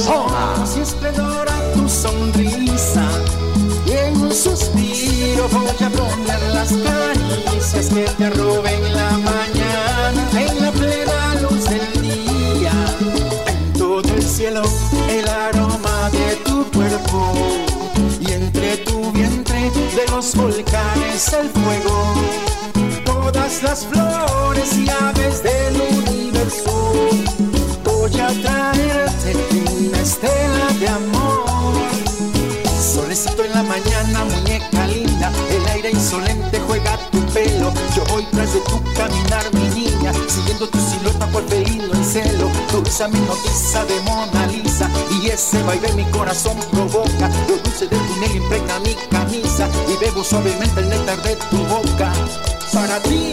sabrosona. Si esplendora tu sonrisa. Y en un suspiro voy a poner las caricias que te roben la mañana. En la plena luz del día. En todo el cielo el aroma de tu cuerpo. Y entre tu vientre de los volcanes el fuego todas las flores y aves del universo. Yo voy tras de tu caminar, mi niña, siguiendo tu silueta por felino en celo. Dulce mi noticia de Mona Lisa, y ese baile mi corazón provoca. Lo dulce de tu miel impregna mi camisa, y bebo suavemente el néctar de tu boca. Para ti,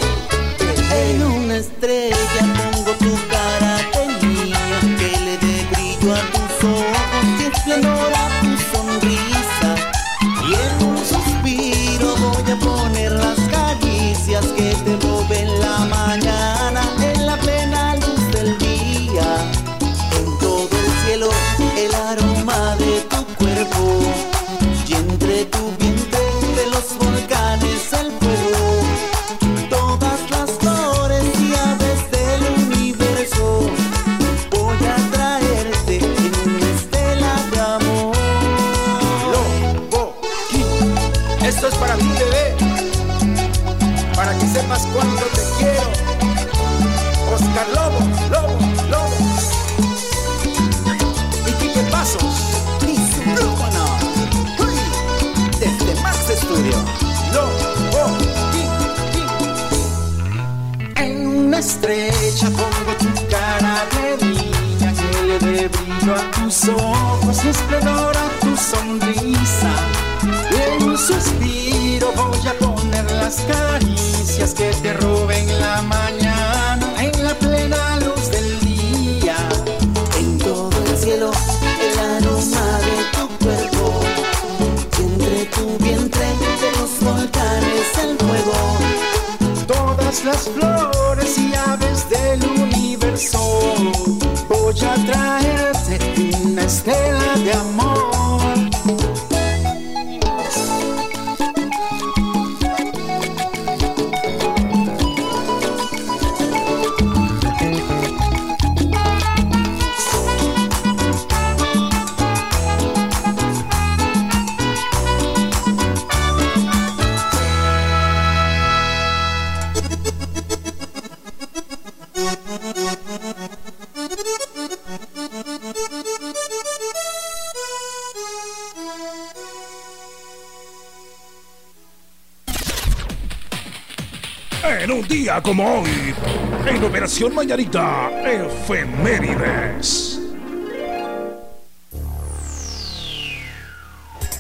como hoy, en Operación Mañanita, efemérides.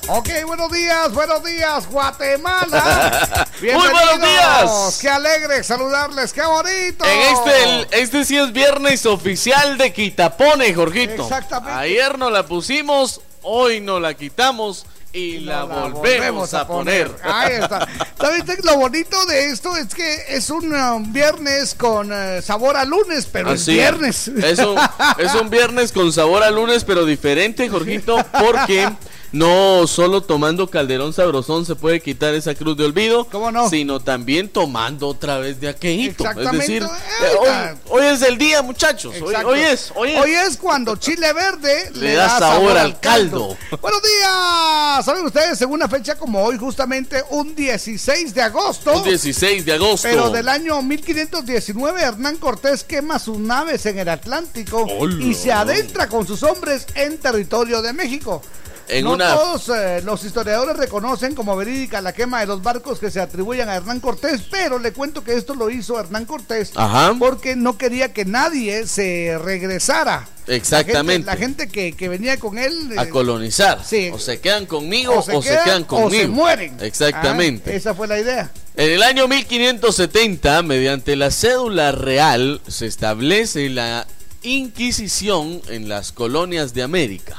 Ok, buenos días, buenos días, Guatemala. Muy buenos días. Qué alegre saludarles, qué bonito. En este, el- este sí es viernes oficial de Quitapone, Jorgito. Exactamente. Ayer nos la pusimos, hoy nos la quitamos y la, volvemos, a poner. Ahí está. Lo bonito de esto es que es un um, viernes con eh, sabor a lunes, pero es viernes. Es un, es un viernes con sabor a lunes, pero diferente, Jorgito, porque no solo tomando calderón sabrosón se puede quitar esa cruz de olvido, ¿Cómo no? sino también tomando otra vez de aquelito. Es decir, Eh, hoy, hoy es el día, muchachos. Hoy, es, hoy es. Hoy es cuando chile verde Le da sabor al caldo. Buenos días. ¿Saben ustedes? Según una fecha como hoy, justamente un 16 de agosto. Un 16 de agosto. Pero del año 1519, Hernán Cortés quema sus naves en el Atlántico Hola. y se adentra con sus hombres en territorio de México. En no una- todos eh, los historiadores reconocen como verídica la quema de los barcos que se atribuyen a Hernán Cortés, pero le cuento que esto lo hizo Hernán Cortés Ajá. porque no quería que nadie se regresara. Exactamente. La gente, la gente que, que venía con él A eh, colonizar. Sí. O se quedan conmigo o se, quedan quedan conmigo. o se mueren. Exactamente. Ah, esa fue la idea. En el año 1570, mediante la cédula real, se establece la Inquisición en las colonias de América.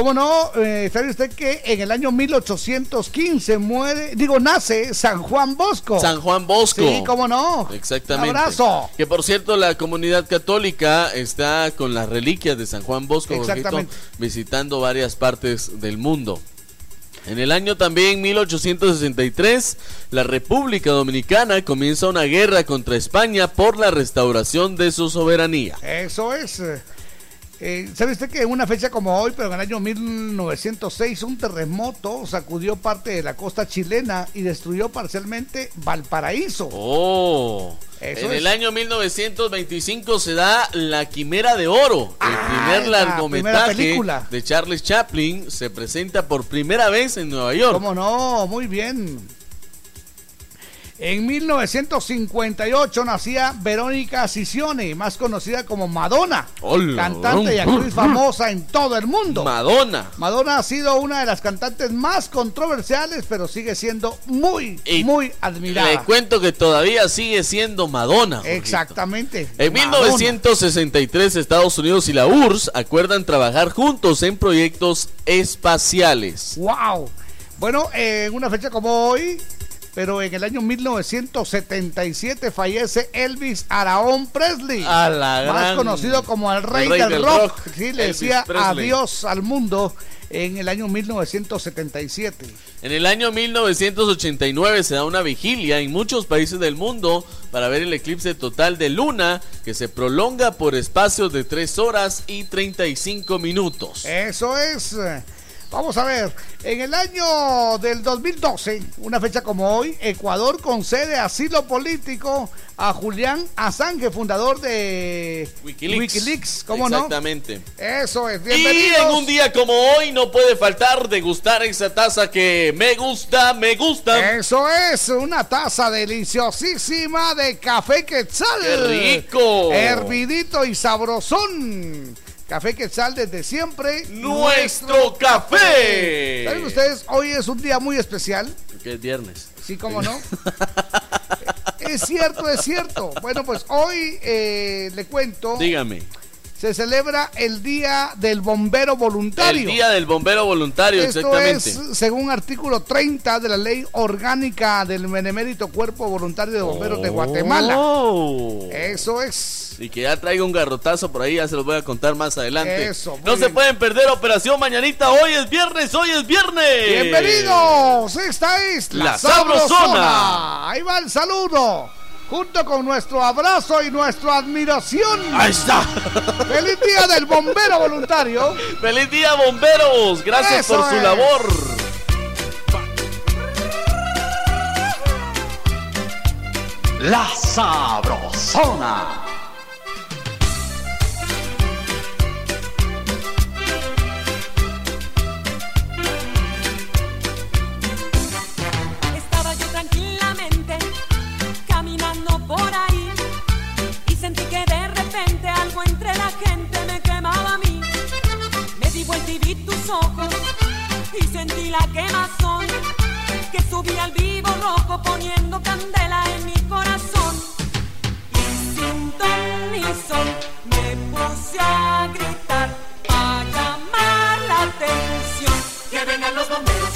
¿Cómo no? Eh, ¿Sabe usted que en el año 1815 muere, digo, nace San Juan Bosco? San Juan Bosco. Sí, cómo no. Exactamente. Un abrazo. Que por cierto, la comunidad católica está con las reliquias de San Juan Bosco, Jorgito, Exactamente. visitando varias partes del mundo. En el año también 1863, la República Dominicana comienza una guerra contra España por la restauración de su soberanía. Eso es. Eh, ¿Sabe usted que en una fecha como hoy, pero en el año 1906, un terremoto sacudió parte de la costa chilena y destruyó parcialmente Valparaíso? Oh. Eso en es. el año 1925 se da La Quimera de Oro, el Ah, primer la largometraje de Charles Chaplin, se presenta por primera vez en Nueva York. ¿Cómo no? Muy bien. En 1958 nacía Verónica Sisione, más conocida como Madonna, Hola. cantante y actriz famosa en todo el mundo. Madonna. Madonna ha sido una de las cantantes más controversiales, pero sigue siendo muy, Y muy admirada. Le cuento que todavía sigue siendo Madonna. Jorgito. Exactamente. En Madonna. 1963 Estados Unidos y la URSS acuerdan trabajar juntos en proyectos espaciales. ¡Wow! Bueno, eh, en una fecha como hoy, pero en el año 1977 fallece Elvis Araón Presley. A la más gran- conocido como el rey, el rey del, del rock. rock, Sí, le Elvis decía Presley. adiós al mundo en el año 1977. En el año 1989 se da una vigilia en muchos países del mundo para ver el eclipse total de luna que se prolonga por espacios de 3 horas y 35 minutos. Eso es. Vamos a ver, en el año del 2012, una fecha como hoy, Ecuador concede asilo político a Julián Assange, fundador de Wikileaks. ¿cómo Exactamente. no? Eso es, Y bienvenidos. en un día como hoy no puede faltar degustar esa taza que me gusta, me gusta. Eso es, una taza deliciosísima de café quetzal. ¡Qué rico! Hervidito y sabrosón. Café quetzal desde siempre. Nuestro café. ¿Saben ustedes? Hoy es un día muy especial. Que es viernes. Sí, cómo no. es cierto, es cierto. Bueno, pues hoy eh, le cuento. Dígame. Se celebra el Día del Bombero Voluntario. El día del bombero voluntario, Esto exactamente. es según artículo 30 de la ley orgánica del Benemérito Cuerpo Voluntario de Bomberos de Guatemala. Oh. Eso es. Y que ya traiga un garrotazo por ahí, ya se los voy a contar más adelante. Eso, no se pueden perder Operación Mañanita, hoy es viernes, hoy es viernes. Bienvenidos, esta es la, La Sabrosona. Sabrosona. Ahí va el saludo, junto con nuestro abrazo y nuestra admiración. Ahí está. ¡Feliz Día del Bombero Voluntario! Feliz día, bomberos. Gracias Eso por su es. labor. La Sabrosona. Por ahí y sentí que de repente algo entre la gente me quemaba a mí. Me di vuelta y vi tus ojos y sentí la quemazón que subía al vivo rojo poniendo candela en mi corazón. Y sin ton ni son me puse a gritar a llamar la atención. Que vengan los bomberos,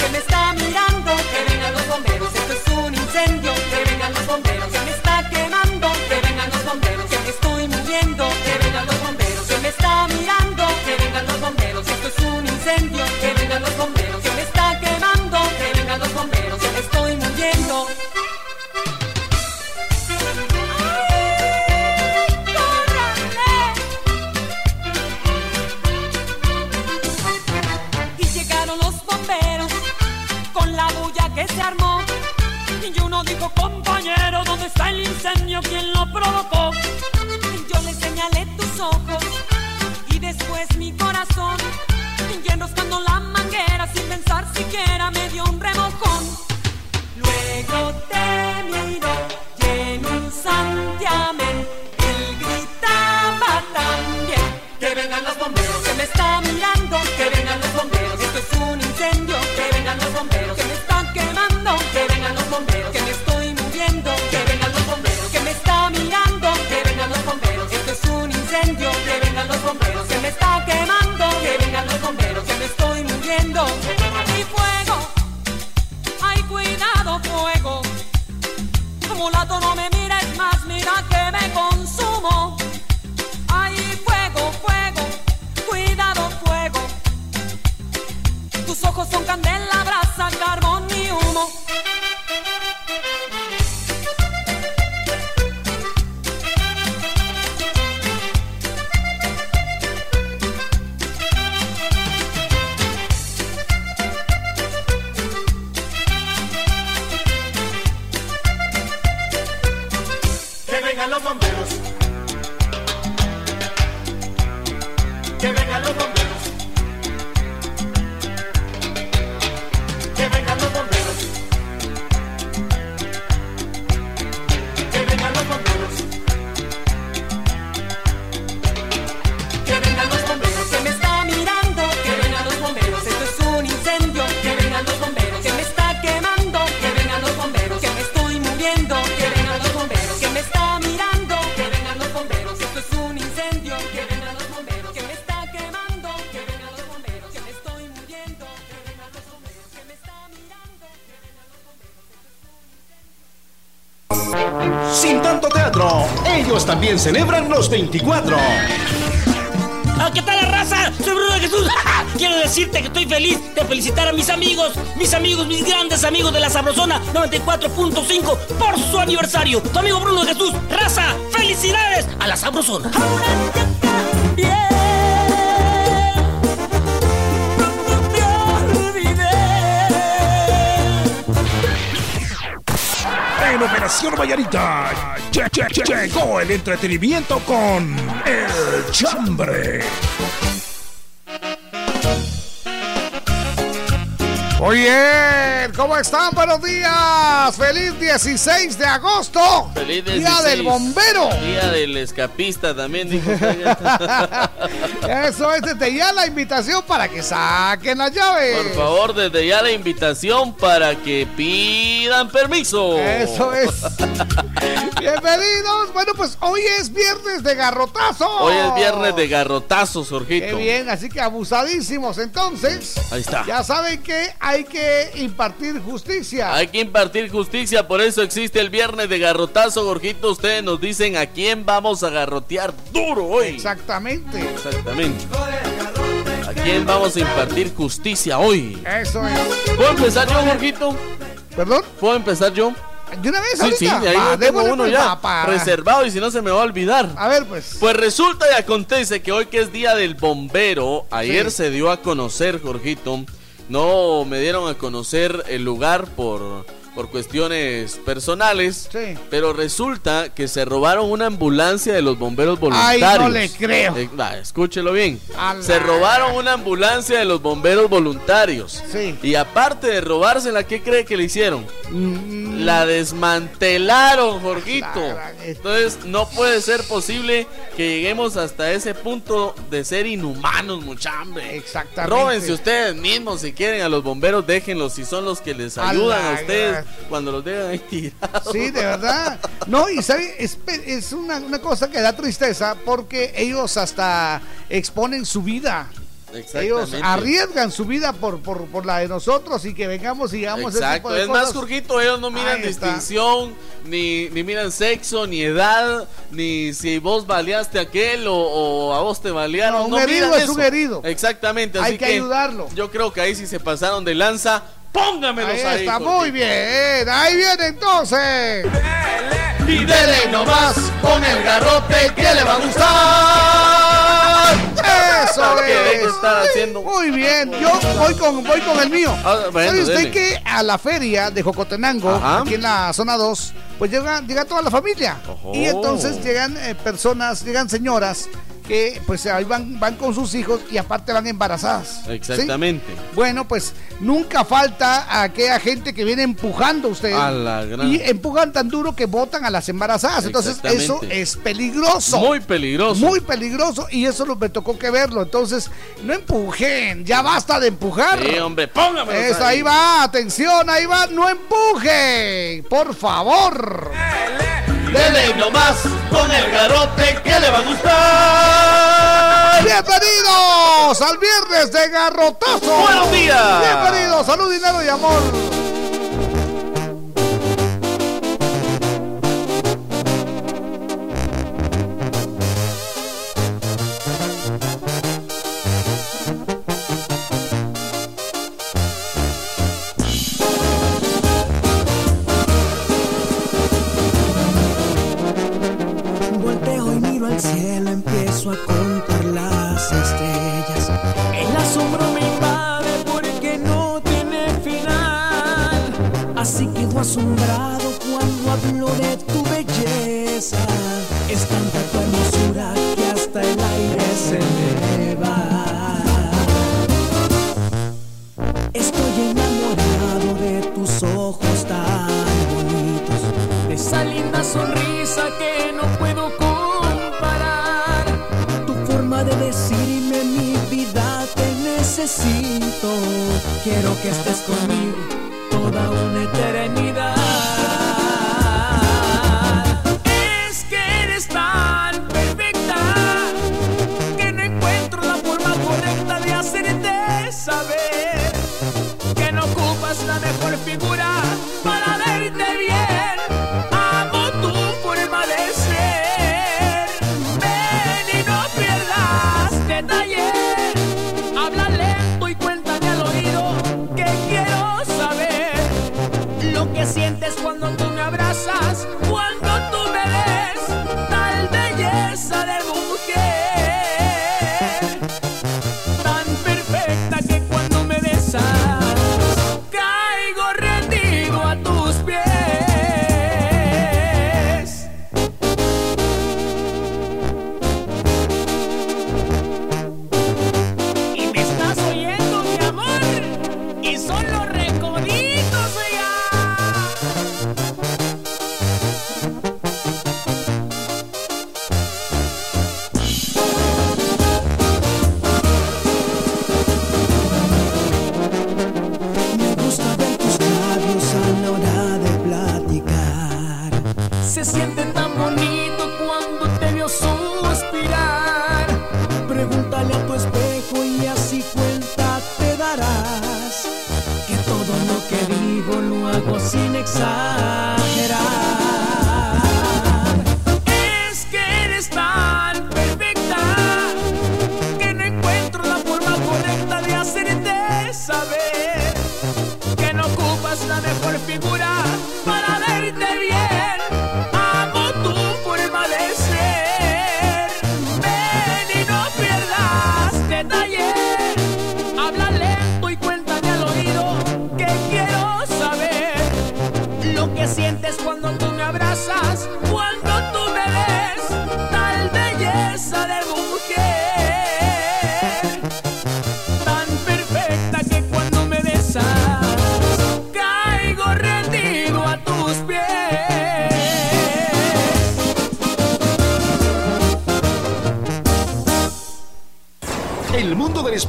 dijo, compañero, ¿dónde está el incendio? ¿Quién lo provocó? Yo le señalé tus ojos y después mi corazón. Y enroscando la manguera sin siquiera me dio un remojón. Luego te miro y en un santiamén él gritaba también. Que vengan los bomberos, que me está mirando, que vengan los bomberos, esto es un incendio, que vengan los bomberos, que me está quemando, que vengan los bomberos, que son candela, brasa, carbón y humo. También celebran los 24. Ah, ¿Qué tal la raza? Soy Bruno Jesús. Quiero decirte que estoy feliz de felicitar a mis amigos, mis amigos, mis grandes amigos de la Sabrosona 94.5 por su aniversario. Tu amigo Bruno Jesús. Raza, felicidades a la Sabrosona. En Operación Vallarita lle- lle- lle- llegó el entretenimiento con El Chambre. Oye, ¿cómo están? Buenos días. Feliz 16 de agosto. Feliz Día 16. del bombero. Día del escapista también, dijo. Eso es desde ya la invitación para que saquen las llaves. Por favor, desde ya la invitación para que pidan permiso. Eso es. Bienvenidos. Bueno, pues hoy es viernes de garrotazo. Hoy es viernes de garrotazos, Qué Jorgito. bien, así que abusadísimos. Entonces, Ahí está. ya saben que hay que impartir justicia. Hay que impartir justicia, por eso existe el viernes de garrotazo, Jorgito. Ustedes nos dicen a quién vamos a garrotear duro hoy. Exactamente. Exactamente. ¿A quién vamos a impartir justicia hoy? Eso es. ¿Puedo empezar yo, Jorgito? ¿Perdón? ¿Puedo empezar yo? ¿De una vez Sí, ahorita? sí, ahí Va, tengo uno pues, ya va, reservado y si no se me va a olvidar. A ver, pues. Pues resulta y acontece que hoy que es día del bombero, ayer Sí. se dio a conocer, Jorgito, no me dieron a conocer el lugar por, por cuestiones personales, Sí. pero resulta que se robaron una ambulancia de los bomberos Ay, voluntarios. no le creo. Eh, va, escúchelo bien. Se robaron una ambulancia de los bomberos voluntarios. Sí. Y aparte de robársela, ¿qué cree que le hicieron? Mm, La desmantelaron, Jorgito. Entonces no puede ser posible que lleguemos hasta ese punto de ser inhumanos, mucha hambre. Exactamente. Róbense ustedes mismos si quieren a los bomberos, déjenlos si son los que les ayudan a ustedes cuando los dejan ahí tirados. Sí, de verdad. No, y sabe, es, una, una cosa que da tristeza porque ellos hasta exponen su vida. Ellos arriesgan su vida por, por, por la de nosotros y que vengamos y digamos ese tipo Exacto, de es más. Jorgito, ellos no miran Ahí está. distinción, ni, ni miran sexo, ni edad, ni si vos baleaste a aquel o, o a vos te balearon. No, un no herido miran es un herido. Exactamente, Hay que ayudarlo. Yo creo que ahí sí se pasaron de lanza. Póngamelos Ahí ahí. está, muy bien. Ahí viene entonces. Y dele nomás con el garrote que le va a gustar. Eso es. estar haciendo. Muy bien, yo voy con, voy con el mío. Ah, bueno, ¿Sabe usted dele. que a la feria de Jocotenango, Ajá. aquí en la zona 2, pues llega, llega toda la familia? Ojo. Y entonces llegan eh, personas, llegan señoras que pues ahí van, van con sus hijos y aparte van embarazadas. ¿sí? Exactamente. Bueno, pues nunca falta aquella gente que viene empujando a ustedes. A la gran- Y empujan tan duro que botan a las embarazadas. Entonces, eso es peligroso. Muy peligroso. Muy peligroso. Y eso me tocó que verlo. Entonces, no empujen. Ya basta de empujar. Sí, hombre, póngamelo. Eso, ahí va, atención, ahí va, no empujen, por favor. Dele nomás con el garote que le va a gustar. Bienvenidos al viernes de garrotazo. Buenos días. Bienvenidos, salud, dinero y amor. A contar las estrellas. El asombro me invade porque no tiene final. Así quedo asombrado cuando hablo de tu belleza. Quiero que estés conmigo toda una eternidad.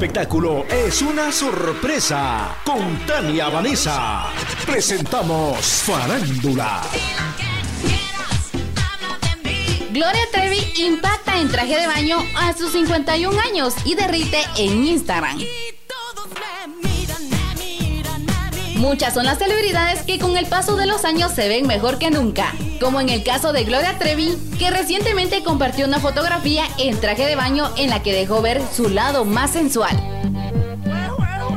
Espectáculo es una sorpresa. Con Tania Vanessa presentamos Farándula. Gloria Trevi impacta en traje de baño a sus 51 años y derrite en Instagram. Muchas son las celebridades que con el paso de los años se ven mejor que nunca, como en el caso de Gloria Trevi, que recientemente compartió una fotografía en traje de baño en la que dejó ver su lado más sensual.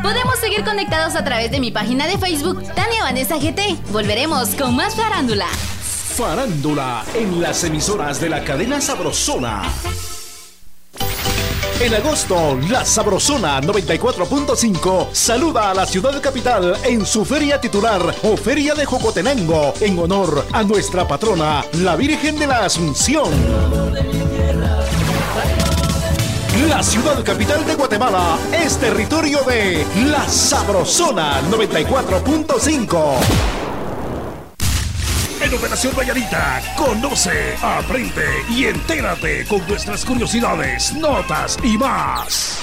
Podemos seguir conectados a través de mi página de Facebook, Tania Vanessa GT. Volveremos con más farándula. Farándula en las emisoras de la cadena Sabrosona. En agosto, la Sabrosona 94.5 saluda a la ciudad capital en su feria titular o Feria de Jocotenango en honor a nuestra patrona, la Virgen de la Asunción. La ciudad capital de Guatemala es territorio de La Sabrosona 94.5. En Operación Valladita, conoce, aprende y entérate con nuestras curiosidades, notas y más.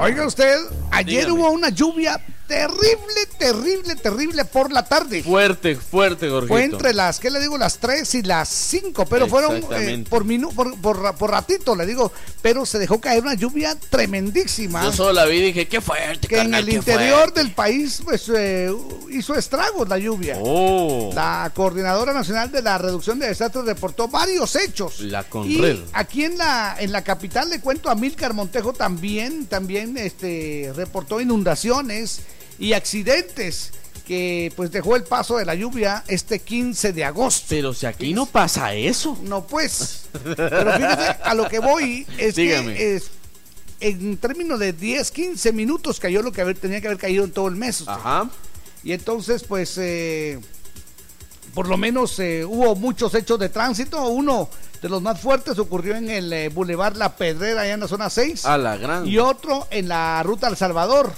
Oiga usted, ayer Dígame. hubo una lluvia terrible, terrible, terrible por la tarde. Fuerte, fuerte, Jorgito. Fue entre las, ¿qué le digo? Las 3 y las 5, pero fueron eh, por, minu- por, por, por ratito, le digo, pero se dejó caer una lluvia tremendísima. Yo solo la vi y dije, qué fuerte, que en carnal, el qué interior fuerte". del país pues eh, hizo estragos la lluvia. Oh, La Coordinadora Nacional de la Reducción de Desastres reportó varios hechos. la Conred. Y aquí en la, en la capital le cuento a Milcar Montejo también, también este, reportó inundaciones y accidentes que pues dejó el paso de la lluvia este 15 de agosto. Pero si aquí no pasa eso. No pues, pero fíjese, a lo que voy es Dígame. que es, en términos de 10, 15 minutos cayó lo que haber- tenía que haber caído en todo el mes. usted. Ajá. Y entonces, pues, eh, por lo menos eh, hubo muchos hechos de tránsito. Uno de los más fuertes ocurrió en el eh, Boulevard La Pedrera, allá en la zona 6. A la gran Y otro en la ruta al Salvador.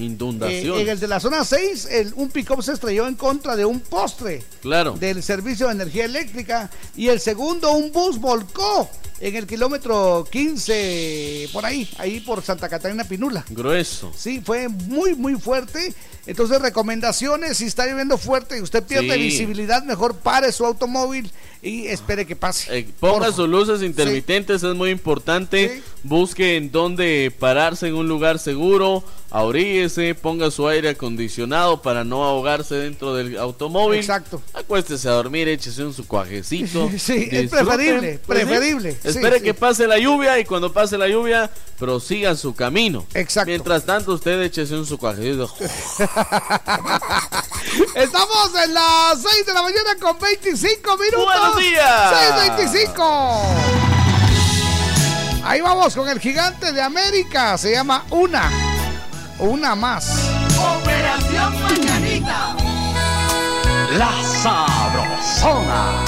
Eh, inundación. en el de la zona 6, el- un pick-up se estrelló en contra de un postre Claro. del servicio de energía eléctrica. Y el segundo, un bus volcó en el kilómetro 15, por ahí, ahí por Santa Catarina Pinula. Grueso. Sí, fue muy, muy fuerte. Entonces, recomendaciones, si está lloviendo fuerte y usted pierde Sí. visibilidad, mejor pare su automóvil y espere que pase. Eh, ponga sus luces intermitentes, es muy importante. Sí. Busque en dónde pararse en un lugar seguro. Ahoríguese, ponga su aire acondicionado para no ahogarse dentro del automóvil. Exacto. Acuéstese a dormir, échese un su cuajecito. Sí, es preferible, Pues preferible. Sí, Espere sí. que pase la lluvia y cuando pase la lluvia, prosiga su camino. Exacto. Mientras tanto, usted échese un su cuajecito. Estamos en las 6 de la mañana con 25 minutos. ¡Buenos días! 6.25. Ahí vamos con el gigante de América. Se llama Una. Una más. Operación Mañanita. La Sabrosona.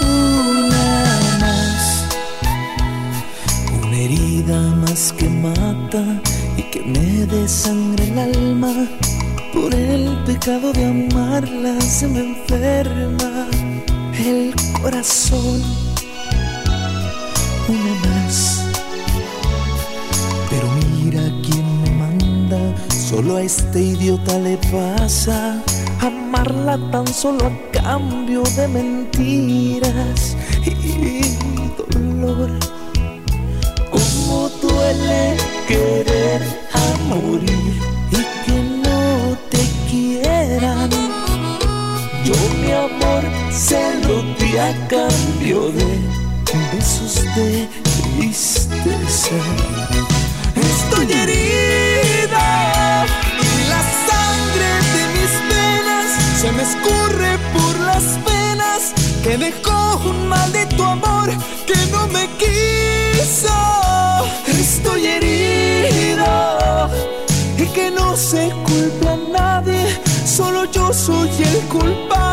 una más, una herida más que mata y que me desangra el alma. Por el pecado de amarla se me enferma corazón. Una más, pero mira quién me manda. Solo a este idiota le pasa amarla tan solo a cambio de mentiras y dolor. Como duele querer a morir y que no te quieran. Yo mi amor se lo di a cambio de besos de tristeza. Estoy herida y la sangre de mis venas se me escurre por las venas que dejó un maldito amor que no me quiso. Estoy herido y que no se soy el culpable,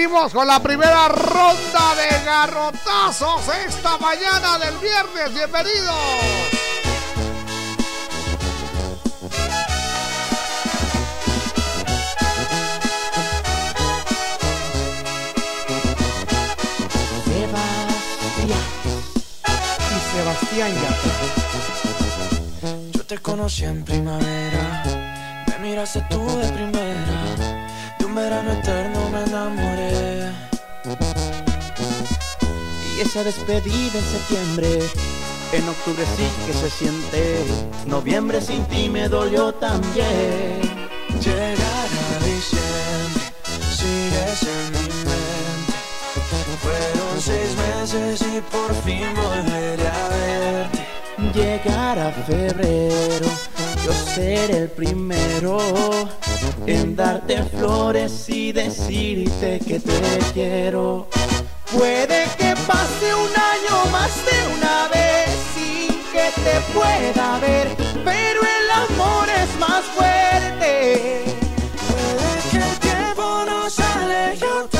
venimos con la primera ronda de garrotazos esta mañana del viernes. Bienvenidos. y Sebastián Yatra. Yo te conocí en primavera, me miraste tú de primera, verano eterno me enamoré. Y esa despedida en septiembre, en octubre sí que se siente. Noviembre sin ti me dolió también. Llegará diciembre, sigues en mi mente. Fueron seis meses y por fin volveré a verte. Llegará febrero, yo seré el primero en darte flores y decirte que te quiero. Puede que pase un año más de una vez sin que te pueda ver, pero el amor es más fuerte. Puede que el tiempo nos aleje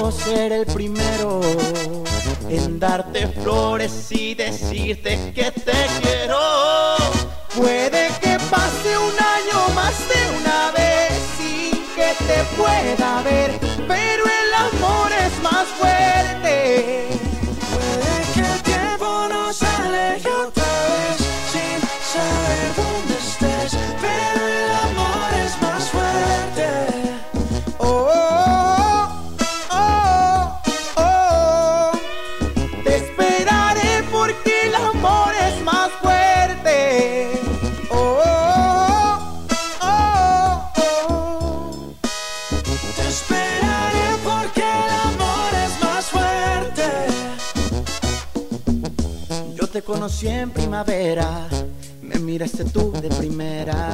yo seré el primero en darte flores y decirte que te quiero. Puede que pase un año más de una vez sin que te pueda ver, pero el amor es más fuerte. Conocí en primavera, me miraste tú de primera.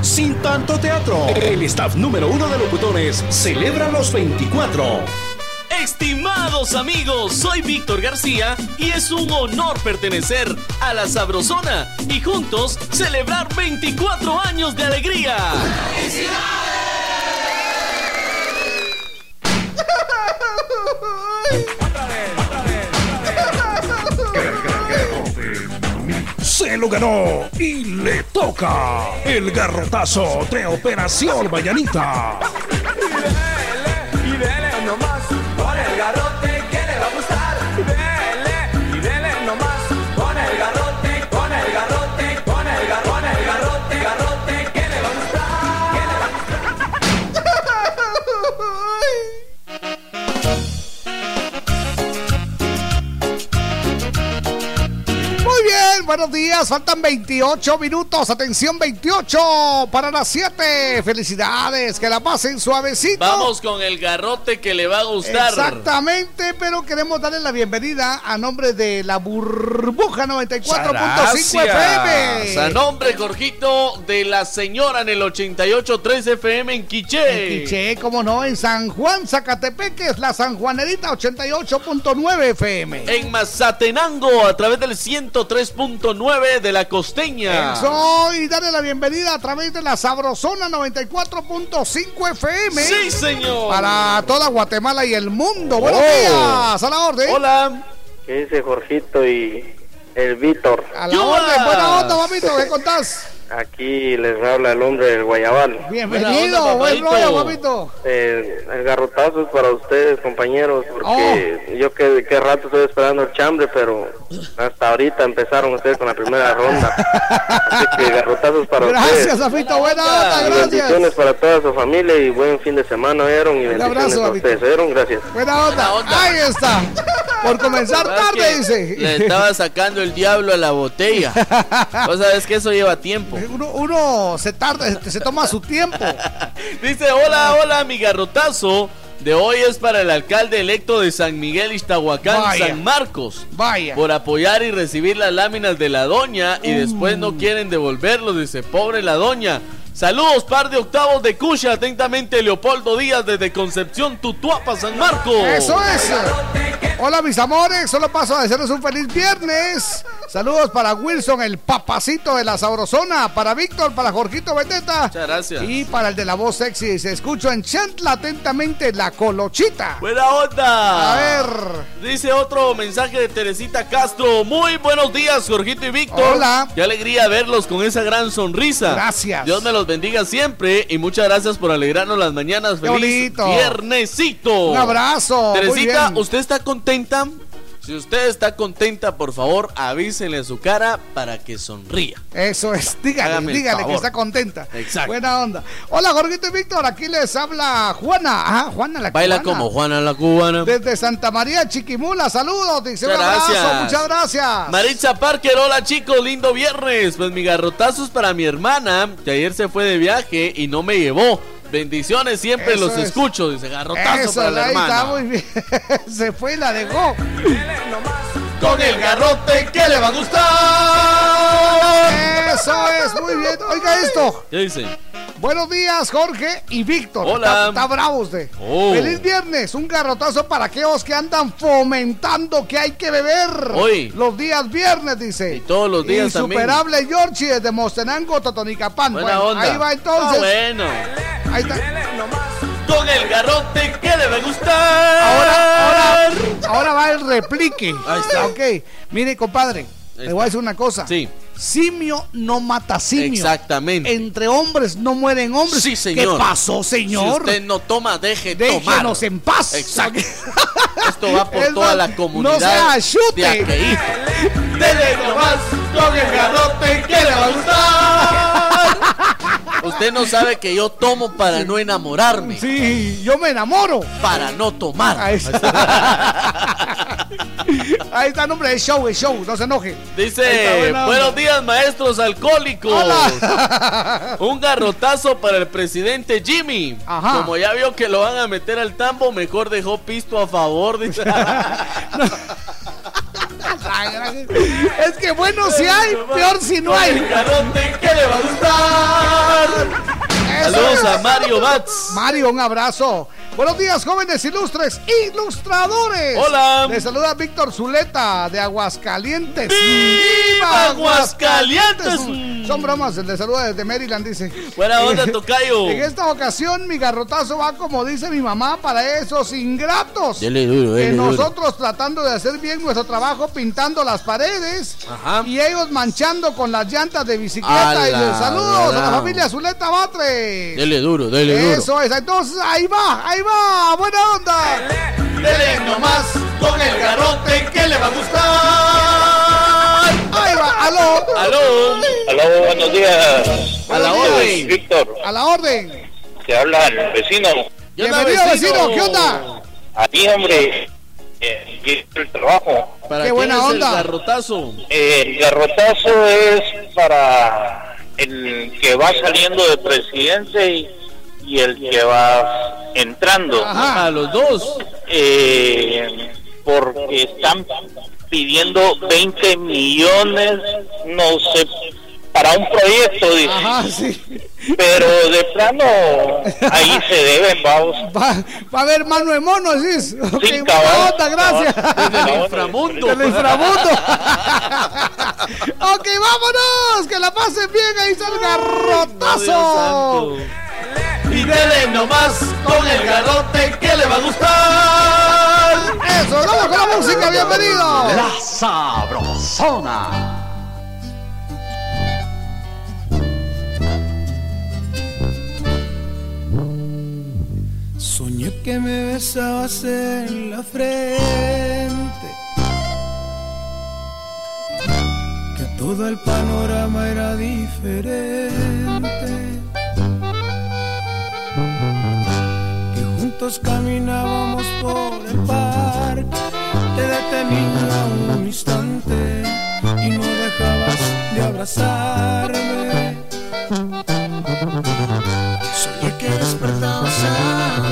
Sin tanto teatro, el staff número uno de locutores celebra los 24. Estimados amigos, soy Víctor García y es un honor pertenecer a la Sabrosona y juntos celebrar 24 años de alegría. Lo ganó y le toca el garrotazo de Operación Mañanita. Buenos días. Faltan 28 minutos. Atención, 28 para las 7. Felicidades, que la pasen suavecito. Vamos con el garrote que le va a gustar. Exactamente, pero queremos darle la bienvenida a nombre de la burbuja 94.5 FM. A nombre, Jorgito, de la señora en el 88.3 FM en Quiché. En Quiché, como no, en San Juan, Zacatepeques, la San Juanerita 88.9 FM. En Mazatenango, a través del 103.9 9 de la costeña. Eso, y darle la bienvenida a través de la Sabrosona 94.5 FM. Sí, señor. Para toda Guatemala y el mundo. Buenos Oh. días, a la orden. Hola. ¿Qué dice Jorgito y el Víctor? A la orden, buena onda, papito, ¿qué contás? Aquí les habla el hombre del Guayabal. Bienvenido, buen rollo, papito. Eh, el garrotazo es para ustedes, compañeros, porque yo que, que rato estoy esperando el chambre, pero hasta ahorita empezaron ustedes con la primera ronda. Así que garrotazos para Gracias, ustedes. Zafito, buena onda, Y gracias. bendiciones para toda su familia y buen fin de semana, Aaron, y bendiciones abrazo, a ustedes, Aaron, gracias. Buena onda. Ahí está. Por comenzar ¿Verdad tarde, dice. Le estaba sacando el diablo a la botella. Vos sabes que eso lleva tiempo. Uno, uno se tarda, se- se toma su tiempo. Dice, hola, hola, mi garrotazo. De hoy es para el alcalde electo de San Miguel Iztahuacán, Vaya. San Marcos. Vaya. Por apoyar y recibir las láminas de la doña y después no quieren devolverlo, dice, pobre la doña. Saludos, par de octavos de Cucha. Atentamente, Leopoldo Díaz desde Concepción, Tutuapa, San Marcos. Eso es. Hola mis amores, solo paso a desearles un feliz viernes. Saludos para Wilson, el papacito de la Sabrosona, para Víctor, para Jorgito Beteta. Muchas gracias. Y para el de la voz sexy, se escucha en Chantla atentamente la colochita. Buena onda. A ver. Dice otro mensaje de Teresita Castro. Muy buenos días, Jorgito y Víctor. Hola. Qué alegría verlos con esa gran sonrisa. Gracias. Dios me los bendiga siempre y muchas gracias por alegrarnos las mañanas. Feliz viernesito. Un abrazo. Teresita. ¿usted está contenta? Si usted está contenta, por favor, avísenle su cara para que sonría. Eso es, dígale, Hágame dígale que está contenta. Exacto. Buena onda. Hola, Jorgito y Víctor, aquí les habla Juana. Ah, Juana la Baila cubana. como Juana la cubana. Desde Santa María Chiquimula, saludos, dice un Muchas abrazo, gracias. muchas gracias. Maritza Parker, hola chicos, lindo viernes. Pues mi garrotazo es para mi hermana, que ayer se fue de viaje y no me llevó. Bendiciones, siempre Eso los es. escucho. Dice garrotazo Eso, para la ahí está hermana. muy bien. Se fue y la dejó. Con el garrote que le va a gustar. Eso es, muy bien. Oiga esto. ¿Qué dice? Buenos días, Jorge y Víctor. Hola. Está, está bravo usted. Oh. Feliz viernes. Un garrotazo para aquellos que andan fomentando que hay que beber. Hoy. Los días viernes, dice. Y todos los días también. Insuperable Yorchi desde Mostenango, Totonicapán. Buena Bueno, onda. Ahí va entonces. Ah, bueno. Ahí está. Con el garrote que a gustar. Ahora, ahora, ahora va el replique. Ahí está. Ok. Mire, compadre. Le voy a decir una cosa. Sí. Simio no mata simio. Exactamente. Entre hombres no mueren hombres. Sí, señor. ¿Qué pasó, señor? Si usted no toma, deje tomar. Déjenos en paz. Exacto. Esto va por Es toda la comunidad. no sea chute. De. Dele nomás con el garrote que le va a gustar. Usted no sabe que yo tomo para no enamorarme. Sí, yo me enamoro. Para no tomar. Ahí está. Ahí está el nombre del show, el show, no se enoje. Está, Dice, buenos días maestros alcohólicos. Hola. Un garrotazo para el presidente Jimmy. Ajá. Como ya vio que lo van a meter al tambo, mejor dejó pisto a favor. Dice. Es que bueno si hay, peor si no hay. garrote que le va a gustar. Eso Saludos a Mario Bats. Mario, un abrazo. Buenos días, jóvenes ilustres, ilustradores. Hola. Les saluda Víctor Zuleta de Aguascalientes. ¡Viva Aguascalientes! Son bromas, el de saluda desde Maryland, dice. Buena onda, tocayo. En esta ocasión, mi garrotazo va como dice mi mamá para esos ingratos. Dele duro, que dele duro. nosotros tratando de hacer bien nuestro trabajo pintando las paredes Ajá. y ellos manchando con las llantas de bicicleta. Y les saludos a la familia Zuleta Batre. Dele duro, dele duro. Eso es, entonces ahí va, ahí va, buena onda. Dele nomás con el garrote que le va a gustar. Ahí va, aló, Aló. Aló, buenos días. A la orden. Víctor, a la orden. te habla el vecino. ¿Qué onda, Bienvenido, vecino, ¿qué onda? A ti, hombre, eh, el trabajo. ¿Para Qué buena es onda. el garrotazo? Eh, el garrotazo es para el que va saliendo de presidente y, y el que va entrando. Ajá. A los dos. Eh, porque están pidiendo 20 millones, no sé para un proyecto, dice. Ajá, sí. Pero de plano, ahí se deben, vamos. Va, va a haber mano de mono, ¿sí? Sí, cabal, onda, gracias. cabal. Desde el inframundo. Del inframundo. ok, vámonos. Que la pasen bien. Ahí está el garrotazo. Y dele nomás con el garrote que le va a gustar. Eso, vamos con la música. Bienvenido. La Sabrosona. Soñé que me besabas en la frente, que todo el panorama era diferente, que juntos caminábamos por el parque, te detenía un instante y no dejabas de abrazarme. Soñé que despertabas a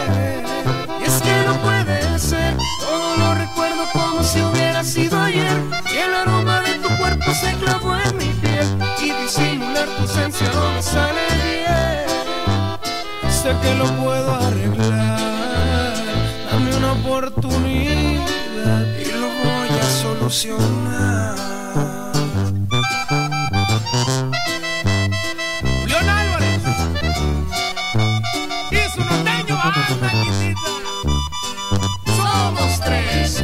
se clavó en mi piel Y disimular tu ausencia no me sale bien Sé que lo puedo arreglar Dame una oportunidad y lo voy a solucionar. Somos tres.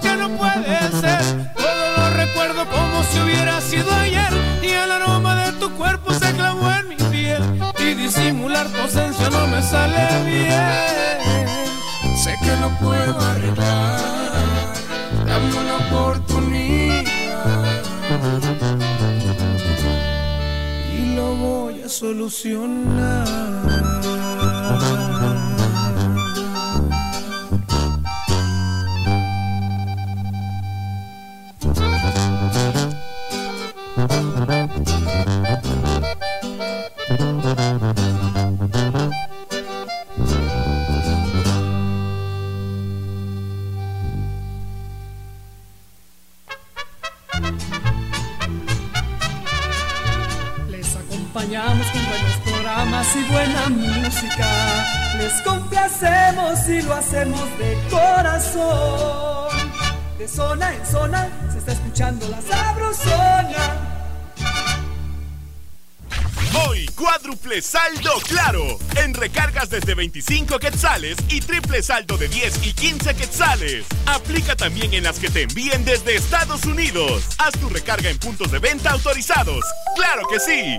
que no puede ser. Todo lo recuerdo como si hubiera sido ayer. Y el aroma de tu cuerpo se clavó en mi piel. Y disimular tu ausencia no me sale bien. Sé que no puedo arreglar. Dame una oportunidad. Y lo voy a solucionar. Música. Les complacemos y lo hacemos de corazón. De zona en zona se está escuchando la sabrosona. Hoy, cuádruple saldo claro. En recargas desde 25 quetzales y triple saldo de 10 y 15 quetzales. Aplica también en las que te envíen desde Estados Unidos. Haz tu recarga en puntos de venta autorizados. ¡Claro que sí!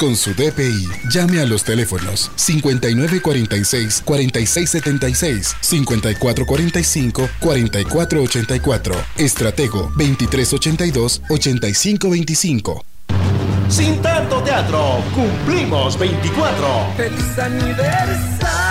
con su DPI. Llame a los teléfonos 5946-4676, 5445-4484, Estratego 2382-8525. Sin tanto teatro, cumplimos 24. ¡Feliz aniversario!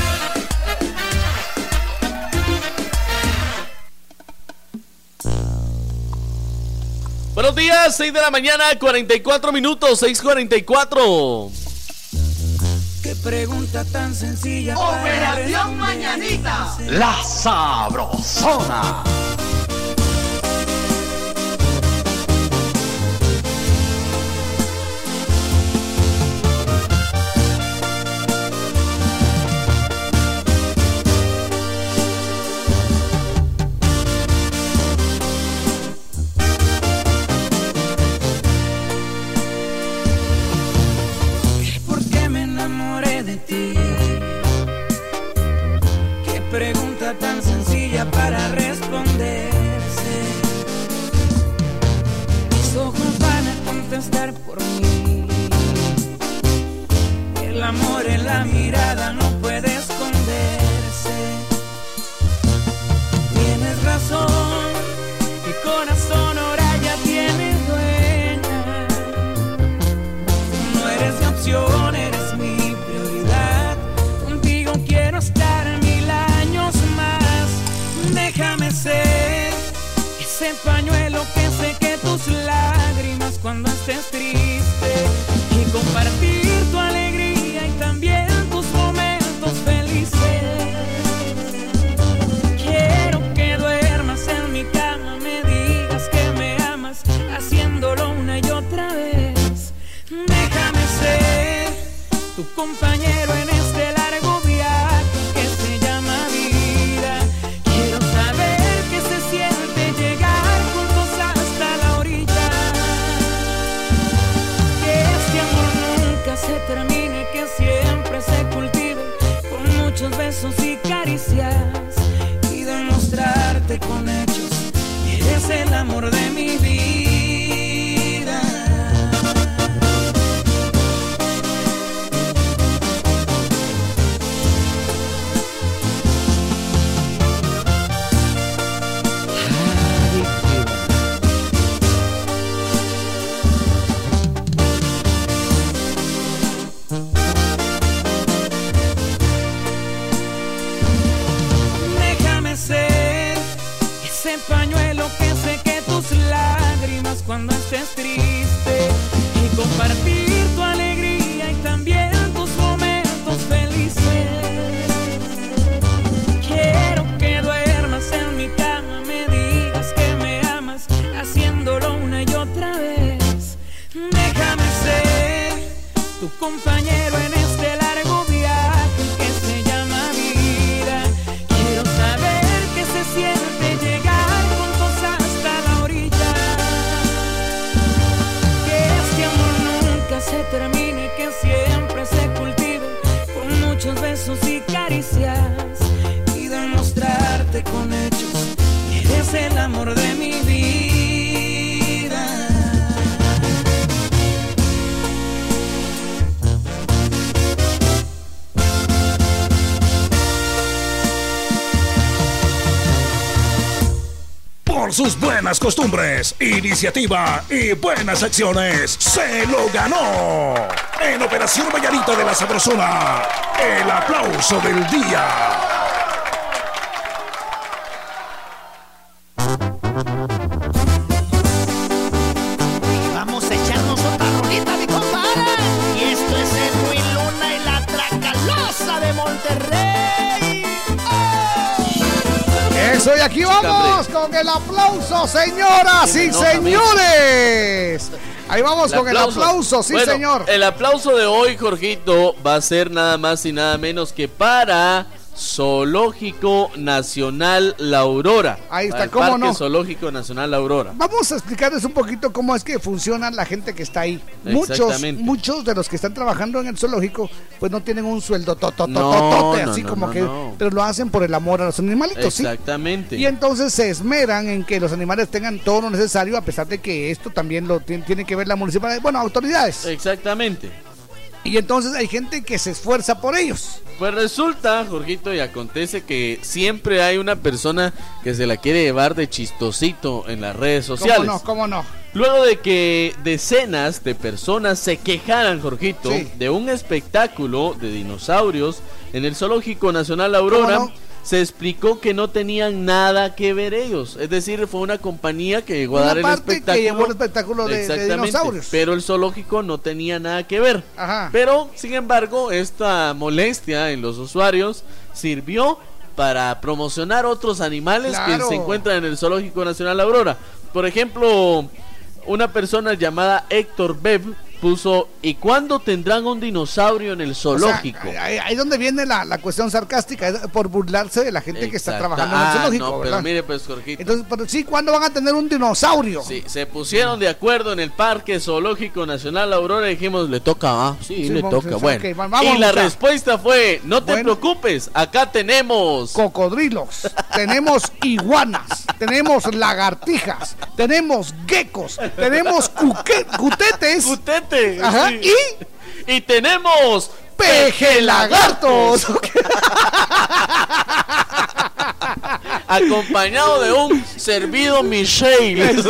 Buenos días, 6 de la mañana, 44 minutos, 6.44. Qué pregunta tan sencilla. Operación Mañanita. La Sabrosona. Por mí. El amor en la mirada no triste y compartir tu alegría y también tus momentos felices. Quiero que duermas en mi cama, me digas que me amas, haciéndolo una y otra vez. Déjame ser tu compañero en amor de mi vida. Costumbres, iniciativa y buenas acciones, se lo ganó. En Operación Vallarita de la Sabrosona, el aplauso del día. El aplauso, señoras y señores. Ahí vamos con el aplauso, sí, Bueno, señor. El aplauso de hoy, Jorgito, va a ser nada más y nada menos que para Zoológico Nacional La Aurora. Ahí está, ¿cómo Parque no? Zoológico Nacional La Aurora. Vamos a explicarles un poquito cómo es que funciona la gente que está ahí. Muchos, muchos de los que están trabajando en el zoológico, pues no tienen un sueldo totototote, No, no, así no, como que, pero lo hacen por el amor a los animalitos, ¿sí? Exactamente. Y entonces se esmeran en que los animales tengan todo lo necesario, a pesar de que esto también lo tiene, tiene que ver la municipalidad, bueno, autoridades. Exactamente. Y entonces hay gente que se esfuerza por ellos. Pues resulta, Jorgito, y acontece que siempre hay una persona que se la quiere llevar de chistosito en las redes sociales. ¿Cómo no? ¿Cómo no? Luego de que decenas de personas se quejaran, Jorgito, Sí. de un espectáculo de dinosaurios en el Zoológico Nacional Aurora, ¿Cómo no? Se explicó que no tenían nada que ver ellos. Es decir, fue una compañía que llegó a Una dar el parte que espectáculo. llevó el espectáculo de- de dinosaurios. Pero el zoológico no tenía nada que ver. Ajá. Pero, sin embargo, esta molestia en los usuarios sirvió para promocionar otros animales Claro. que se encuentran en el Zoológico Nacional Aurora. Por ejemplo, una persona llamada Héctor Bev puso, ¿y cuándo tendrán un dinosaurio en el O sea, zoológico? ahí, ahí donde viene la, la cuestión sarcástica, es por burlarse de la gente que está trabajando en Ah, el zoológico. no, pero ¿verdad? mire pues, Jorgito. Entonces, pero sí, ¿cuándo van a tener un dinosaurio? Sí, se pusieron de acuerdo en el Parque Zoológico Nacional Aurora y dijimos, le toca, ah, sí, Sí, le vamos, toca, bueno. vamos, y la respuesta fue, no te preocupes, acá tenemos... Cocodrilos, tenemos iguanas, tenemos lagartijas, tenemos geckos, tenemos cuque- cutetes. Cutete. Ajá, sí. y Y tenemos... pejelagartos. Acompañado de un servido Michelle.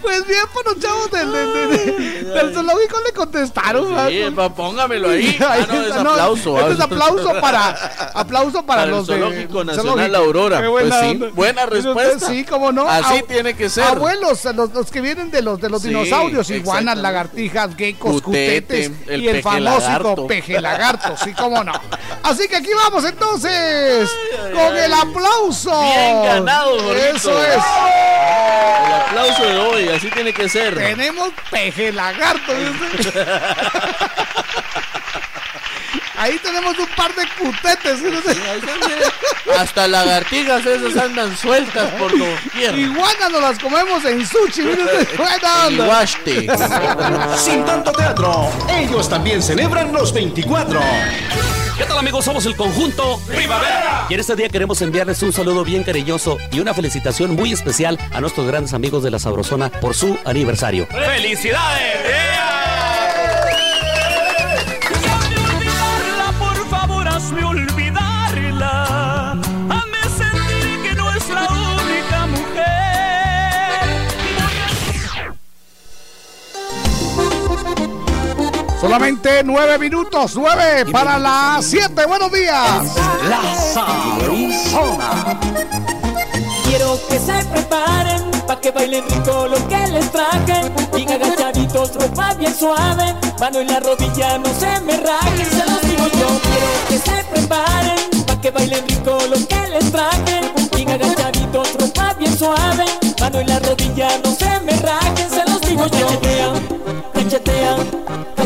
Pues bien, por los chavos del, del, del- del zoológico le contestaron. Sí, pa- póngamelo ahí. Ah, Ahí no, es no, aplauso. este ah. es aplauso para, aplauso para, Para el los de- Zoológico Nacional zoológico. Aurora. Qué buena Pues sí, buena respuesta. Sí, cómo no. Así Ab- tiene que ser. Abuelos, los, los que vienen de los de los Sí, dinosaurios, iguanas, lagartijas, geckos, Cutete, cutetes el y el famoso pejelagarto. pejelagarto, sí, cómo no. Así que aquí vamos entonces con el aplauso. Bien ganado, Jorgito. Eso es. El aplauso de hoy, así tiene que ser. Tenemos pejelagarto. ¿viste? Ahí tenemos un par de cutetes. Hasta lagartijas esas andan sueltas por doquier. Iguanas nos las comemos en sushi. Iguaste. Sin tanto teatro, ellos también celebran los 24. ¿Qué tal amigos? Somos el conjunto Primavera. Y en este día queremos enviarles un saludo bien cariñoso y una felicitación muy especial a nuestros grandes amigos de la Sabrosona por su aniversario. ¡Felicidades! olvidarla, Solamente nueve minutos, nueve para las siete. Buenos días. La Sabrosona. Quiero que se preparen pa' que bailen rico lo que les traje. Bien agachaditos, ropa bien suave. Mano en la rodilla, no se me rajen, se los digo yo. Quiero que se preparen pa' que bailen rico lo que les traje. Bien agachaditos, ropa bien suave. Mano en la rodilla, no se me rajen, se los digo yo. Cachetea, cachetea,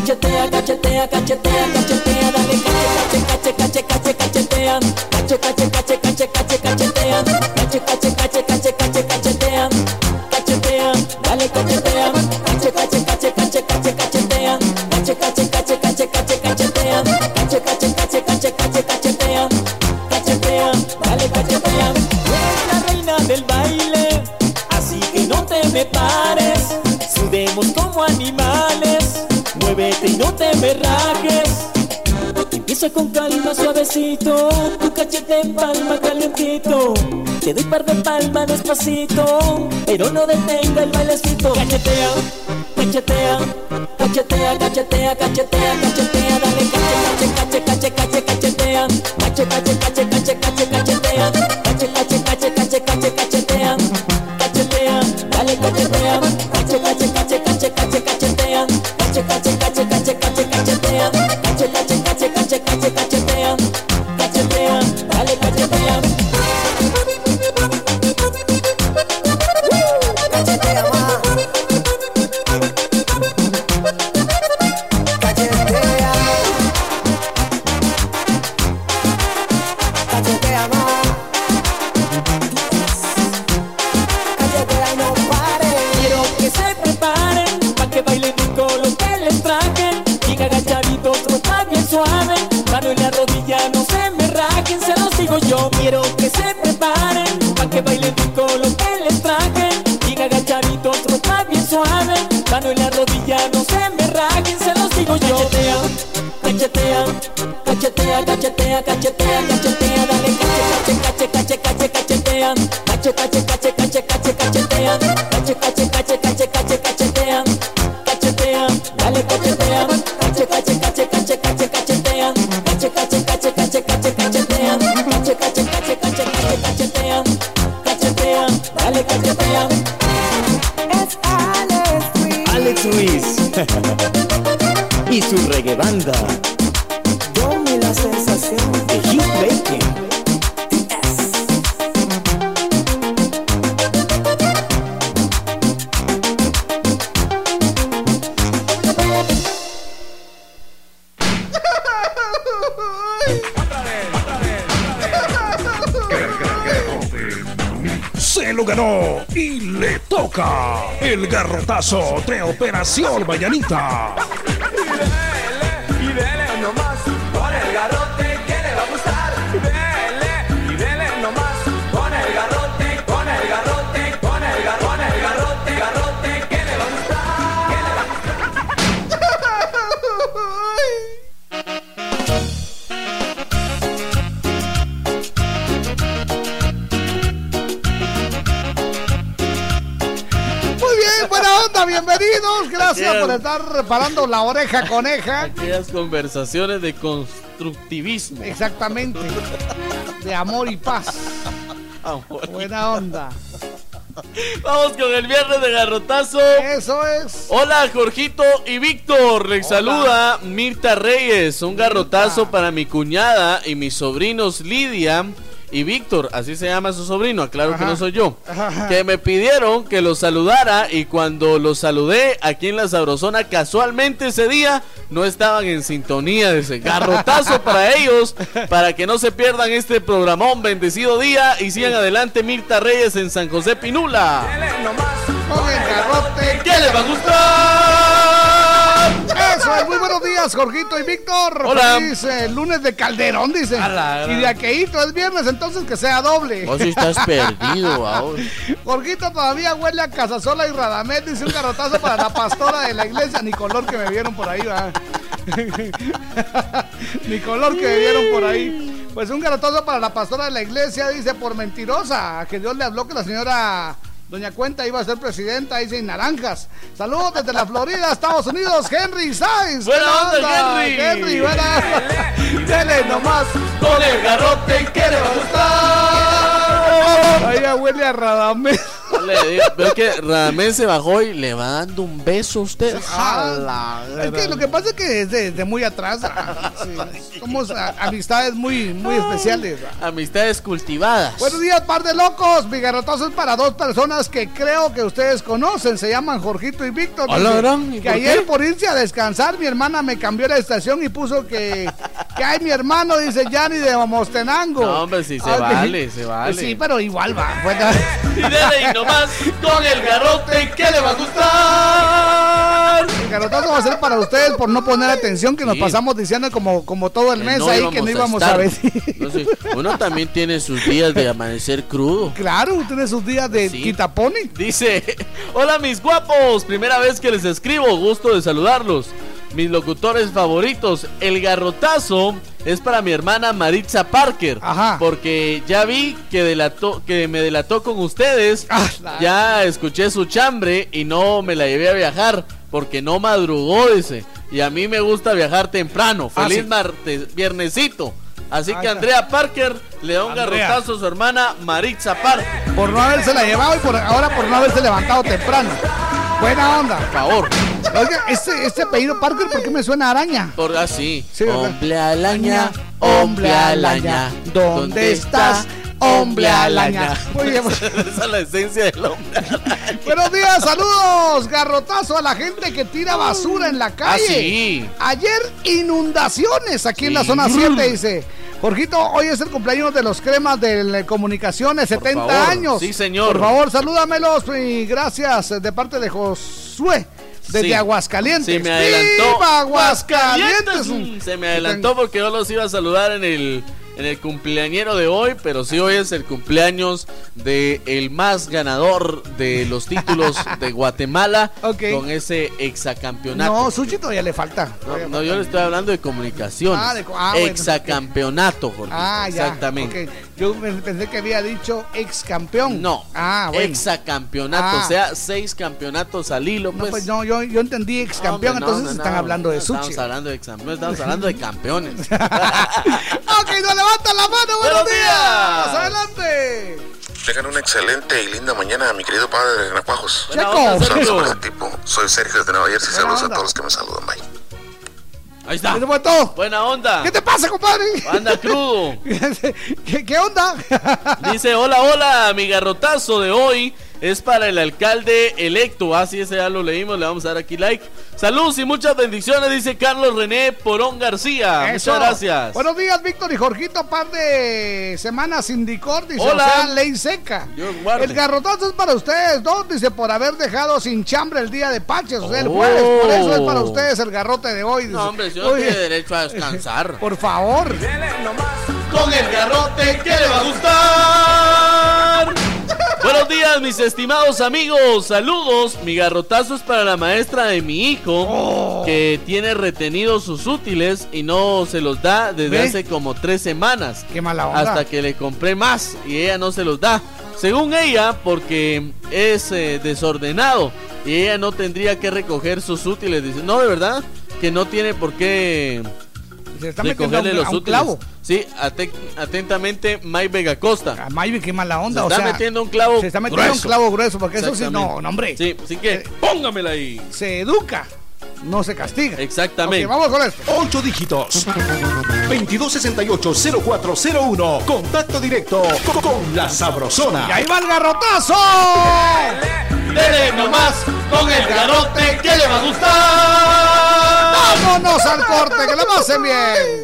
cachetea, cachetea, cachetea, cachetea. Dale cache, cache, cache, cache, cache, cachetea. Cache, cache, cache, cache, cache, cachetea. Cache, cache, cache, cache, cache, cachetea. Cachetea, dale cachetea. Cache, cache, cache, cache, cache, cachetea. Cache, cache, cache, cache, cache, cachetea. Cache, cache, cache, cache, cache, cachetea. Cachetea, dale cachetea. La reina del baile, así que no te me pares. Sudemos como animales, y no te me rajes. Empieza con calma suavecito, tu cachete en palma calientito. Te doy par de palmas despacito, pero no detenga el bailecito. Cachetea, cachetea, cachetea, cachetea, cachetea, cachetea, dale cache, cache, cache, cache, cachetea. Cache, cache, cache, cache, cache, cachetea. Cache, cache, cache, cache, cache, cachetea. Cachetea, dale cachetea. Cache, cache, cache, cache, cache, cachetea. Cache, cache, y su reggae banda. El garrotazo de Operación Mañanita. Estar reparando la oreja coneja. Aquellas conversaciones de constructivismo. Exactamente. De amor y paz. Amor. Buena onda. Vamos con el viernes de garrotazo. Eso es. Hola, Jorgito y Víctor. Les saluda Mirta Reyes. Un garrotazo para mi cuñada y mis sobrinos Lidia y Víctor. Así se llama su sobrino. Aclaro que no soy yo. Ajá. Que me pidieron que los saludara. Y cuando los saludé aquí en la Sabrosona, casualmente ese día no estaban en sintonía de ese garrotazo para ellos. Para que no se pierdan este programón. Bendecido día. Y sigan adelante, Mirta Reyes en San José Pinula. Con el garrote. ¿Qué les va a gustar? Eso es, muy buenos días, Jorgito y Víctor. Hola. Feliz eh, lunes de Calderón, dice. Y de aqueíto es viernes, entonces que sea doble. Vos sí estás perdido ahora. Jorgito todavía huele a Casasola y Radamés, dice un garrotazo para la pastora de la iglesia, ni color que me vieron por ahí, va. ni color que me vieron por ahí. Pues un garrotazo para la pastora de la iglesia, dice, por mentirosa, que Dios le habló que la señora Doña Cuenta iba a ser presidenta, dice naranjas. Saludos desde la Florida, Estados Unidos, Henry Sáenz. Buena onda, Henry. Henry, buena Dele nomás con el garrote que le va a gustar. Ahí a Radamés. Le digo, Veo que Radamés se bajó y le va dando un beso a usted. Ah, es que lo que pasa es que es de, de muy atrás. ah, sí, somos amistades muy, muy especiales. ah. Amistades cultivadas. Buenos días, par de locos. Mi garrotazo es para dos personas que creo que ustedes conocen. Se llaman Jorgito y Víctor. Hola, Dice gran, ¿y Que por ayer qué? por irse a descansar, mi hermana me cambió la estación y puso que, que hay mi hermano, dice Yanni de Mostenango. No, hombre, sí, se Ah, que- vale, se vale. Sí, pero igual va. Bueno. Con el garrote que le va a gustar. El garrotazo va a ser para ustedes por no poner atención, que nos Sí. pasamos diciendo como, como todo el mes ahí que no íbamos a, estar. ver. No sé, uno también tiene sus días de amanecer crudo. Claro, tiene sus días de Sí. quitapone. Dice, hola mis guapos, primera vez que les escribo, gusto de saludarlos. Mis locutores favoritos, el garrotazo es para mi hermana Maritza Parker. Porque ya vi que, delató, que me delató con ustedes. ya escuché su chambre y no me la llevé a viajar porque no madrugó, dice. Y a mí me gusta viajar temprano. Ah, Feliz sí. martes, viernesito. Así que. Andrea Parker le da un Andrea. garrotazo a su hermana Maritza Parker. Por no haberse la llevado y por ahora por no haberse levantado temprano. Buena onda. Por favor. Oiga, este, este apellido Parker, ¿por qué me suena a araña? Por así. Sí, ¿verdad? hombre alaña, hombre alaña. ¿Dónde estás, hombre alaña? Muy bien. Esa es la esencia del hombre. Buenos días, saludos. Garrotazo a la gente que tira basura en la calle. Ah, sí. Ayer inundaciones aquí en la Sí. zona 7, dice. Jorgito, hoy es el cumpleaños de los cremas de comunicaciones, 70 favor. años. Sí, señor. Por favor, salúdamelos y gracias de parte de Josué, desde Sí. Aguascalientes. Se me adelantó. ¡Viva Aguascalientes! Se me adelantó porque yo los iba a saludar en el en el cumpleañero de hoy, pero sí hoy es el cumpleaños de el más ganador de los títulos de Guatemala con ese exacampeonato. No, Suchi todavía le falta. No, no, yo le estoy hablando de comunicación. Ah, de ah. Exacampeonato, Jorge. Ah, ya. Exactamente. Yo me- pensé que había dicho ex campeón. No. Ah, bueno. Exacampeonato, Ah. o sea, seis campeonetos al hilo, No, pues. pues no, yo, yo entendí ex campeón, no, entonces no, están no, hablando de no Suchi. Estamos hablando de campeones, estamos hablando de campeones. ok, no levantan la mano, buenos, Buenos días. días. Adelante. Tengan una excelente y linda mañana, mi querido padre de Renacuajos. Buena Checo. Saludos a ese tipo. Soy Sergio desde Nueva Jersey. Saludos onda. a todos los que me saludan. Bye. Ahí está. Buena onda. ¿Qué te pasa, compadre? Anda crudo. ¿Qué, qué onda? Dice, hola, hola, mi garrotazo de hoy es para el alcalde electo. Así ese ya lo leímos, le vamos a dar aquí like. Saludos y muchas bendiciones, dice Carlos René Porón García. Eso. Muchas gracias. Buenos días, Víctor y Jorgito. Par de semanas sin dicor, dice. Hola. O sea, ley seca. El garrotazo es para ustedes dos, dice, por haber dejado sin chambre el día de Paches, o sea, el Oh. jueves. Por eso es para ustedes el garrote de hoy. dice. No, hombre, yo no Oye, tiene derecho a descansar. Por favor. Con el garrote que le va a gustar. Buenos días, mis estimados amigos. Saludos. Mi garrotazo es para la maestra de mi hijo que tiene retenidos sus útiles y no se los da desde ¿Ve? hace como tres semanas. Qué mala onda. Hasta que le compré más y ella no se los da. Según ella, porque es eh, desordenado y ella no tendría que recoger sus útiles. Dice, no, de verdad, que no tiene por qué Se está metiendo recogerle a un- los a un útiles. clavo. Sí, ate- atentamente, Mike Vega Costa. A Maybe, qué mala onda. Se o está sea, metiendo un clavo Se está metiendo grueso. un clavo grueso, porque eso sí, no, no, hombre. Sí, así que póngamela ahí. Se educa, no se castiga. Exactamente. Vamos con esto. Ocho dígitos. 2268-0401. Contacto directo con, con la Sabrosona. Y ahí va el garrotazo. Dele nomás con el garrote que le va a gustar. Vámonos al corte, que lo pasen bien.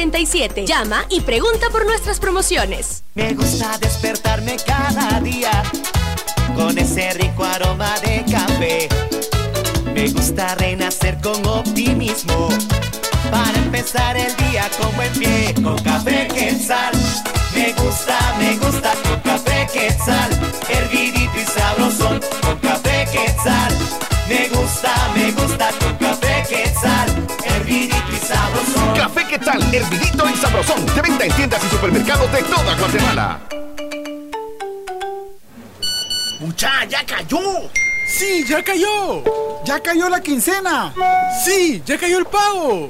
Llama y pregunta por nuestras promociones. Me gusta despertarme cada día con ese rico aroma de café. Me gusta renacer con optimismo para empezar el día con buen pie. Con café quetzal. Me gusta, me gusta con café quetzal. Hervidito y sabrosón con café quetzal. Me gusta, me gusta con café quetzal. Café Quetzal, hervidito y sabrosón. De venta en tiendas y supermercados de toda Guatemala. ¡Mucha, ya cayó! ¡Sí, ya cayó! ¡Ya cayó la quincena! ¡Sí, ya cayó el pago!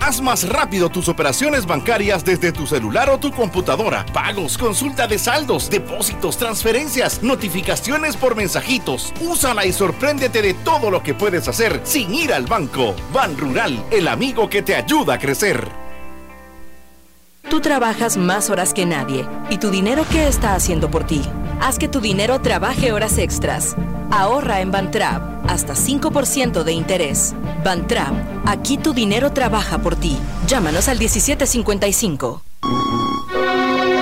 Haz más rápido tus operaciones bancarias desde tu celular o tu computadora. Pagos, consulta de saldos, depósitos, transferencias, notificaciones por mensajitos. Úsala y sorpréndete de todo lo que puedes hacer sin ir al banco. Ban Rural, el amigo que te ayuda a crecer. Tú trabajas más horas que nadie. ¿Y tu dinero qué está haciendo por ti? Haz que tu dinero trabaje horas extras. Ahorra en Bantrap hasta 5% de interés. Bantrap, aquí tu dinero trabaja por ti. Llámanos al 1755.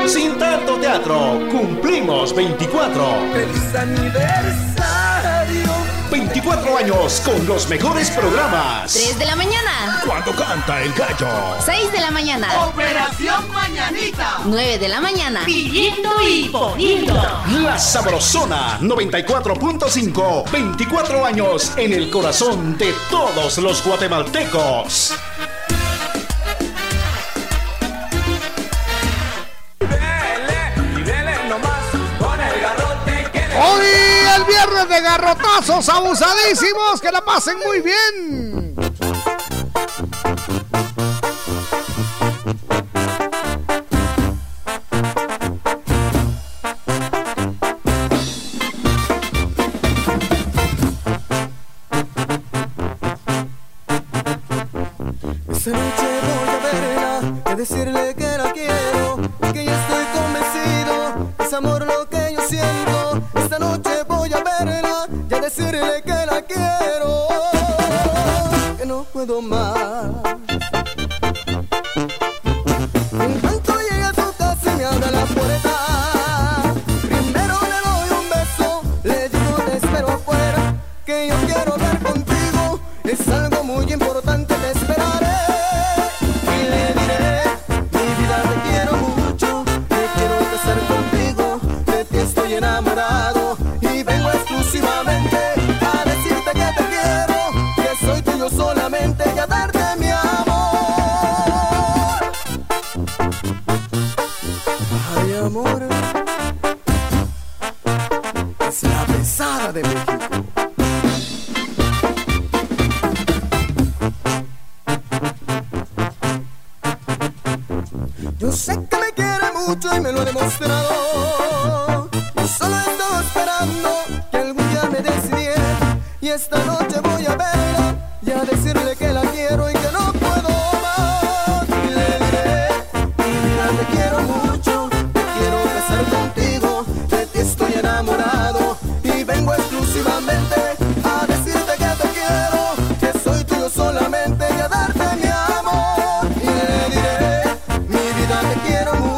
Sin tanto teatro, cumplimos 24. ¡Feliz aniversario! 24 años con los mejores programas. 3 de la mañana. Cuando canta el gallo. 6 de la mañana. Operación Mañanita. 9 de la mañana. Pidiendo y poniendo. La Sabrosona 94.5. 24 años en el corazón de todos los guatemaltecos. Hoy el viernes de garrotazos abusadísimos. Que la pasen muy bien. Quiero mucho,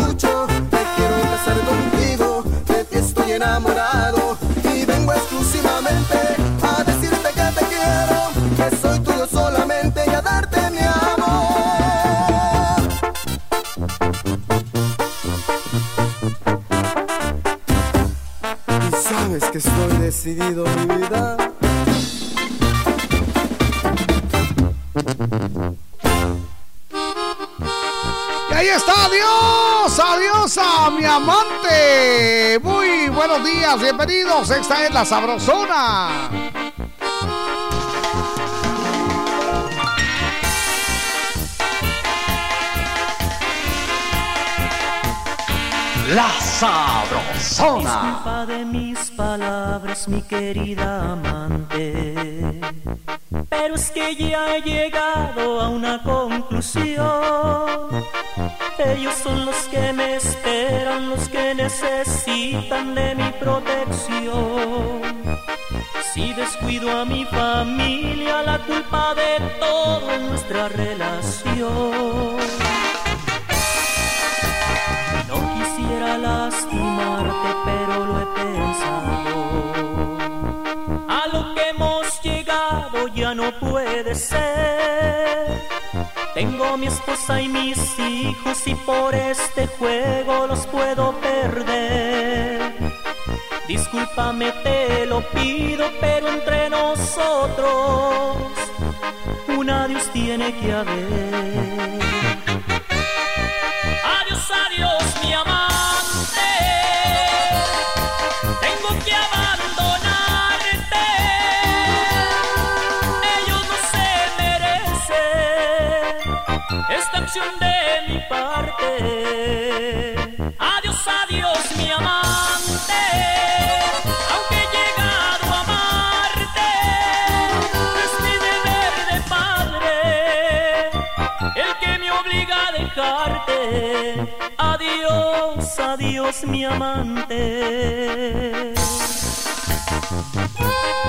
buenos días, bienvenidos. Esta es la Sabrosona. La Sabrosona. Es culpa de mis palabras, mi querida amante. Pero es que ya he llegado a una conclusión. Ellos son los que me esperan, los que necesitan de mi protección. Si descuido a mi familia, la culpa de todo es nuestra relación. No quisiera lastimarte, ya no puede ser. Tengo mi esposa y mis hijos y por este juego los puedo perder. Discúlpame, te lo pido, pero entre nosotros un adiós tiene que haber. Adiós, adiós, mi amante. De mi parte. Adiós, adiós, mi amante. Aunque he llegado a amarte, es mi deber de padre el que me obliga a dejarte. Adiós, adiós, mi amante.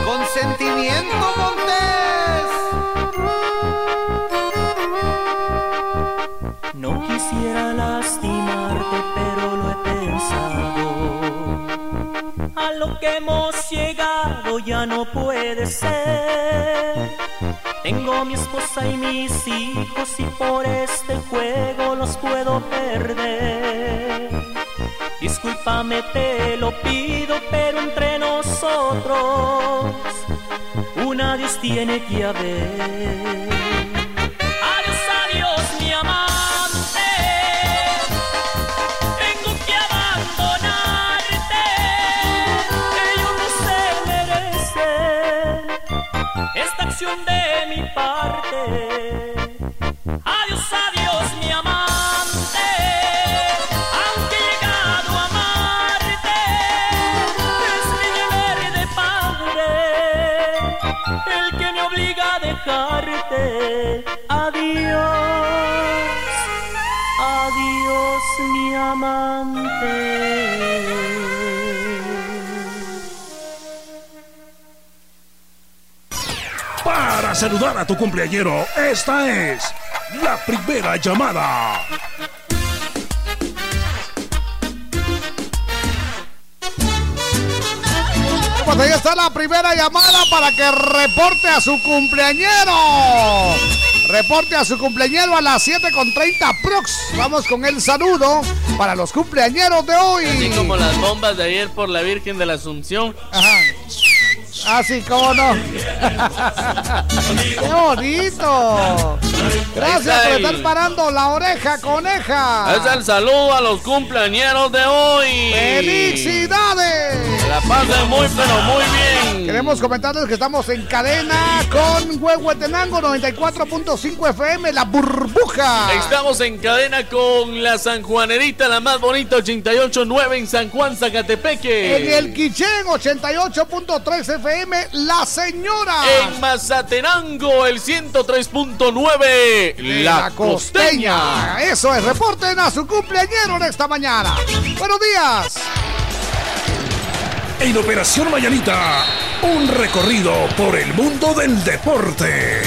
Consentimiento, Montes. Quisiera lastimarte, pero lo he pensado. A lo que hemos llegado ya no puede ser. Tengo mi esposa y mis hijos y por este juego los puedo perder. Discúlpame, te lo pido, pero entre nosotros un adiós tiene que haber. Adiós, adiós, mi amante. De mi parte. Adiós, adiós, mi amante. Aunque llegado a amarte, es mi deber de padre el que me obliga a dejarte. Adiós, adiós mi amante. Saludar a tu cumpleañero, esta es la primera llamada. Pues ahí está la primera llamada para que reporte a su cumpleañero. Reporte a su cumpleañero a las 7 con 30 prox. Vamos con el saludo para los cumpleañeros de hoy. Así como las bombas de ayer por la Virgen de la Asunción. Ajá. Ah, sí, cómo no. ¡Qué bonito! Gracias por estar parando la oreja, coneja. Es el saludo a los cumpleañeros de hoy. ¡Felicidades! La pasen muy, pero muy bien. Queremos comentarles que estamos en cadena con Huehuetenango 94.5 FM, La Burbuja. Estamos en cadena con la Sanjuanerita, la más bonita, 88.9 en San Juan, Zacatepeque. En el Quichén 88.3 FM, La Señora. En Mazatenango, el 103.9, La, Costeña. Eso es, reporten a su cumpleañero en esta mañana. Buenos días. En Operación Mañanita, un recorrido por el mundo del deporte.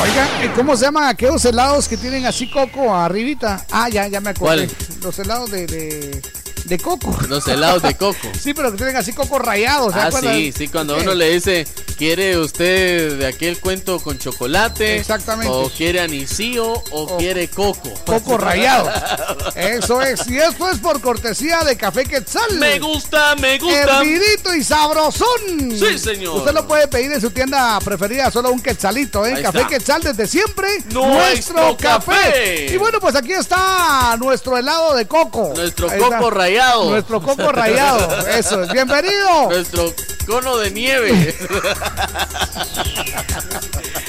Oiga, ¿y ¿cómo se llaman aquellos helados que tienen así coco arribita? Ah, ya, ya me acordé. Los helados de, de, de coco. Los helados de coco. Sí, pero que tienen así coco rayado. ¿se Ah, sí, sí, cuando uno le dice, ¿quiere usted de aquel cuento con chocolate? Exactamente. O quiere anisío o, quiere coco. Coco rayado. Eso es. Y esto es por cortesía de Café Quetzal. Me gusta, me gusta. Hervidito y sabrosón. Sí, señor. Usted lo puede pedir en su tienda preferida, solo un quetzalito, ¿eh? Ahí Café está. Quetzal desde siempre. Nuestro café. Y bueno, pues aquí está nuestro helado de coco. Nuestro Ahí coco está. rayado. Nuestro coco rayado. Eso es. Bienvenido. Nuestro cono de nieve.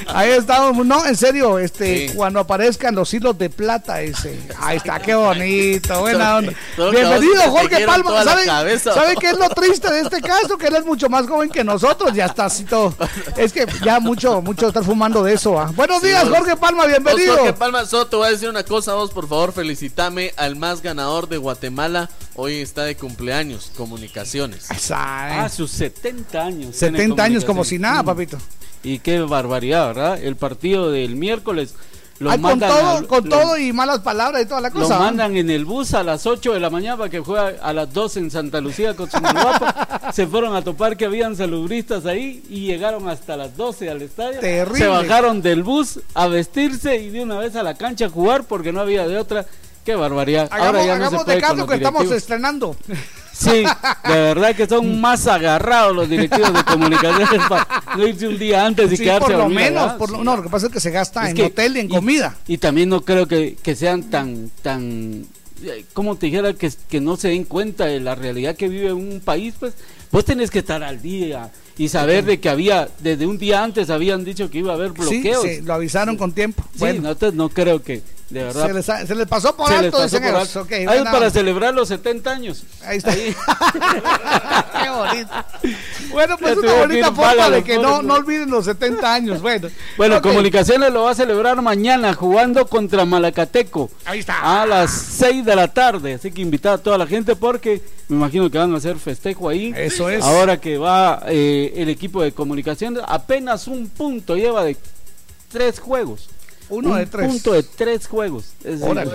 Ahí estamos. No, en serio, este, Sí. cuando aparezcan los hilos de plata, ese. Ahí está, qué bonito. Buena onda. Bienvenido, Jorge Palma. la ¿Sabe, cabeza. ¿Sabe qué es lo triste de este caso? Que él es mucho más joven que nosotros. Ya está así todo. Es que ya mucho, mucho estar fumando de eso. ¿ah? Buenos Sí, días, vos- Jorge Palma. Bienvenido. Jorge Palma Soto, voy a decir una cosa, vos por favor felicitame al más ganador de Guatemala. Hoy está de cumpleaños, comunicaciones. Ah, sus 70 años. 70 años como si nada, Mm. papito. Y qué barbaridad, ¿verdad? El partido del miércoles lo Ay, con mandan todo, al- con lo- todo y malas palabras y toda la Lo cosa. ¿ah? mandan en el bus a las 8 de la mañana para que juegue a las 12 en Santa Lucía con su. Se fueron a topar que habían salubristas ahí y llegaron hasta las 12 al estadio. Terrible. Se bajaron del bus a vestirse y de una vez a la cancha a jugar porque no había de otra. Qué barbaridad. Hagamos, Ahora ya no se hagamos puede de caso los que estamos estrenando. Sí, de verdad que son más agarrados los directivos de comunicaciones para no irse un día antes y Sí, quedarse por lo menos. allá. por lo- no, lo que pasa es que se gasta Es en que- hotel y en y- comida. Y también no creo que, que sean tan, tan, eh, como te dijera, que, que no se den cuenta de la realidad que vive un país, pues vos tenés que estar al día y saber de que había, desde un día antes habían dicho que iba a haber Sí, bloqueos. sí, lo avisaron con tiempo. Sí, Bueno, no, entonces no creo que, de verdad. se les, se les pasó por se les alto, pasó por alto. Ah, buena para celebrar los 70 años. Ahí está. Qué bonito. Bueno, pues Ya una bonita forma de que no, pobres, no olviden los 70 años. Bueno, Bueno, Ok. Comunicaciones lo va a celebrar mañana jugando contra Malacateco. Ahí está. A las 6 de la tarde. Así que invitar a toda la gente porque me imagino que van a hacer festejo ahí. Eso es. Ahora que va eh, el equipo de comunicaciones, apenas un punto lleva de tres juegos. Uno Un de tres. punto de tres juegos. Es Órale.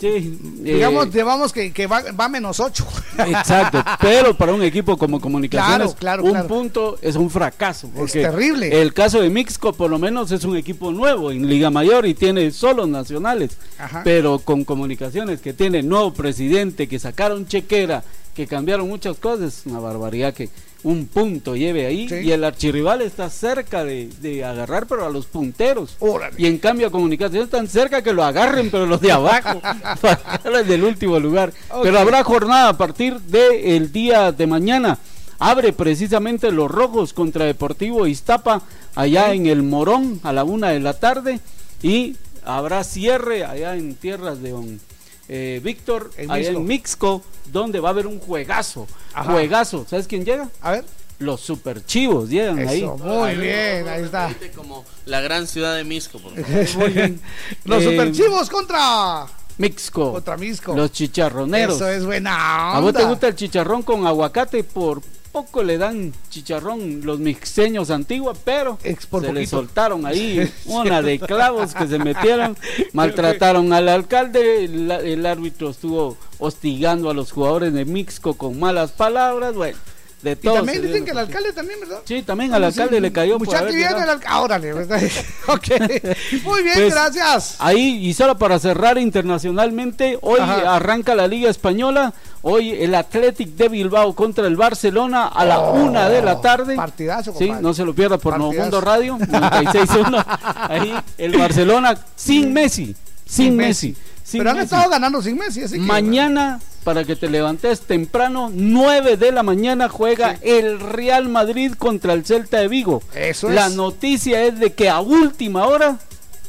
sí, eh, Digamos, llevamos que, que va, va menos 8. Exacto, pero para un equipo como Comunicaciones, Claro, claro, un claro. punto es un fracaso. porque terrible. El caso de Mixco, por lo menos, es un equipo nuevo en Liga Mayor y tiene solos nacionales. Ajá. Pero con Comunicaciones, que tiene nuevo presidente, que sacaron chequera, que cambiaron muchas cosas, es una barbaridad que un punto lleve ahí. Sí. Y el archirrival está cerca de, de agarrar, pero a los punteros. Órale. Y en cambio, a Comunicaciones tan cerca que lo agarren, pero los de abajo, del último lugar. Pero habrá jornada a partir del día de mañana. Abre precisamente los rojos contra Deportivo Iztapa, allá en el Morón, a la una de la tarde. Y habrá cierre allá en tierras de don eh, Víctor, En Mixco. en Mixco, donde va a haber un juegazo. Ajá. Juegazo. ¿Sabes quién llega? A ver. los superchivos llegan ahí. Muy bien, ahí está. Como la gran ciudad de Misco. por favor. Muy bien. Los Eh, superchivos contra. Mixco. Contra Misco. Los chicharroneros. Eso es buena ¿A vos te onda. gusta el chicharrón con aguacate? Por poco le dan chicharrón los mixeños antiguos, pero por se le soltaron ahí una de clavos que se metieron, maltrataron al alcalde, el, el árbitro estuvo hostigando a los jugadores de Mixco con malas palabras, bueno, de Y todo. también dicen que el cuenta. alcalde también, ¿verdad? Sí, también al alcalde le cayó por Mucha haber actividad en llegado. el alcalde. Órale, ¿verdad? ok. Muy bien, Pues, gracias. Ahí, y solo para cerrar internacionalmente, hoy Ajá. arranca la Liga Española. Hoy el Athletic de Bilbao contra el Barcelona a la una de la tarde. Oh, Partidazo, Sí, compadre. no se lo pierda por. Nuevo Mundo Radio 96.1. Ahí el Barcelona sin Messi. Sin, Messi. sin Pero han estado ganando sin Messi, así que. Mañana, para que te levantes temprano, 9 de la mañana juega el Real Madrid contra el Celta de Vigo. Eso la es. noticia es de que a última hora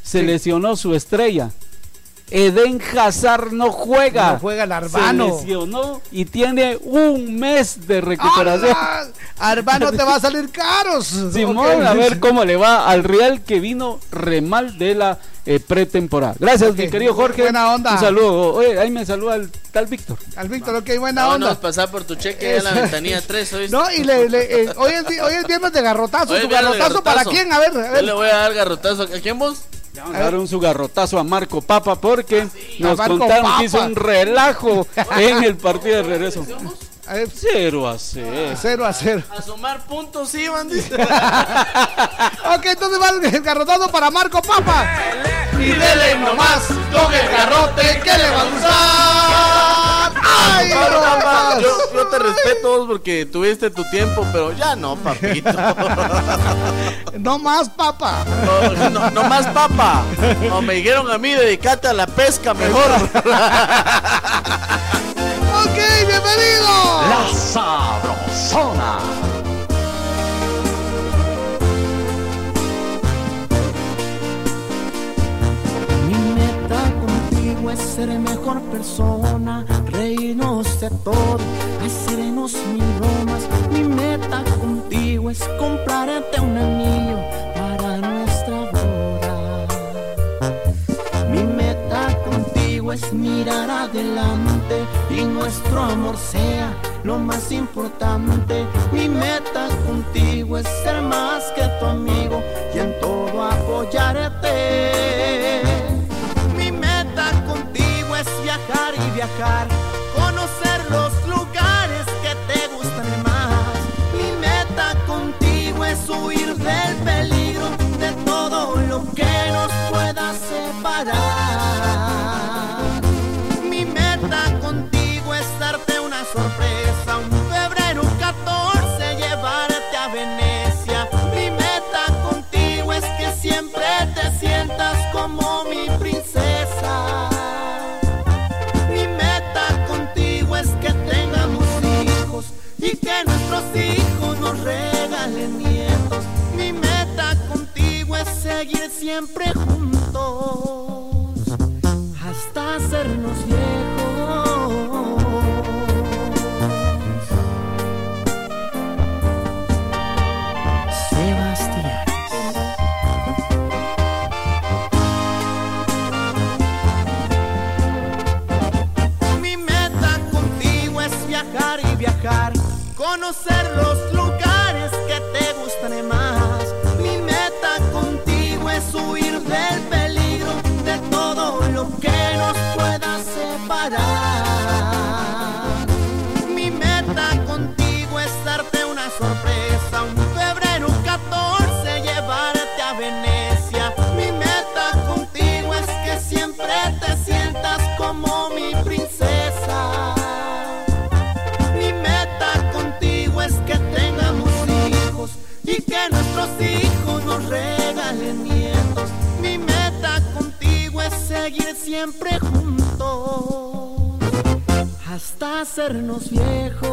se lesionó su estrella. Eden Hazard no juega. No juega el Arbano. Se lesionó y tiene un mes de recuperación. ¡Hala! Arbano te va a salir caros. Simón, a ver cómo le va al Real que vino re mal de la eh, pretemporada. Gracias, mi querido Jorge. Buena onda. Un saludo. Oye, ahí me saluda el tal Víctor. Al Víctor, ok, buena No, onda. no, pasar por tu cheque a la ventanilla 3. ¿oíste? No, y le, le- eh, hoy, es, hoy es viernes de garrotazo. Hoy es ¿Tu viernes de garrotazo, para quién? A ver, a Yo ver. le voy a dar garrotazo. ¿A quién vos? Vamos a dar un sugarrotazo a Marco Papa porque nos A Marco contaron que hizo un relajo en el partido de regreso. A ver, 0 a 0. 0 a 0. Asomar puntos, Iván, dice. Ok, entonces va el garrotazo para Marco Papa. Y dele nomás con el garrote que le va a gustar. ¡Ay, no papá, yo, yo te respeto porque tuviste tu tiempo, pero ya no, papito. No más, Papa. No, no, no más papa. No, me dijeron a mí, dedicate a la pesca mejor. Ok, bienvenido. La Sabrosona. Mi meta contigo es ser mejor persona, reírnos de todo, hacernos mil bromas. Mi meta contigo es comprarte un anillo contigo es mirar adelante y nuestro amor sea lo más importante. Mi meta contigo es ser más que tu amigo y en todo apoyarte. Mi meta contigo es viajar y viajar, hacernos viejos.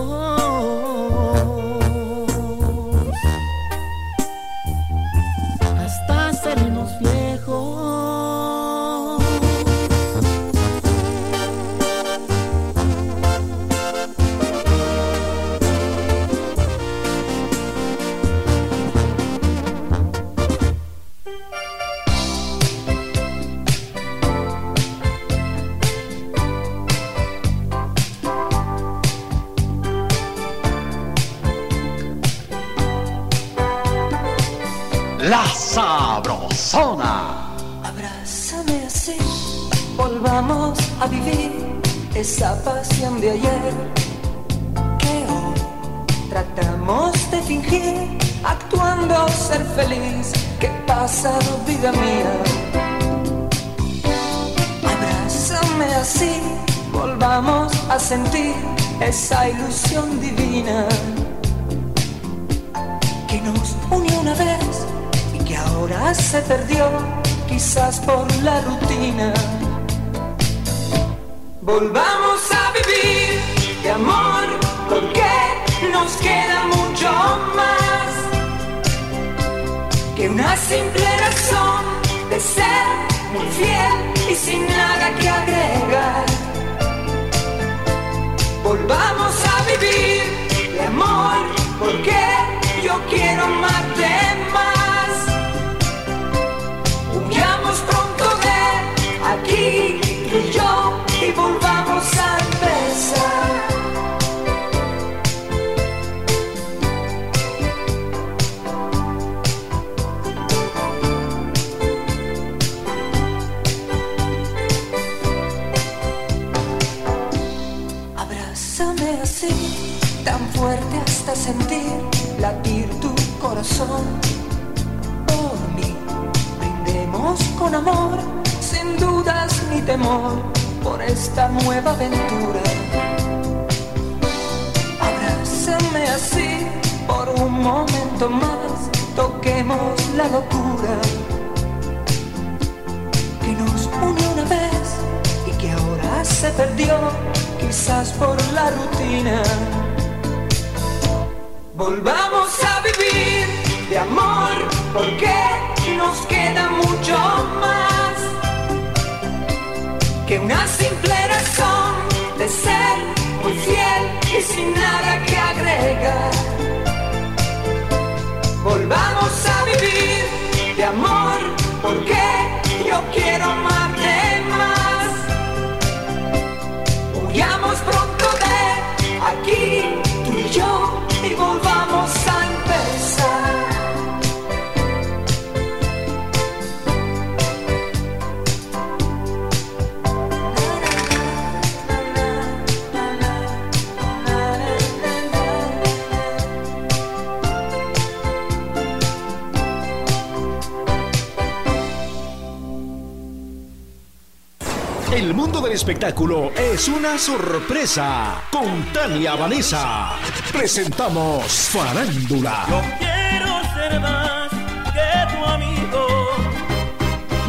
Espectáculo es una sorpresa. Con Tania Vanessa presentamos Farándula. Quiero ser más que tu amigo.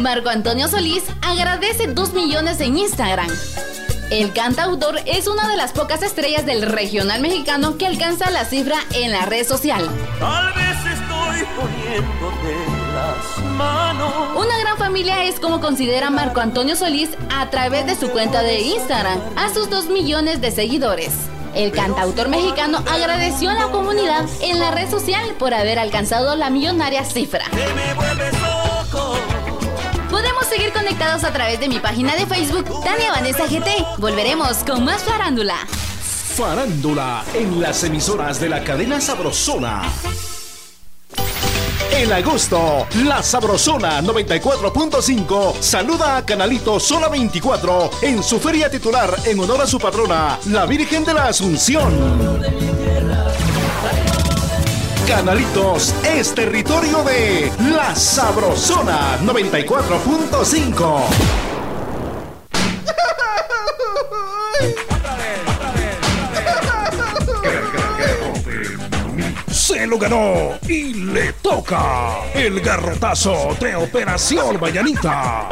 Marco Antonio Solís agradece 2 millones en Instagram. El cantautor es una de las pocas estrellas del regional mexicano que alcanza la cifra en la red social. Tal vez estoy poniéndote las manos. Una gran familia es como considera Marco Antonio Solís a través de su cuenta de Instagram a sus 2 millones de seguidores. El cantautor mexicano agradeció a la comunidad en la red social por haber alcanzado la millonaria cifra. Podemos seguir conectados a través de mi página de Facebook, Tania Vanessa GT. Volveremos con más farándula. Farándula en las emisoras de la cadena Sabrosona. En agosto, la Sabrosona 94.5 saluda a Canalito Sola 24 en su feria titular en honor a su patrona, la Virgen de la Asunción. Canalitos es territorio de la Sabrosona 94.5. ganó y le toca el garrotazo de Operación Mañanita.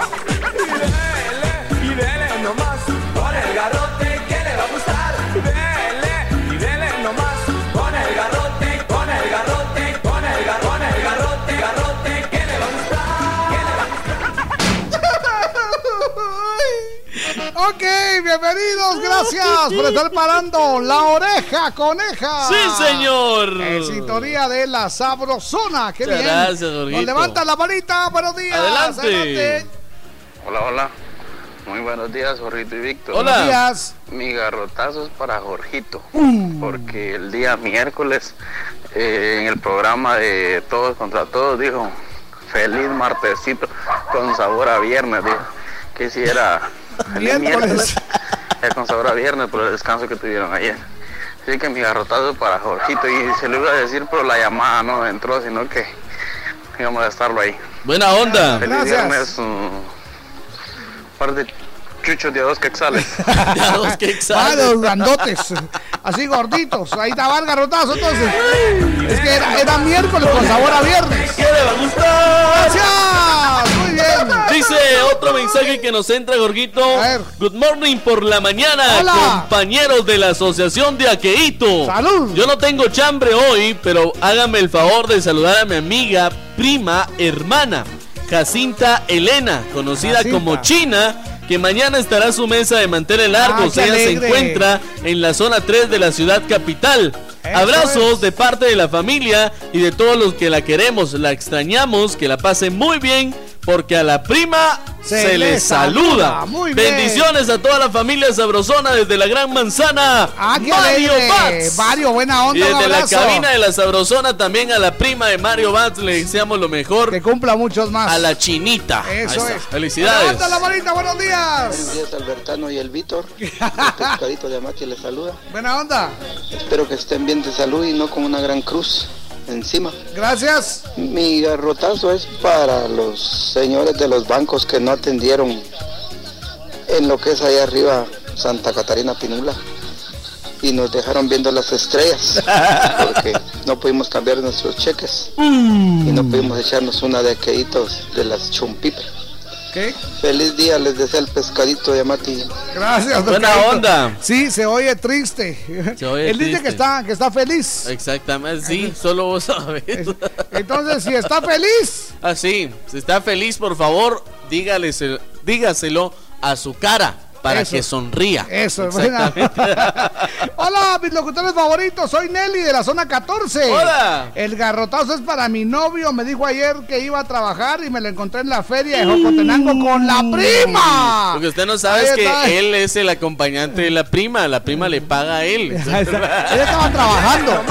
Ok, bienvenidos, gracias por estar parando la oreja coneja. Sí, señor. En sintonía de la sabrosona. Qué Muchas bien. gracias, Nos Jorgito. levantan la manita. Buenos días. Adelante. Hola, hola. Muy buenos días, Jorgito y Víctor. Hola. Buenos días. Mi garrotazo es para Jorgito, Uh. porque el día miércoles eh, en el programa de Todos contra Todos dijo, feliz martesito con sabor a viernes. Quisiera Miércoles. miércoles, eh, con sabor a viernes por el descanso que tuvieron ayer. Así que mi garrotazo para Jorgito y se lo iba a decir, pero la llamada no entró, sino que íbamos a estarlo ahí. Buena onda. Feliz Gracias. viernes, un par de chuchos de a dos quetzales. Ah, los grandotes. Así gorditos. Ahí estaba el garrotazo entonces. Es que era, era miércoles con sabor a viernes. ¿Qué le va a gustar? Gracias. Muy bien. Dice otro mensaje que nos entra, Gorguito. Good morning por la mañana, Hola. compañeros de la Asociación de Aqueito. Salud. Yo no tengo chambre hoy, pero hágame el favor de saludar a mi amiga, prima, hermana, Jacinta Elena, conocida Jacinta. como China. Que mañana estará su mesa de mantener largos. Ah, Ella se encuentra en la zona 3 de la ciudad capital. Eso Abrazos de parte de la familia y de todos los que la queremos, la extrañamos, que la pase muy bien, porque a la prima se, Se le saluda. saluda. Muy bien. Bendiciones a toda la familia sabrosona desde la Gran Manzana. Ah, Mario. Bats. Mario, buena onda. Y un desde la cabina de la sabrosona también a la prima de Mario Bats le deseamos lo mejor. Que cumpla muchos más. A la chinita. Eso es. Felicidades. Levanta la manita, buenos días. Buenos días, Albertano y el Víctor. El pescadito de Amati les saluda. Buena onda. Espero que estén bien de salud y no con una gran cruz encima. Gracias. Mi garrotazo es para los señores de los bancos que no atendieron en lo que es allá arriba Santa Catarina Pinula y nos dejaron viendo las estrellas porque no pudimos cambiar nuestros cheques y no pudimos echarnos una de aquellitos de las chumpipe. ¿Qué? Feliz día, les desea el pescadito de Amati. Gracias. Buena Pescadito. onda. Sí, se oye triste. Se oye Él dice que está, que está feliz. Exactamente, sí, solo vos sabés. Entonces, si está feliz. Así, si está feliz, por favor, dígale, dígaselo a su cara para Eso. que sonría. Eso. Exactamente. Hola, mis locutores favoritos. Soy Nelly de la zona 14. Hola. El garrotazo es para mi novio. Me dijo ayer que iba a trabajar y me lo encontré en la feria de Jocotenango con la prima. Lo que usted no sabe es que está. él es el acompañante de la prima. La prima le paga a él. Ella estaba trabajando.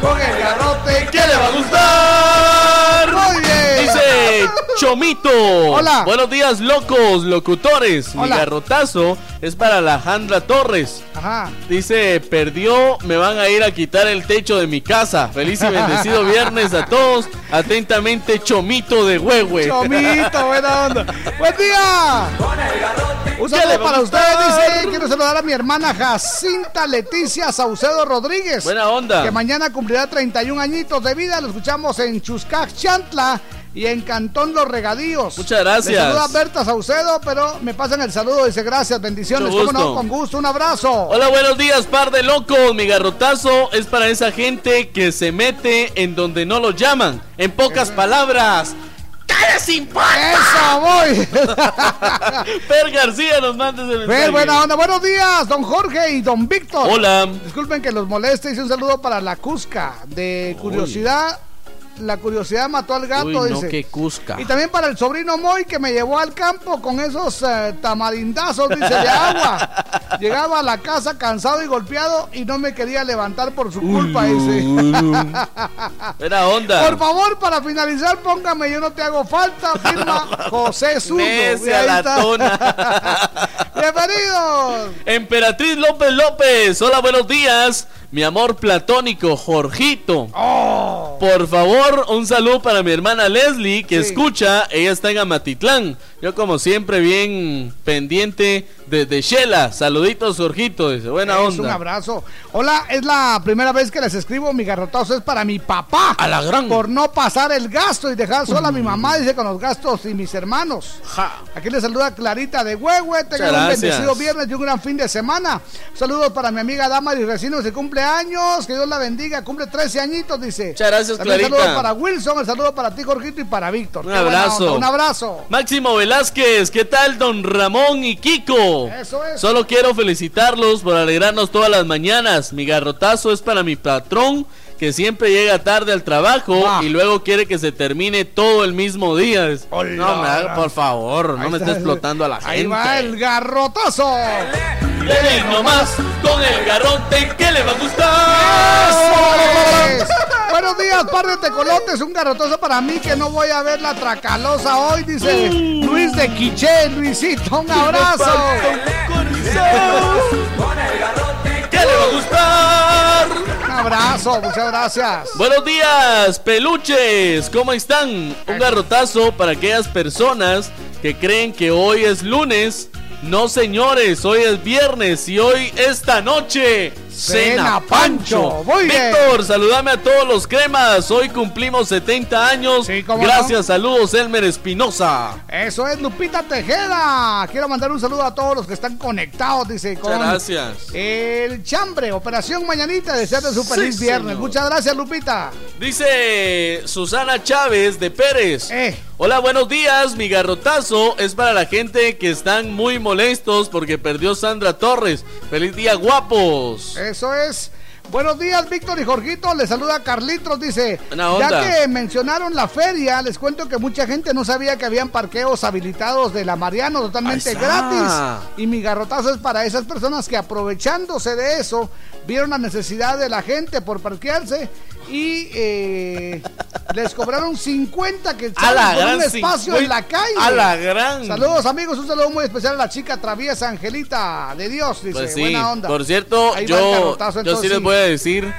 Con el garrote. ¿Qué le va a gustar? Muy bien. Dice Chomito. Hola. Buenos días, locos, locutores. Mi Hola. garrotazo es para Alejandra Torres. Ajá. Dice, perdió, me van a ir a quitar el techo de mi casa. Feliz y bendecido viernes a todos. Atentamente, Chomito de Huehue. Chomito, buena onda. Buen día. Un ¿Qué le saludo va para ustedes, dice. Quiero saludar a mi hermana Jacinta Leticia Saucedo Rodríguez. Buena onda. Que mañana cumplirá 31 añitos de vida. Lo escuchamos en Chuscac, Chantla y en Cantón Los Regadíos. Muchas gracias. Le saluda Berta Saucedo, pero me pasan el saludo. Dice gracias, bendiciones. Con gusto, un abrazo. Hola, buenos días, par de locos. Mi garrotazo es para esa gente que se mete en donde no lo llaman. En pocas palabras, ¡cara sin pata! ¡Eso, voy! Per García nos manda mensaje. Ver, buena onda. Buenos días, don Jorge y don Víctor. Hola. Disculpen que los moleste. Hice un saludo para la Cusca de curiosidad. La curiosidad mató al gato, Uy, no, dice. qué cusca. Y también para el sobrino Moy que me llevó al campo con esos eh, tamarindazos, dice, de agua. Llegaba a la casa cansado y golpeado y no me quería levantar por su culpa, dice. Buena onda. Por favor, para finalizar, póngame Yo no te hago falta, firma José Zurdo. Bienvenidos. Emperatriz López López. Hola, buenos días. Mi amor platónico, Jorgito. Oh. Por favor, un saludo para mi hermana Leslie que escucha. Ella está en Amatitlán. Yo, como siempre, bien pendiente desde Shela. Saluditos, Jorgito. Dice, buena Es un onda. abrazo. Hola, es la primera vez que les escribo. Mi garrotazo es para mi papá. A la gran. Por no pasar el gasto y dejar sola a mi mamá, dice, con los gastos y mis hermanos. Aquí le saluda Clarita de Huehue. Tengan un bendecido viernes y un gran fin de semana. Saludos para mi amiga Damaris Recinos, que cumple años. Que Dios la bendiga. Cumple 13 añitos, dice. Muchas gracias, También Clarita. saludos para Wilson, el saludo para ti, Jorgito, y para Víctor. Un Qué abrazo. Un abrazo. Máximo Velázquez, ¿qué tal, don Ramón y Kiko? Solo quiero felicitarlos por alegrarnos todas las mañanas. Mi garrotazo es para mi patrón que siempre llega tarde al trabajo y luego quiere que se termine todo el mismo día. No, me haga, por favor, no Ahí me está. esté explotando a la gente. Ahí va el garrotazo. Dele nomás con el garrote que le va a gustar. Eso es. Buenos días, par de tecolotes. Un garrotoso para mí que no voy a ver la tracalosa hoy, dice Luis de Quiché. Luisito, un abrazo. ¿Qué le va a gustar? Un abrazo, muchas gracias. Buenos días, peluches. ¿Cómo están? Un garrotazo para aquellas personas que creen que hoy es lunes. No, señores, hoy es viernes y hoy, esta noche, Cena Pancho. Muy bien. Víctor, saludame a todos los cremas. Hoy cumplimos 70 años. cómo Gracias, saludos, Elmer Espinosa. Eso es Lupita Tejeda. Quiero mandar un saludo a todos los que están conectados, dice. Con gracias. El chambre, Operación Mañanita. Desearte su feliz Sí, viernes. señor. Muchas gracias, Lupita. Dice Susana Chávez de Pérez. Eh. Hola, buenos días. Mi garrotazo es para la gente que están muy molestos porque perdió Sandra Torres. Feliz día, guapos. Eso es. Buenos días, Víctor y Jorgito. Les saluda Carlitos. Dice. Ya que mencionaron la feria, les cuento que mucha gente no sabía que habían parqueos habilitados de la Mariano totalmente gratis. Y mi garrotazo es para esas personas que aprovechándose de eso, vieron la necesidad de la gente por parquearse y eh, les cobraron 50 que A la por un espacio en la 50. calle. A la gran. Saludos, amigos. Un saludo muy especial a la chica traviesa Angelita de Dios. Dice: Pues sí, Buena onda. por cierto, Ahí yo, yo sí les voy a decir.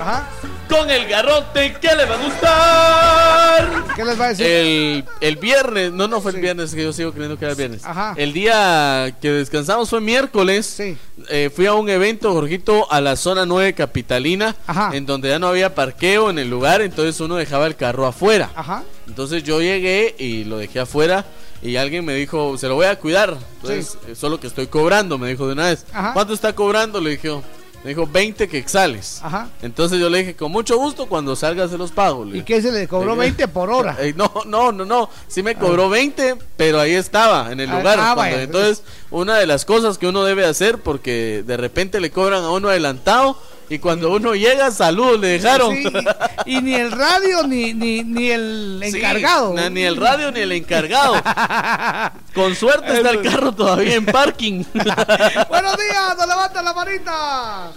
Ajá. Con el garrote, ¿qué les va a gustar? ¿Qué les va a decir? El, el viernes, no, no fue el viernes, que yo sigo creyendo que era el viernes. Ajá. El día que descansamos fue miércoles. Eh, fui a un evento, Jorgito, a la zona 9 capitalina, en donde ya no había parqueo en el lugar, entonces uno dejaba el carro afuera. Ajá. Entonces yo llegué y lo dejé afuera y alguien me dijo, se lo voy a cuidar. Entonces, eh, solo que estoy cobrando, me dijo de una vez. Ajá. ¿Cuánto está cobrando? Le dije. Me dijo 20 quexales. Ajá. Entonces yo le dije, con mucho gusto, cuando salgas se los pago. le ¿Y qué se le cobró 20 por hora? Eh, no, no, no, no. Sí me cobró 20, pero ahí estaba, en el Ah, lugar. ah, Cuando- entonces, una de las cosas que uno debe hacer, porque de repente le cobran a uno adelantado, y cuando uno llega, saludos le dejaron. Sí, y, ni el radio ni, ni, ni el encargado. ni el radio ni el encargado. Con suerte está el carro todavía en parking. Buenos días, no levanta la manita.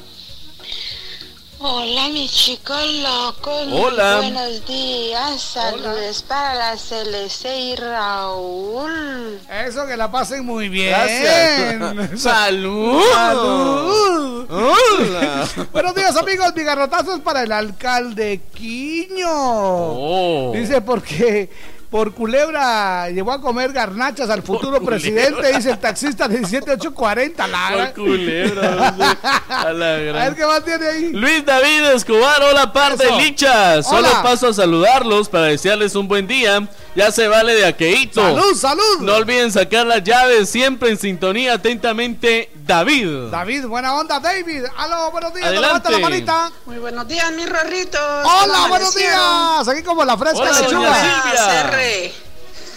Hola, mis chicos locos. muy Hola. Buenos días. Saludos para la CLC y Raúl. Eso, que la pasen muy bien. Gracias. Salud. Salud. Hola. Buenos días, amigos. Mi garrotazo es para el alcalde Quiño. Oh. Dice porque por culebra llevó a comer garnachas al futuro presidente, dice el taxista de 17840. La Por culebra. A la A ver qué más tiene ahí. Luis David Escobar, hola par de lichas. Solo paso a saludarlos para desearles un buen día. Ya se vale de aqueíto. Salud, salud. No olviden sacar las llaves, siempre en sintonía. Atentamente, David. David, buena onda, David. Aló, buenos días. Adelante. levanta la manita. Muy buenos días, mis rorritos. Hola, ¿Cómo buenos días. Aquí como la fresca Hola, lechuga. Cerre.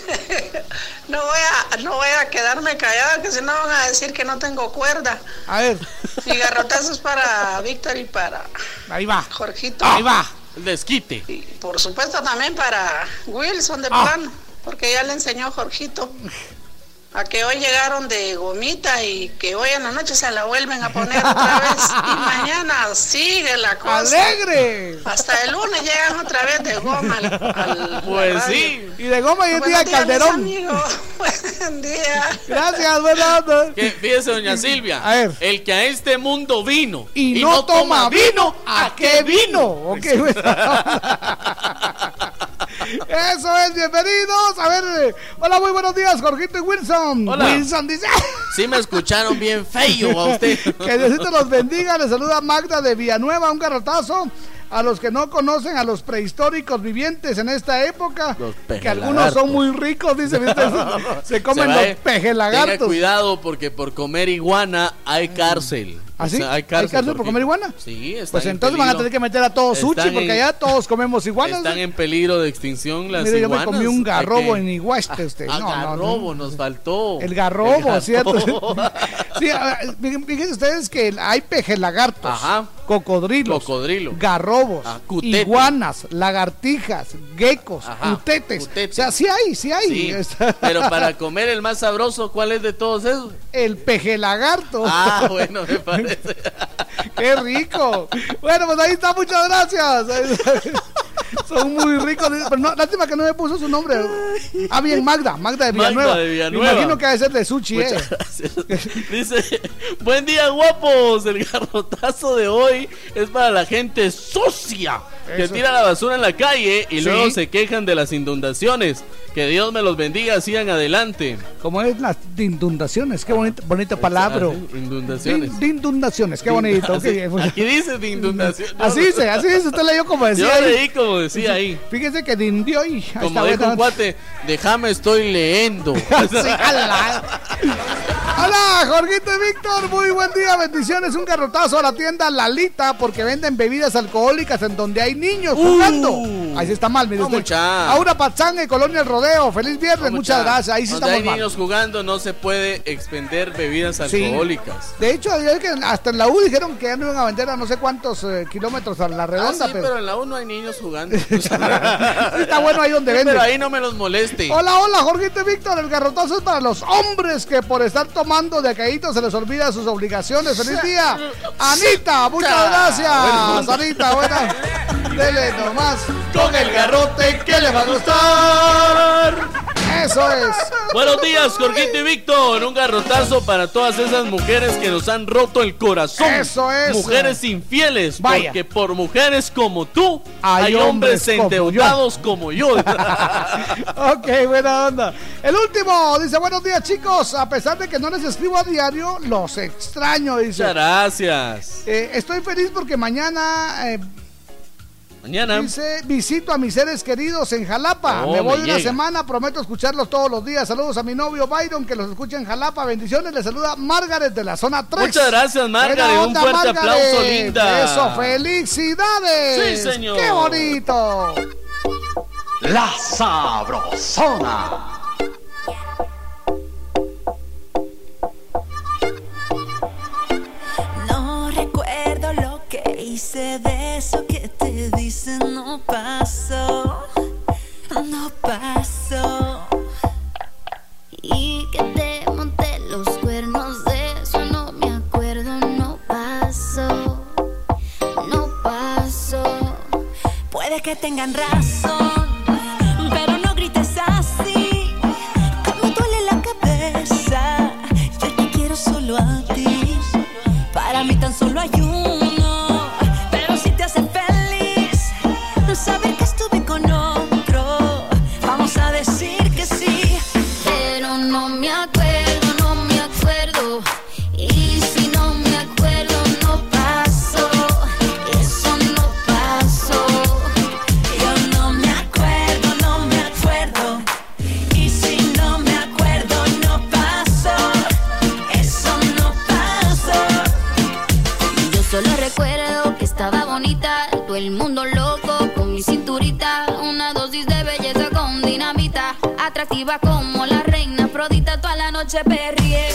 No voy, a, no voy a quedarme callada, que si no van a decir que no tengo cuerda. A ver, Mi garrotazo es para Víctor y para ahí va. Jorgito. Ahí va. Desquite. Por supuesto también para Wilson de Ah. plano, porque ya le enseñó Jorgito a que hoy llegaron de gomita y que hoy en la noche se la vuelven a poner otra vez y mañana sigue la cosa. ¡Alegre! Hasta el lunes llegan otra vez de goma al, al- Pues sí. Y de goma y el día de Calderón. amigos. Buen día. Gracias, buena onda. Que, fíjese, doña Silvia. A ver. El que a este mundo vino Y, no, toma vino, ¿a qué vino? Ok, Eso es, bienvenidos. A ver, hola, muy buenos días, Jorgito y Wilson. Hola. Wilson dice Sí me escucharon bien feo a usted. que Diosito los bendiga. Le saluda Magda de Villanueva, un garrotazo. A los que no conocen a los prehistóricos vivientes en esta época, que algunos son muy ricos, dice, ¿viste? se comen Se va, los eh. pejes Tenga cuidado porque por comer iguana hay cárcel. ¿Ah, O sí? sea, ¿Hay cárcel por porque- comer iguana? Sí, están Pues en entonces van a tener que meter a todos sushi, Están porque en- allá todos comemos iguanas. Están en peligro de extinción las Mire, yo me iguanas. comí un Hay garrobo que- en Iguaste, usted. Ah, No, no, no. garrobo, nos faltó. El garrobo, El ¿cierto? garrobo. sí, a ver, fíjense ustedes que hay pejes lagartos, Ajá. Cocodrilos, Cocodrilo. garrobos, Ah, iguanas, lagartijas, geckos, Ajá, cutetes. cutete. O sea, sí hay, sí hay. Sí, pero para comer el más sabroso, ¿cuál es de todos esos? El peje lagarto. Ah, bueno, me parece. ¡Qué rico! Bueno, pues ahí está, muchas gracias. Son muy ricos. Pero no, lástima que no me puso su nombre. Ah, bien, Magda, Magda de Magda Villanueva. de Villanueva. Me imagino que debe ser de sushi, ¿eh? Dice, buen día guapos, el garrotazo de hoy es para la gente sucia que tira la basura en la calle y Sí. luego se quejan de las inundaciones. Que Dios me los bendiga, sigan adelante. Como es las inundaciones, qué bonita, bonita palabra. Inundaciones. Din- Inundaciones, qué bonito. Así- ok. Aquí dice de inundaciones. Así dice, así dice, usted leyó como decía. Yo ahí. leí como decía ahí. Fíjese que dindió y ahí Como dijo un cuate, déjame estoy leyendo. Sí. Hola, Jorgito y Víctor, muy buen día, bendiciones, un garrotazo a la tienda Lalita porque venden bebidas alcohólicas en donde hay niños jugando. Ahí sí está mal, mire Uh. No, usted. Aura Pachanga y Colonia El Rodeo, feliz viernes, muchas gracias, ahí sí Donde estamos hay mal. niños jugando no se puede expender bebidas Sí. alcohólicas. De hecho, hasta en la U dijeron que ya no iban a vender a no sé cuántos eh, kilómetros a la Ah, redonda, sí, pero... pero en la U no hay niños jugando. está bueno ahí donde Sí, venden. Pero ahí no me los moleste. Hola, hola, Jorgito y Víctor. El garrotazo es para los hombres que por estar tomando de caído se les olvida sus obligaciones. ¡Feliz día! Anita, muchas gracias. Anita, buena. Dele nomás con el garrote que le va a gustar. Eso es. Buenos días, Jorgito y Víctor. Un garrotazo para todas esas mujeres que nos han roto el corazón. Eso es. Mujeres infieles. Vaya. Porque por mujeres como tú Hay hay, hombres, hombres como endeudados como yo. Ok, buena onda. El último dice: Buenos días, chicos. A pesar de que no les escribo a diario, los extraño. Dice: Muchas gracias. Eh, estoy feliz porque mañana. eh, Mañana. Dice, visito a mis seres queridos en Jalapa. Oh, me voy me una llega. semana, prometo escucharlos todos los días. Saludos a mi novio Byron, que los escucha en Jalapa. Bendiciones, le saluda Margaret de la zona 3. Muchas gracias, Margaret. Un fuerte Margaret. aplauso, linda. Eso, felicidades. Sí, señor. Qué bonito. La Sabrosona. Hice de eso que te dicen no pasó, no pasó. Y que te monté los cuernos de eso no me acuerdo, no pasó, no pasó. Puede que tengan razón, pero no grites saber atractiva como la reina Afrodita, toda la noche perrié,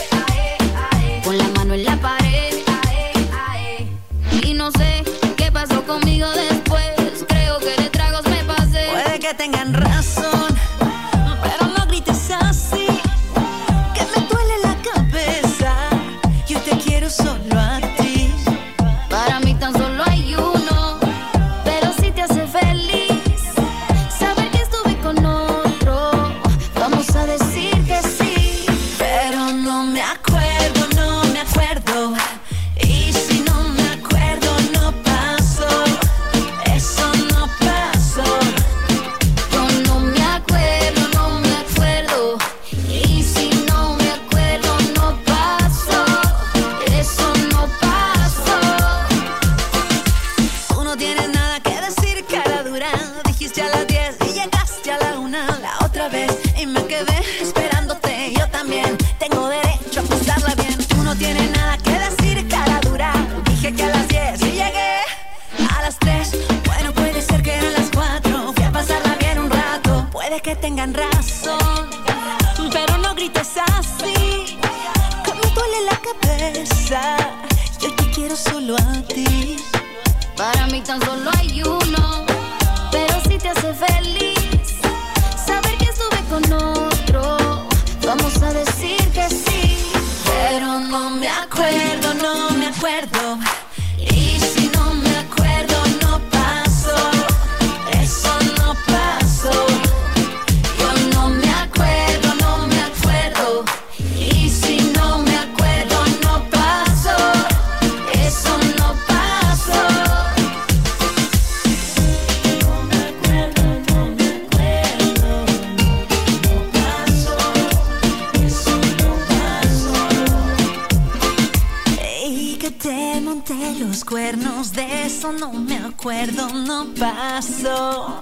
no me acuerdo, no paso,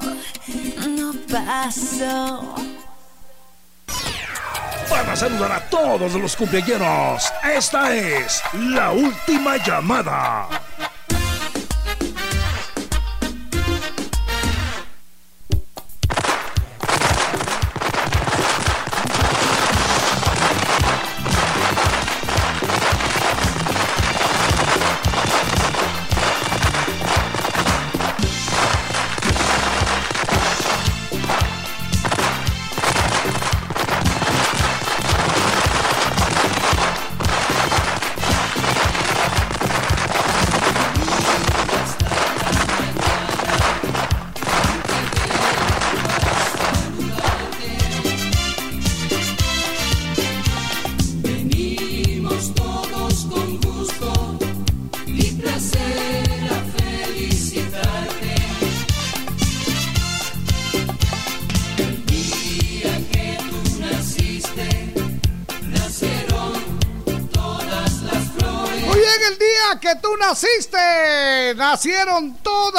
no paso. Para saludar a todos los cumpleaños, esta es la última llamada.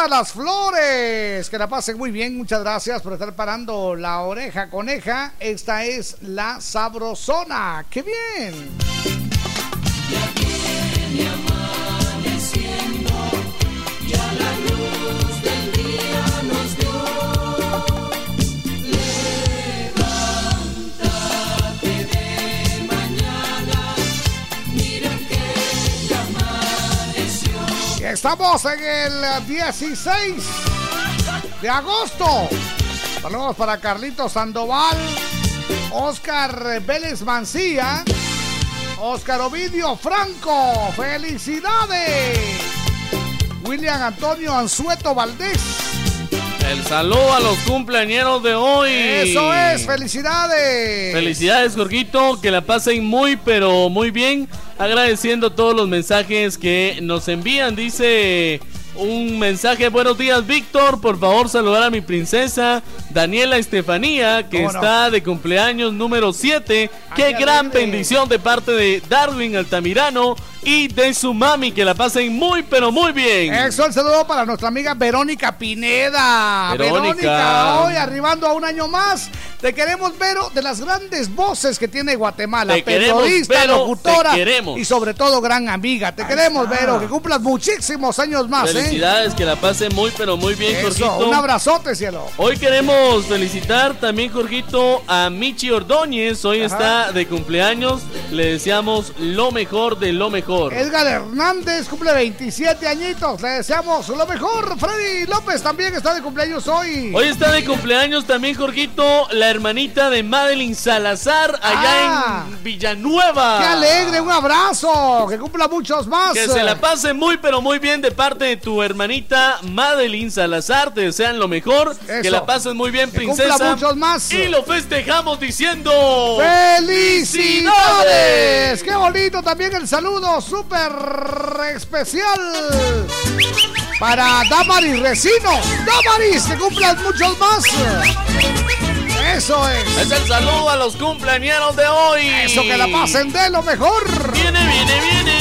Las flores. Que la pasen muy bien, muchas gracias por estar parando la oreja coneja. Esta es la sabrosona. ¡Qué bien! Estamos en el 16 de agosto. Saludos para Carlitos Sandoval, Oscar Vélez Mancía, Oscar Ovidio Franco. ¡Felicidades! William Antonio Anzueto Valdés. El saludo a los cumpleañeros de hoy. Eso es, felicidades. Felicidades, Jorgito, que la pasen muy, pero muy bien. Agradeciendo todos los mensajes que nos envían. Dice un mensaje, buenos días, Víctor. Por favor, saludar a mi princesa Daniela Estefanía, que está de cumpleaños número 7. Qué gran bendición de parte de Darwin Altamirano y de su mami. Que la pasen muy, pero muy bien. Eso, el saludo para nuestra amiga Verónica Pineda. Verónica. hoy arribando a un año más. Te queremos, Vero, de las grandes voces que tiene Guatemala. Te queremos, periodista, Vero, locutora te queremos. y sobre todo gran amiga. Te queremos, Vero, que cumplas muchísimos años más, ¿eh? Felicidades, que la pasen muy, pero muy bien, Eso, Jorgito. un abrazote, cielo. Hoy queremos felicitar también, Jorgito, a Michi Ordóñez. Hoy Ajá. está de cumpleaños. Le deseamos lo mejor de lo mejor. Edgar Hernández cumple 27 añitos. Le deseamos lo mejor. Freddy López también está de cumpleaños hoy. Hoy está de cumpleaños también, Jorgito, la hermanita de Madeline Salazar, allá Ah. en Villanueva. ¡Qué alegre! ¡Un abrazo! ¡Que cumpla muchos más! Que se la pase muy, pero muy bien de parte de tu hermanita Madeline Salazar. Te desean lo mejor. Que la pases muy bien, princesa. muchos más. Y lo festejamos diciendo: ¡Felicidades! ¡Qué bonito también el saludo súper especial! Para Damaris Recinos. ¡Damaris! ¡Que cumplan muchos más! Eso es. Es el saludo a los cumpleañeros de hoy. Eso, que la pasen de lo mejor. Viene, viene, viene.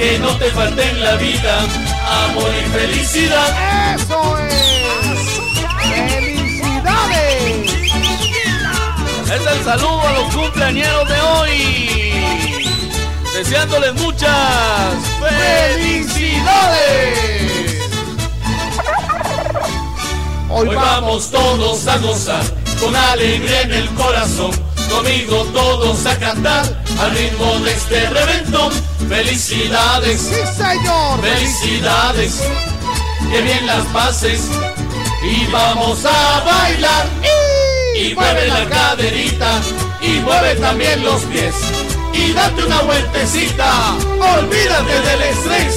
Que no te falte en la vida amor y felicidad. ¡Eso es! ¡Felicidades! Es el saludo a los cumpleañeros de hoy. Deseándoles muchas felicidades. Hoy vamos todos a gozar con alegría en el corazón. Conmigo todos a cantar al ritmo de este reventón. Felicidades, ¡Sí, señor! felicidades, que bien las pases y vamos a bailar. Y mueve la caderita y mueve también los pies. y date una vueltecita. Olvídate del estrés.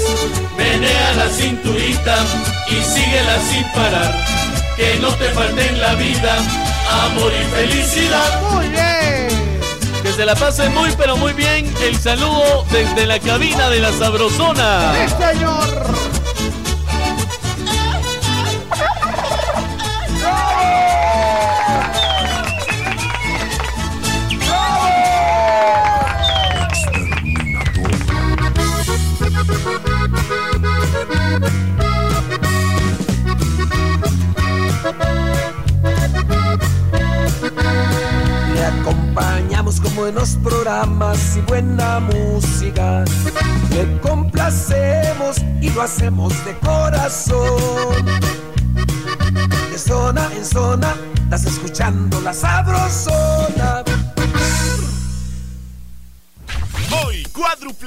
Menea la cinturita y síguela sin parar. Que no te falte en la vida amor y felicidad. Muy bien. Que se la pase muy pero muy bien. El saludo desde la cabina de la Sabrosona. ¡Sí, señor!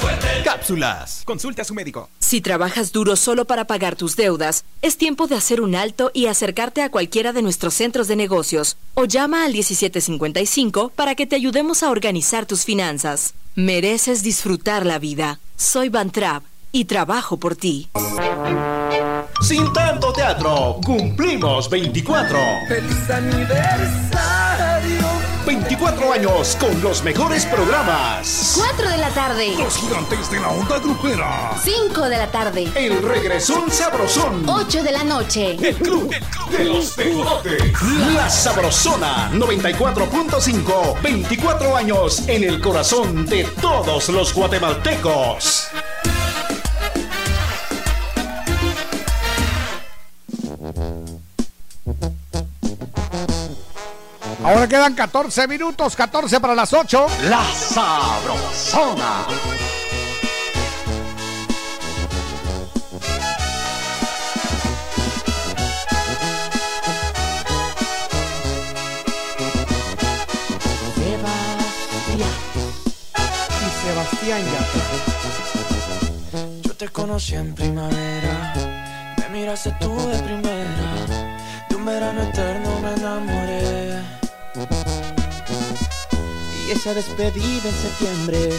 Fuerte. Cápsulas. Consulte a su médico. Si trabajas duro solo para pagar tus deudas, es tiempo de hacer un alto y acercarte a cualquiera de nuestros centros de negocios o llama al 1755 para que te ayudemos a organizar tus finanzas. Mereces disfrutar la vida. Soy Bantrap y trabajo por ti. Sin tanto teatro, cumplimos 24. ¡Feliz aniversario! 24 años con los mejores programas. 4 de la tarde. Los gigantes de la onda grupera. 5 de la tarde. El regresón sabrosón. 8 de la noche. El club de los tejotes. La Sabrosona 94.5. 24 años en el corazón de todos los guatemaltecos. Ahora quedan 14 minutos, 14 para las 8. La Sabrosona. y Sebastián Yatra. Yo te conocí en primavera, me miraste tú de primera, de un verano eterno me enamoré. Esa despedida en septiembre,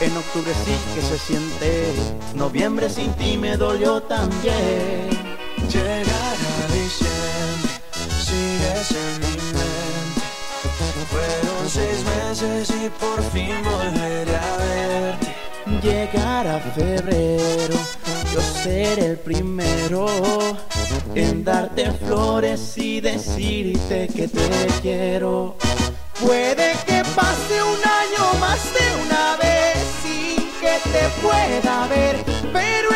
en octubre sí que se siente, noviembre sin ti me dolió también. Llegará diciembre, sigues en mi mente. Fueron seis meses y por fin volveré a verte. Llegará febrero, yo seré el primero en darte flores y decirte que te quiero. Puede que pase un año más de una vez sin que te pueda ver, pero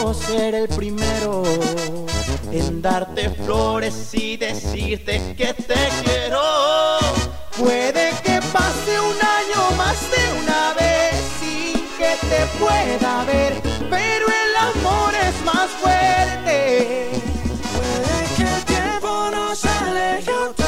yo seré el primero en darte flores y decirte que te quiero. Puede que pase un año más de una vez sin que te pueda ver, pero el amor es más fuerte. Puede que el tiempo nos aleje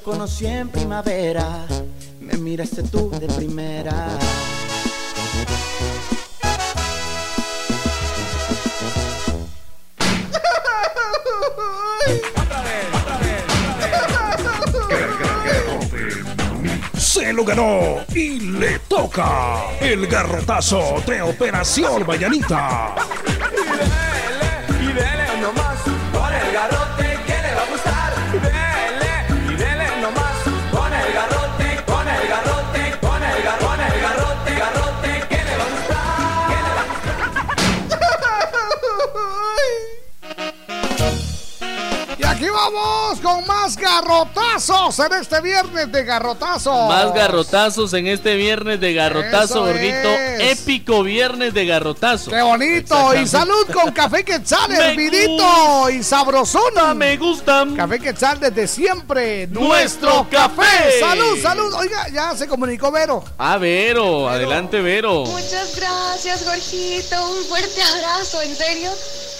conocí en primavera, me miraste tú de primera. Se lo ganó y le toca el garrotazo de Operación Mañanita. Y dele nomás con el garrote vamos con más garrotazos en este viernes de garrotazos. Más garrotazos en este viernes de garrotazo, es. Épico viernes de garrotazo. ¡Qué bonito! Y salud con Café Quetzal, hervidito y sabrosona. Me gustan. Café Quetzal desde siempre. Nuestro café. Salud, salud. Oiga, ya se comunicó Vero. Ah, Vero, adelante, Vero. Muchas gracias, Jorgito. Un fuerte abrazo, en serio.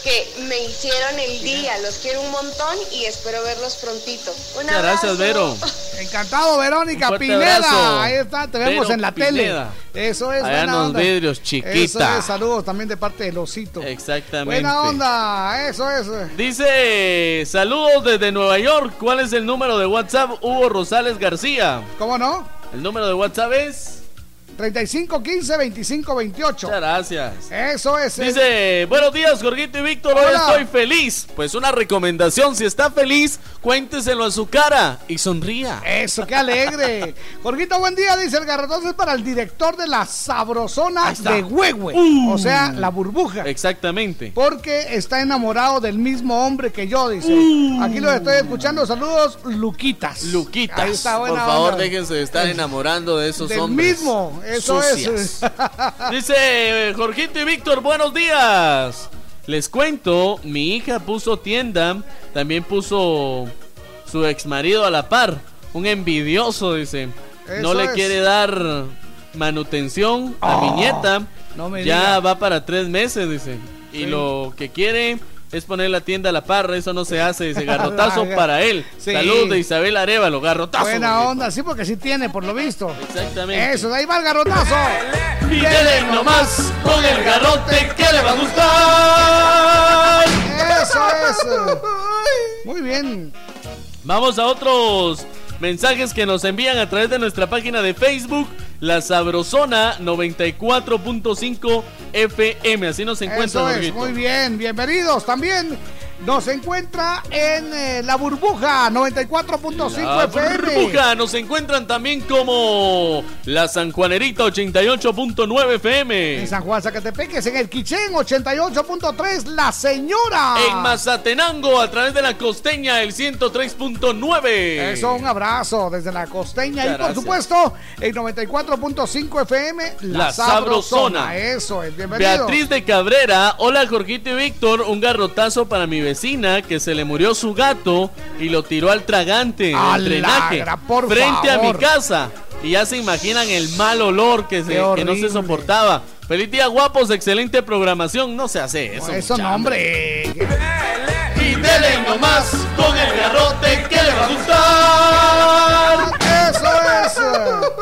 Que me hicieron el día. Los quiero un montón y espero verlos prontito. Un gracias. Vero. Encantado, Verónica Pineda. abrazo. Ahí está, te vemos Vero en la Pineda. tele. Eso es, Allá en buena los onda. vidrios, Eso chiquita. es, saludos también de parte del osito. Exactamente. Buena onda, eso es. Dice, saludos desde Nueva York. ¿Cuál es el número de WhatsApp? Hugo Rosales García. ¿Cómo no? El número de WhatsApp es... 3515 2528. Muchas gracias. Eso es. Dice, buenos días, Jorgito y Víctor, hoy estoy feliz. Pues una recomendación, si está feliz, cuénteselo a su cara y sonría. Eso, qué alegre. Jorgito, buen día, dice el garrotazo es para el director de la sabrosona de Huehue. Uh. O sea, la burbuja. Exactamente. Porque está enamorado del mismo hombre que yo, dice. Uh. Aquí lo estoy escuchando. Saludos, Luquitas. Luquitas, Ahí está, por favor, onda. déjense de estar enamorando de esos Del hombres. mismo, eso Sucias. es. Dice eh, Jorgito y Víctor, buenos días. Les cuento, mi hija puso tienda, también puso su ex marido a la par. Un envidioso, dice. no le es. quiere dar manutención a mi Oh, nieta. no me ya diga. va para tres meses, dice. Y Sí. lo que quiere es poner la tienda a la par. Eso no se hace, dice. Garrotazo para él. Sí. Salud de Isabel Arevalo, garrotazo. Buena onda, sí, porque sí tiene, por lo visto. Exactamente. Eso, de ahí va el garrotazo. Y dele nomás con el garrote que le va a gustar. Eso es. Muy bien. Vamos a otros mensajes que nos envían a través de nuestra página de Facebook, La Sabrosona 94.5 FM. Así nos encuentra, Eso es, Jorgito. muy bien, bienvenidos. También nos encuentra en eh, La Burbuja 94.5 La FM. burbuja nos encuentran también como La Sanjuanerita 88.9 FM. En San Juan Zacatepeques, en el Quichén 88.3, La Señora. En Mazatenango a través de la costeña el 103.9. Eso, un abrazo desde la costeña y por gracias. supuesto en 94.5 FM, La, La Sabrosona. Eso es, bienvenido. Beatriz de Cabrera, hola Jorgito y Víctor, un garrotazo para mi vecina que se le murió su gato y lo tiró al tragante en ¡A el la drenaje frente a mi casa. Y ya se imaginan el mal olor que, se- que no se soportaba. Feliz día guapos, excelente programación, no se hace eso. Eso no, hombre. Y dele nomás con el garrote que le va a gustar. Eso es.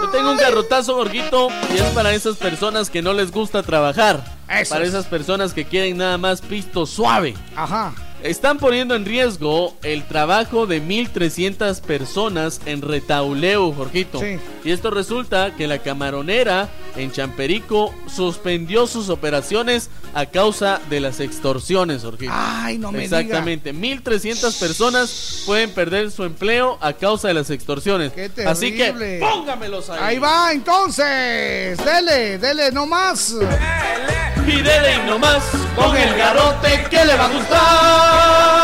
Yo tengo un garrotazo, Gorguito, y es para esas personas que no les gusta trabajar. Eso para es. esas personas que quieren nada más pisto suave. Ajá. Están poniendo en riesgo el trabajo de 1.300 personas en Retauleu, Jorgito. Sí. Y esto resulta que la camaronera en Champerico suspendió sus operaciones a causa de las extorsiones, Jorgito. Ay, no me Exactamente. 1.300 personas pueden perder su empleo a causa de las extorsiones. Qué Así que póngamelos ahí. Ahí va, entonces. Dele, dele nomás. Y dele nomás con el garrote que le va a gustar.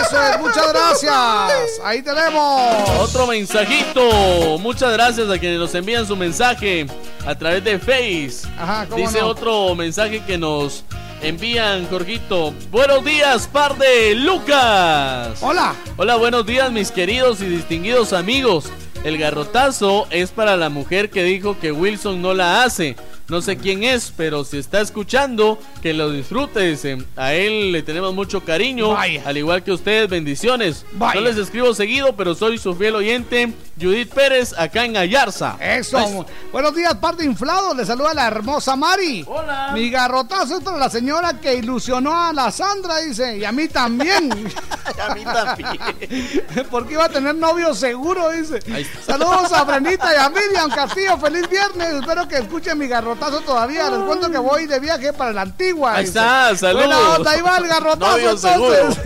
Eso es, muchas gracias. Ahí tenemos. Otro mensajito. Muchas gracias a quienes nos envían su mensaje a través de Face. Ajá, ¿cómo Dice no? otro mensaje que nos envían, Jorgito. Buenos días, par de Lucas. Hola. Hola, buenos días, mis queridos y distinguidos amigos. El garrotazo es para la mujer que dijo que Wilson no la hace. No sé quién es, pero si está escuchando, que lo disfrute. Dice, a él le tenemos mucho cariño, Vaya. al igual que ustedes, bendiciones. Vaya. No les escribo seguido, pero soy su fiel oyente, Judith Pérez, acá en Ayarza. Eso. Buenos días, parte inflado. Le saluda la hermosa Mari. Hola. Mi garrotazo es para la señora que ilusionó a la Sandra, dice. Y a mí también. a mí también. Porque iba a tener novio seguro, dice. Saludos a Brenita y a Miriam Castillo. Feliz viernes. Espero que escuchen mi garrotazo todavía. Les cuento que voy de viaje para la antigua. Ahí está, saludos. Buena onda, ahí va el garrotazo Novio entonces.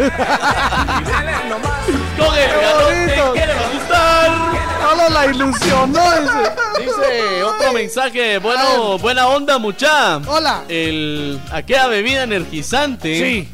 Con el garrote, ¿qué le va a gustar? Solo la ilusionó, dice. Otro mensaje, bueno, buena onda, mucha. Hola. El aquella bebida energizante. Sí.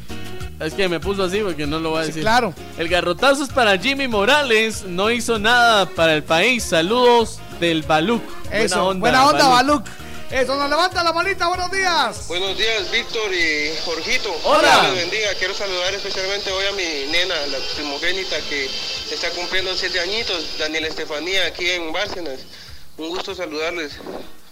Es que me puso así porque no lo voy a decir. claro. El garrotazo es para Jimmy Morales. No hizo nada para el país. Saludos del Baluc. Eso, buena onda, Baluk. Eso, nos levanta la manita, buenos días. Buenos días, Víctor y Jorgito. Hola. Dios les bendiga. Quiero saludar especialmente hoy a mi nena, la primogénita que está cumpliendo siete añitos, Daniela Estefanía, aquí en Bárcenas. Un gusto saludarles.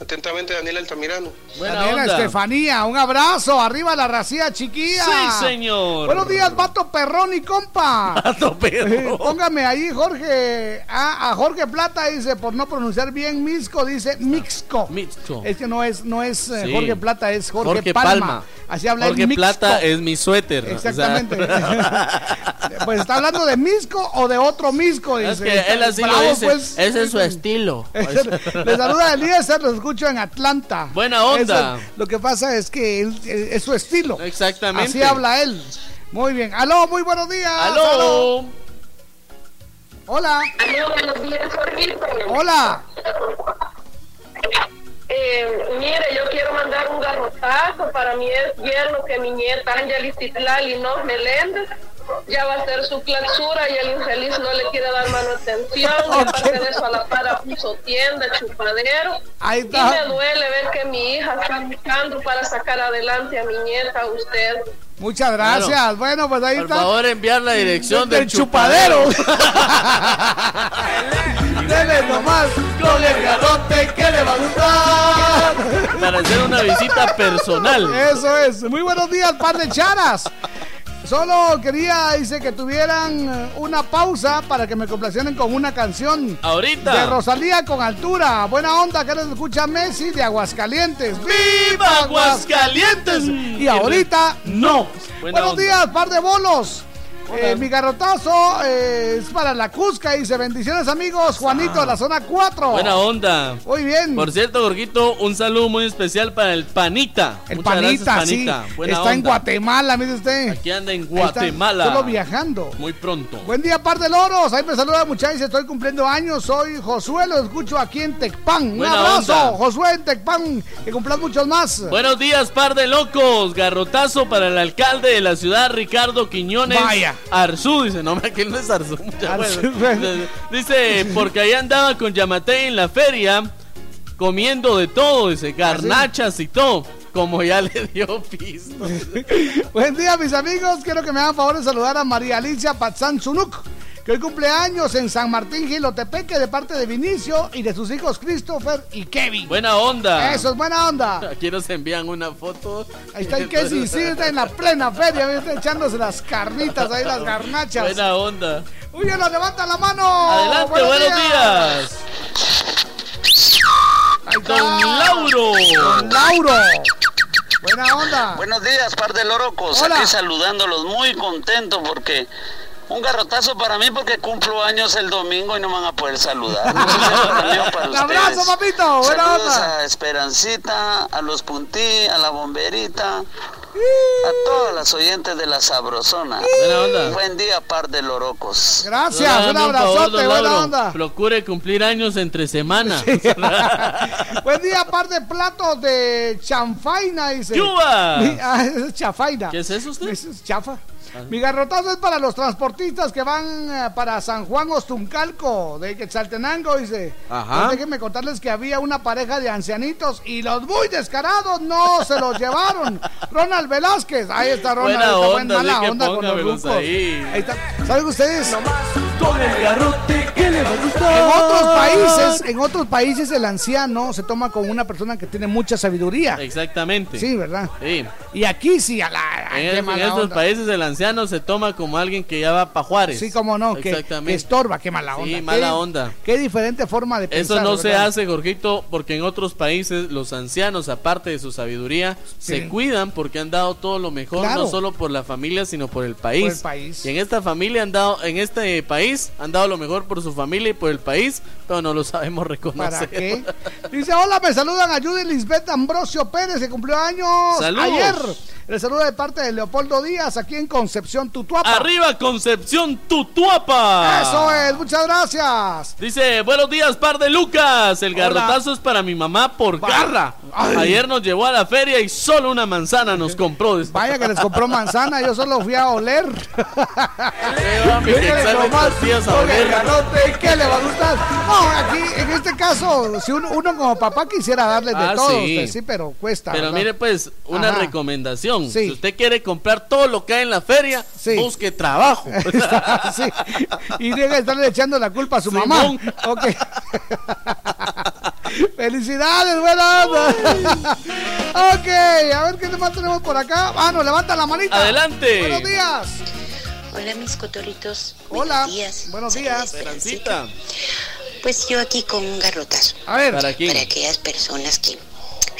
Atentamente, Daniela Altamirano. Daniela Estefanía, un abrazo. Arriba la racía chiquilla. Sí, señor. Buenos días, vato perrón y compa. Vato perrón. Póngame ahí, Jorge. Ah, a Jorge Plata dice, por no pronunciar bien Misco, dice Mixco. Mixco. Es que no es, no es eh, Sí. Jorge Plata, es Jorge, Jorge Palma. Palma. Así habla Jorge el Mixco. Plata es mi suéter. o sea, Exactamente. pues está hablando de Misco o de otro Misco. Dice. es que él así Bravo, lo dice. pues. Ese es su estilo. Le saluda Eliezer, lo escucho en Atlanta. Buena onda. Eso, lo que pasa es que él, es su estilo. Exactamente. Así habla él. Muy bien. Aló, muy buenos días. Aló. Hola. Aló, buenos días, Jorgito. Hola. Eh, mire, yo quiero mandar un garrotazo para mi ex yerno que mi nieta Angeli Citlal y no Meléndez ya va a ser su clausura y el infeliz no le quiere dar manutención. Y aparte de eso, a la para puso tienda, chupadero. Ahí Y está. me duele ver que mi hija está luchando para sacar adelante a mi nieta, usted. Muchas gracias. Claro. Bueno, pues ahí Por está. favor, enviar la dirección del, Del chupadero. chupadero. Dele nomás con el garrote que le va a gustar. Para hacer una visita personal. Eso es. Muy buenos días, par de charas. Solo quería, dice, que tuvieran eh, una pausa para que me complacieran con una canción. Ahorita. De Rosalía con altura. Buena onda, que les escucha Messi de Aguascalientes. ¡Viva Aguascalientes! Y ahorita, no. Buena Buenos onda. días, par de bolos. Eh, mi garrotazo eh, es para la Cusca. Dice, bendiciones amigos. Juanito de la zona 4. Buena onda. Muy bien. Por cierto, Gorguito, un saludo muy especial para el Panita. El Muchas panita, gracias, sí. Panita. Buena Está en. Guatemala, mire usted. Aquí anda en Guatemala. Solo viajando. Muy pronto. Buen día, par de loros. Ahí me saluda muchachos. Estoy cumpliendo años. Soy Josué. Lo escucho aquí en Tecpan. Un abrazo, onda. Josué en Tecpan. Que cumplan muchos más. Buenos días, par de locos. Garrotazo para el alcalde de la ciudad, Ricardo Quiñones. Vaya. Arzú, dice, no, aquel no es Arzú, bueno. Dice, porque ahí andaba con Yamate en la feria, comiendo de todo, dice, garnachas y todo. Como ya le dio pisto. Buen día, mis amigos. Quiero que me hagan favor de saludar a María Alicia Patzán Zunuk, que hoy cumple años en San Martín Gilotepeque de parte de Vinicio y de sus hijos Christopher y Kevin. Buena onda. Eso es buena onda. Aquí nos envían una foto. Ahí está el que sí, sí, está en la plena feria, está echándose las carnitas ahí, las garnachas. Buena onda. Uy, nos levanta la mano. Adelante, buenos, días. Está. Don Lauro. Don Lauro. Buena onda. Buenos días, par de lorocos. Hola. Aquí saludándolos, muy contento porque un garrotazo para mí porque cumplo años el domingo y no me van a poder saludar. Un beso también para Un abrazo, papito. Buena Saludos onda. a Esperancita, a los Puntí, a la Bomberita, a todas las oyentes de la Sabrosona. Buena onda. Buen día, par de lorocos. Gracias, un Hágame favor, abrazote, don buena onda. Procure cumplir años entre semana. Buen día, par de platos de chanfaina, dice. ¡Yuba! Ah, es chafaina. ¿Qué es eso usted? Es es chafa. Mi garrotazo es para los transportistas que van eh, para San Juan Ostuncalco, de Quetzaltenango, dice. Ajá. Pues déjenme contarles que había una pareja de ancianitos y los muy descarados no se los llevaron. Ronald Velázquez, ahí está Ronald, Buena está buen onda, mala onda con los rucos. ahí. Ahí está. ¿Saben ustedes? Con el garrote ¿Qué le va a gustar? En otros países, en otros países el anciano se toma como una persona que tiene mucha sabiduría. Exactamente. Sí, ¿verdad? Sí. Y aquí sí, a la. En, qué en estos onda. países el anciano se toma como alguien que ya va para Juárez. Sí, como no, que, que estorba, qué mala onda. Sí, Qué- mala onda. Qué diferente forma de pensar. Eso no se hace, Jorgito, porque en otros países los ancianos, aparte de su sabiduría, Sí. se cuidan porque han dado todo lo mejor, Claro. no solo por la familia, sino por el país. Por el país. Y en esta familia han dado, en este país, han dado lo mejor por su familia y por el país, pero no lo sabemos reconocer. ¿Para qué? Dice, hola, me saludan a Judy Lisbeth Ambrosio Pérez, que cumplió años Saludos. ayer. Le saludo de parte de Leopoldo Díaz, aquí en Concepción, Tutuapa. Arriba Concepción Tutuapa. Eso es, muchas gracias. Dice, buenos días, par de Lucas. El Hola. garrotazo es para mi mamá por garra. Ay. Ayer nos llevó a la feria y solo una manzana nos compró. Vaya que les compró manzana, yo solo fui a oler. ¿qué le va a gustar? No, aquí, en este caso, si uno, uno como papá quisiera darles de Ah, todo, sí. usted sí, pero cuesta. Pero ¿verdad? mire pues, una Ajá. recomendación. Sí. Si usted quiere comprar todo lo que hay en la feria, busque trabajo. Sí. Y deja de estarle echando la culpa a su mamá. Simón. Ok. Felicidades, buena onda. ok, a ver qué más tenemos por acá. Ah, nos levanta la manita. Adelante. Buenos días. Hola mis cotoritos. Hola. Buenos días. Buenos días. Esperancita. Pues yo aquí con un garrotazo. A ver. ¿Para quién? Para aquellas personas que,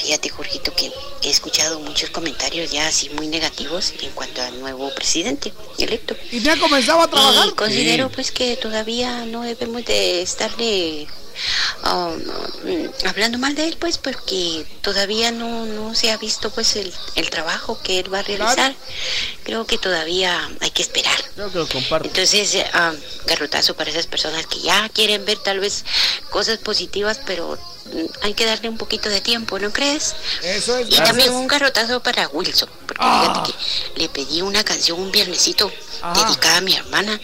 fíjate Jorgito, que he escuchado muchos comentarios ya así muy negativos en cuanto al nuevo presidente electo. ¿Y ya ha comenzado a trabajar? Y considero Sí. pues que todavía no debemos de estarle um, hablando mal de él pues porque todavía no, no se ha visto pues el, el trabajo que él va a realizar. Creo que todavía hay que esperar. Creo que lo comparto. Entonces, ah, garrotazo para esas personas que ya quieren ver tal vez cosas positivas, pero mm, hay que darle un poquito de tiempo, ¿no crees? Eso es. Y también gracias. un garrotazo para Wilson, porque Ah. fíjate que le pedí una canción un viernesito Ajá. dedicada a mi hermana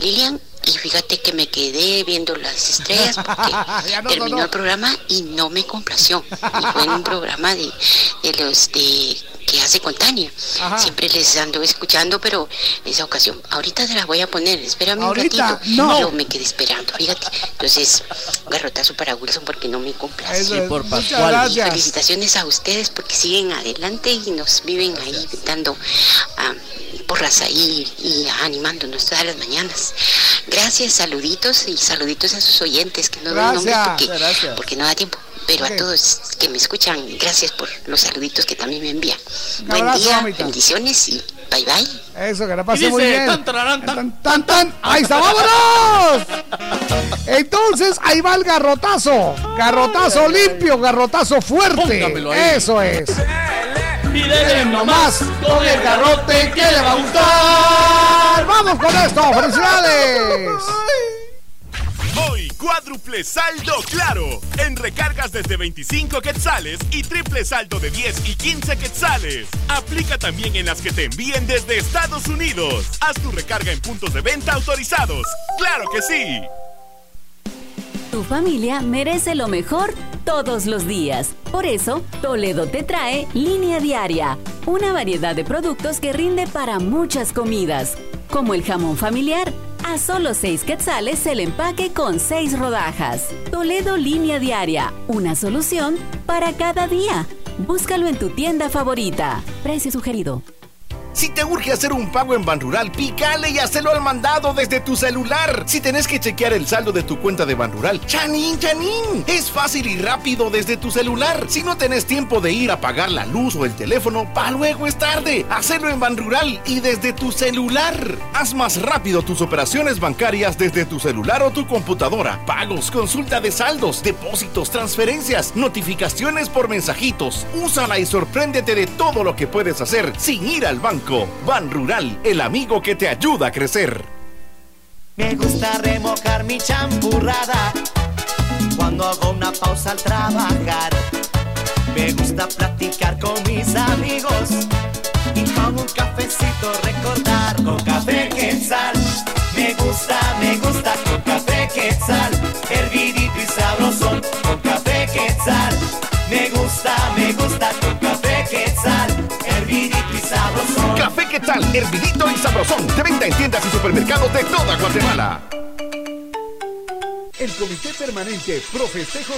Lilian. Y fíjate que me quedé viendo las estrellas porque no terminó el programa y no me complació. Y fue en un programa de, de los de que hace con Tania. Ajá. Siempre les ando escuchando, pero en esa ocasión, ahorita te las voy a poner, espérame Ahorita, un ratito. no. Yo me quedé esperando, fíjate. Entonces, garrotazo para Wilson porque no me complació. Eso es. por Pascual. Y felicitaciones a ustedes porque siguen adelante y nos viven ahí dando ah, porras ahí y animándonos todas las mañanas. Gracias, saluditos y saluditos a sus oyentes que no doy nombres Gracias. porque, Gracias. porque no da tiempo. Pero a todos que me escuchan, gracias por los saluditos que también me envían. Un Buen abrazo, día, mamita. bendiciones y bye bye. Eso, que la Y pase dice, muy bien. tan, tararán, tan. Tan, tan, tan. ¡Ahí está, vámonos! Entonces, ahí va el garrotazo. Garrotazo limpio, garrotazo fuerte. Póngamelo ahí. Eso es. Y dele nomás con el garrote que le va a gustar. Vamos con esto, felicidades. Hoy, cuádruple saldo claro. En recargas desde 25 quetzales y triple saldo de 10 y 15 quetzales. Aplica también en las que te envíen desde Estados Unidos. Haz tu recarga en puntos de venta autorizados. ¡Claro que sí! Tu familia merece lo mejor todos los días. Por eso, Toledo te trae Línea Diaria, una variedad de productos que rinde para muchas comidas, como el jamón familiar. A solo 6 quetzales el empaque con 6 rodajas. Toledo Línea Diaria, una solución para cada día. Búscalo en tu tienda favorita. Precio sugerido. Si te urge hacer un pago en Banrural, pícale y hacelo al mandado desde tu celular. Si tenés que chequear el saldo de tu cuenta de Banrural, chanin, chanin. Es fácil y rápido desde tu celular. Si no tenés tiempo de ir a pagar la luz o el teléfono, pa' luego es tarde. Hacelo en Banrural y desde tu celular. Haz más rápido tus operaciones bancarias desde tu celular o tu computadora. Pagos, consulta de saldos, depósitos, transferencias, notificaciones por mensajitos. Úsala y sorpréndete de todo lo que puedes hacer sin ir al banco. Ban Rural, el amigo que te ayuda a crecer. Me gusta remojar mi champurrada cuando hago una pausa al trabajar. Me gusta platicar con mis amigos y con un cafecito recordar. Con café quetzal, me gusta, me gusta con café quetzal, hervidito y sabrosón. Con café quetzal, me gusta, me gusta con Café ¿qué tal? Hervidito y sabrosón. De venta en tiendas y supermercados de toda Guatemala. El Comité Permanente Pro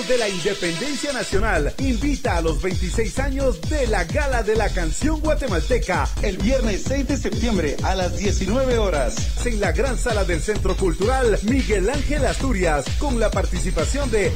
de la Independencia Nacional invita a los 26 años de la Gala de la Canción Guatemalteca el viernes 6 de septiembre a las 19 horas en la gran sala del Centro Cultural Miguel Ángel Asturias con la participación de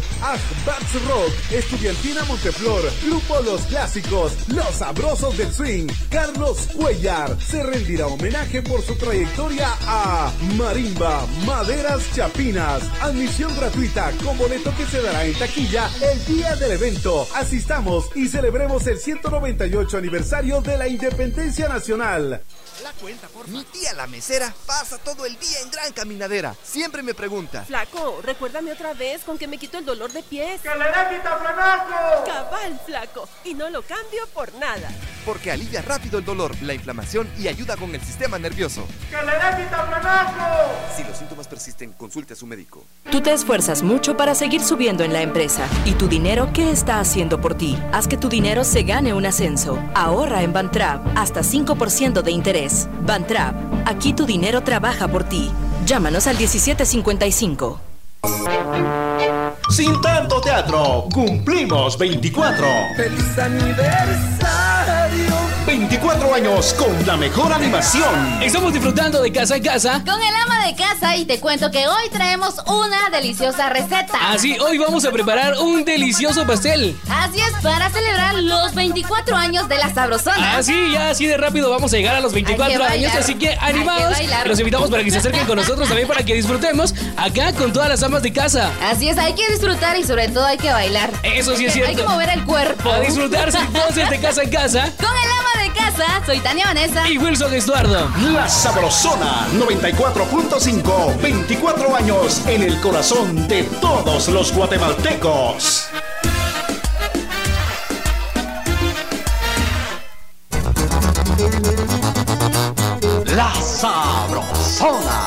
Bats Rock, Estudiantina Monteflor, Grupo Los Clásicos, Los Sabrosos del Swing, Carlos Cuellar. Se rendirá homenaje por su trayectoria a Marimba, Maderas Chapinas. Admisión gratuita con boleto que se dará en taquilla el día del evento. Asistamos y celebremos el 198 aniversario de la Independencia Nacional. La cuenta, por Mi tía la mesera pasa todo el día en gran caminadera. Siempre me pregunta. Flaco, recuérdame otra vez con que me quito el dolor de pies. ¡Que le dé quitaflenaco! Cabal, flaco. Y no lo cambio por nada. Porque alivia rápido el dolor, la inflamación y ayuda con el sistema nervioso. ¡Que le dé quitaflenaco! Si los síntomas persisten, consulte a su médico. Tú te esfuerzas mucho para seguir subiendo en la empresa. ¿Y tu dinero qué está haciendo por ti? Haz que tu dinero se gane un ascenso. Ahorra en Bantrap hasta 5% de interés. Bantrap, aquí tu dinero trabaja por ti. Llámanos al 1755. Sin tanto teatro, cumplimos 24. ¡Feliz aniversario! 24 años con la mejor animación. Estamos disfrutando de casa en casa. Con el ama de casa y te cuento que hoy traemos una deliciosa receta. Así, hoy vamos a preparar un delicioso pastel. Así es, para celebrar los 24 años de la sabrosona. Así, ya así de rápido vamos a llegar a los 24 años, así que animados. Los invitamos para que se acerquen con nosotros también para que disfrutemos acá con todas las amas de casa. Así es, hay que disfrutar y sobre todo hay que bailar. Eso sí es cierto. Hay que mover el cuerpo. A disfrutar sin voces de casa en casa. Con el ama de casa, soy Tania Vanessa. Y Wilson Estuardo. La Sabrosona 94.5. 24 años en el corazón de todos los guatemaltecos. La Sabrosona.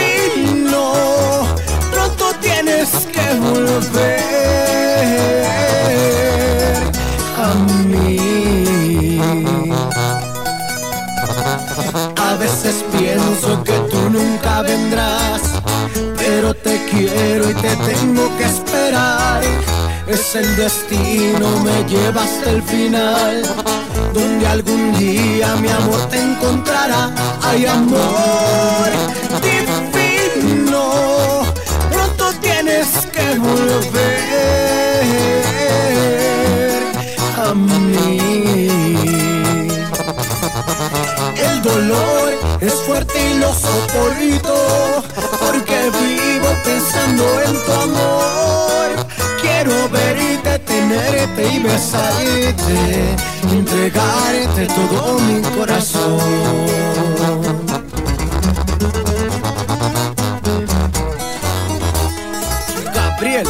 quiero y te tengo que esperar. Es el destino, me lleva hasta el final, donde algún día mi amor te encontrará. Ay, amor divino, pronto tienes que volver a mí. El dolor es fuerte y lo soporto porque vivo pensando en tu amor. Quiero verte, tenerte y besarte, entregarte todo mi corazón. Gabriel,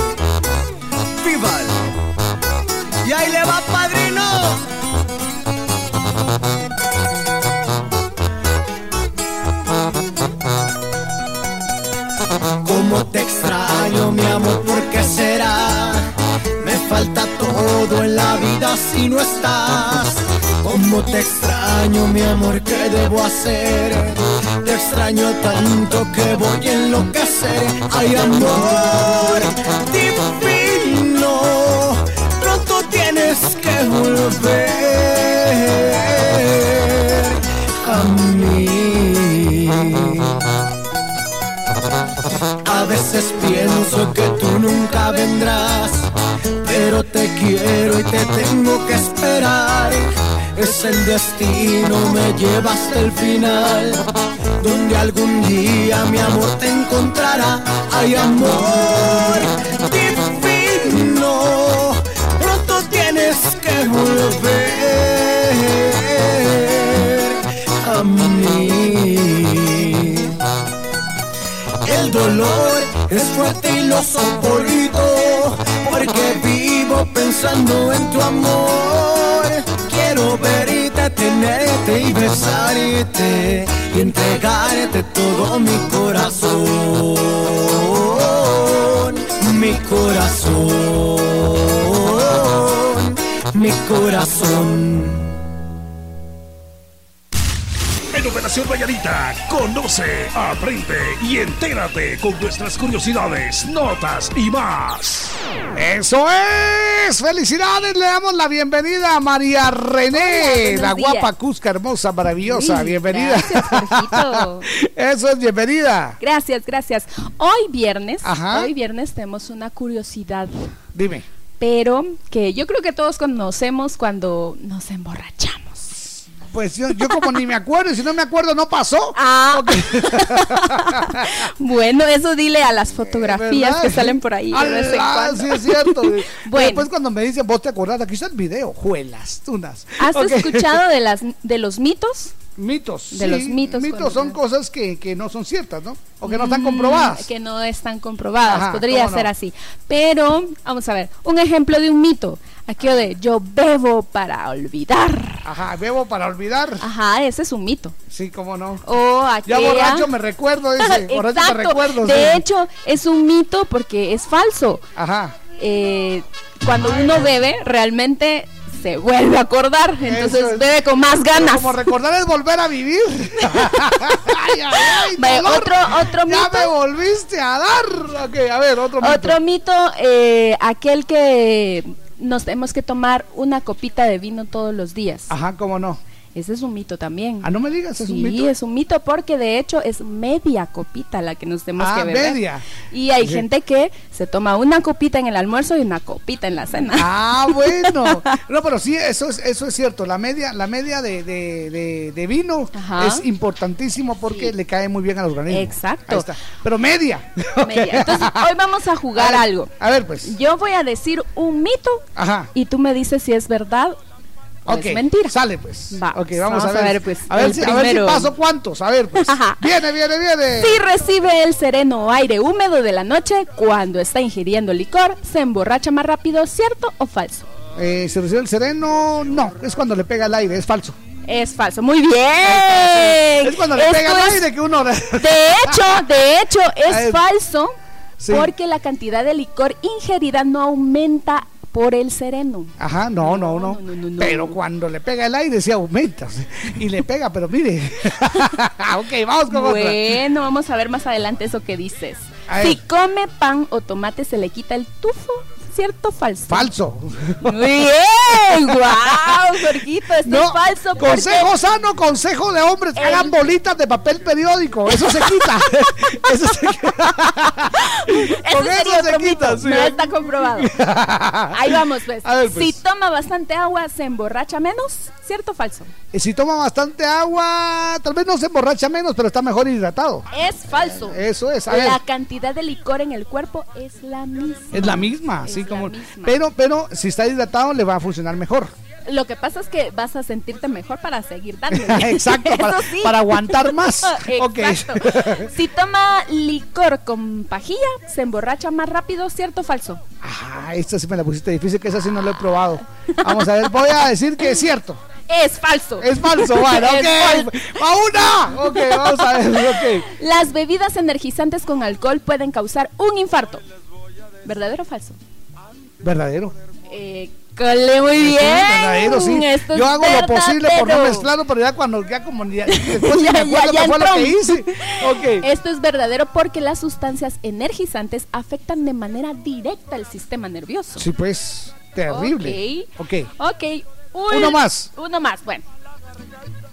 vida si no estás. Cómo te extraño, mi amor, ¿qué debo hacer? Te extraño tanto que voy a enloquecer. Ay, amor divino, pronto tienes que volver a mí. A veces pienso que tú nunca vendrás, pero te quiero y te tengo que esperar. Es el destino, me lleva hasta el final, donde algún día mi amor te encontrará. Ay, amor divino, pronto tienes que volver a mí. El dolor es fuerte y lo soporto, porque vivo pensando en tu amor. Quiero verte, tenerte y besarte y entregarte todo mi corazón, mi corazón, mi corazón. En Operación Valladita, conoce, aprende y entérate con nuestras curiosidades, notas y más. Eso es. Felicidades. Le damos la bienvenida a María René, Hola, la guapa. Cusca hermosa, maravillosa. Bienvenida. gracias. Eso es bienvenida. Gracias, gracias. Hoy viernes, Ajá. hoy viernes tenemos una curiosidad, Dime. pero que yo creo que todos conocemos cuando nos emborrachamos. Pues yo, yo como ni me acuerdo, y si no me acuerdo no pasó. Ah. Bueno, eso dile a las fotografías que salen por ahí Ah, sí es cierto. Bueno. Después cuando me dicen, vos te acordás, aquí está el video, juelas, tunas. ¿Has escuchado de las de los mitos? Mitos. De sí, los mitos. Mitos son cosas que, que no son ciertas, ¿no? O que no están comprobadas. Mm, Que no están comprobadas, Ajá, podría ser así. Pero, vamos a ver, un ejemplo de un mito. Aquí de yo bebo para olvidar. Ajá, bebo para olvidar. Ajá, ese es un mito. Sí, cómo no. O Ya aquella- borracho me recuerdo, dice. borracho me recuerdo. De sí. hecho, es un mito porque es falso. Ajá. Eh, cuando uno bebe, realmente se vuelve a acordar. Entonces es. bebe con más ganas. Como recordar es volver a vivir. ay, ay, ay, Vaya, otro, otro Ya mito. me volviste a dar. Ok, a ver, otro mito. Otro mito, eh, aquel que nos tenemos que tomar una copita de vino todos los días. Ajá, cómo no. Ese es un mito también. Ah, no me digas, es sí, un mito. es un mito porque de hecho es media copita la que nos tenemos Ah, que beber. media. Y hay Sí. gente que se toma una copita en el almuerzo y una copita en la cena. Ah, bueno. No, pero sí, eso es, eso es cierto. La media, la media de, de, de- de vino Ajá. es importantísimo porque le cae muy bien al organismo. Exacto. Ahí está. Pero media. Media. Entonces, hoy vamos a jugar A ver, algo. A ver, pues. Yo voy a decir un mito Ajá. y tú me dices si es verdad Ok, es mentira. Sale, pues. Va, ok, vamos, a ver. pues, a ver, si, a ver si paso cuántos. A ver, pues. Viene, viene, viene. Si recibe el sereno aire húmedo de la noche cuando está ingiriendo licor, se emborracha más rápido, ¿cierto o falso? Eh, ¿Se recibe el sereno? No, es cuando le pega el aire, es falso. Es falso, muy bien. Es cuando le Esto pega el aire que uno. De hecho, de hecho es A ver. falso Sí. porque la cantidad de licor ingerida no aumenta por el sereno. Ajá, no, no, no. Pero cuando le pega el aire se aumenta. Y le pega, pero mire. ok, vamos con otra. Bueno, vamos a ver más adelante eso que dices. Si come pan o tomate se le quita el tufo, ¿cierto o falso? Falso. Muy bien, wow, Jorgito, esto No, es falso. porque- consejo sano, consejo de hombres, hagan bolitas de papel periódico, eso se quita. eso se quita. Con eso se quita, sí. No está comprobado. Ahí vamos, pues. A ver, pues. Si toma bastante agua, ¿se emborracha menos? ¿Cierto o falso? Y si toma bastante agua, tal vez no se emborracha menos, pero está mejor hidratado. Es falso. Eso es, a ver. La cantidad de licor en el cuerpo es la misma. Es la misma, así como. Pero, pero si está hidratado, le va a funcionar mejor. Lo que pasa es que vas a sentirte mejor para seguir dándole. Exacto, para, Eso sí. para aguantar más. Exacto. Si toma licor con pajilla, se emborracha más rápido, ¿cierto o falso? Ah, esta sí me la pusiste difícil, que esa sí no lo he probado. Vamos a ver, voy a decir que es cierto. Es falso. Es falso, bueno, ok. ¡A una! Ok, vamos a ver, ok. Las bebidas energizantes con alcohol pueden causar un infarto. ¿Verdadero o falso? Verdadero. Eh, cole, muy bien. verdadero, sí. Esto Yo hago lo posible por no mezclarlo, pero ya cuando ya como ya, después Ya, me acuerdo ya qué fue lo que hice. Ok. Esto es verdadero porque las sustancias energizantes afectan de manera directa el sistema nervioso. Sí, pues, terrible. Ok. Ok. Uy, Uno más. Uno más, bueno.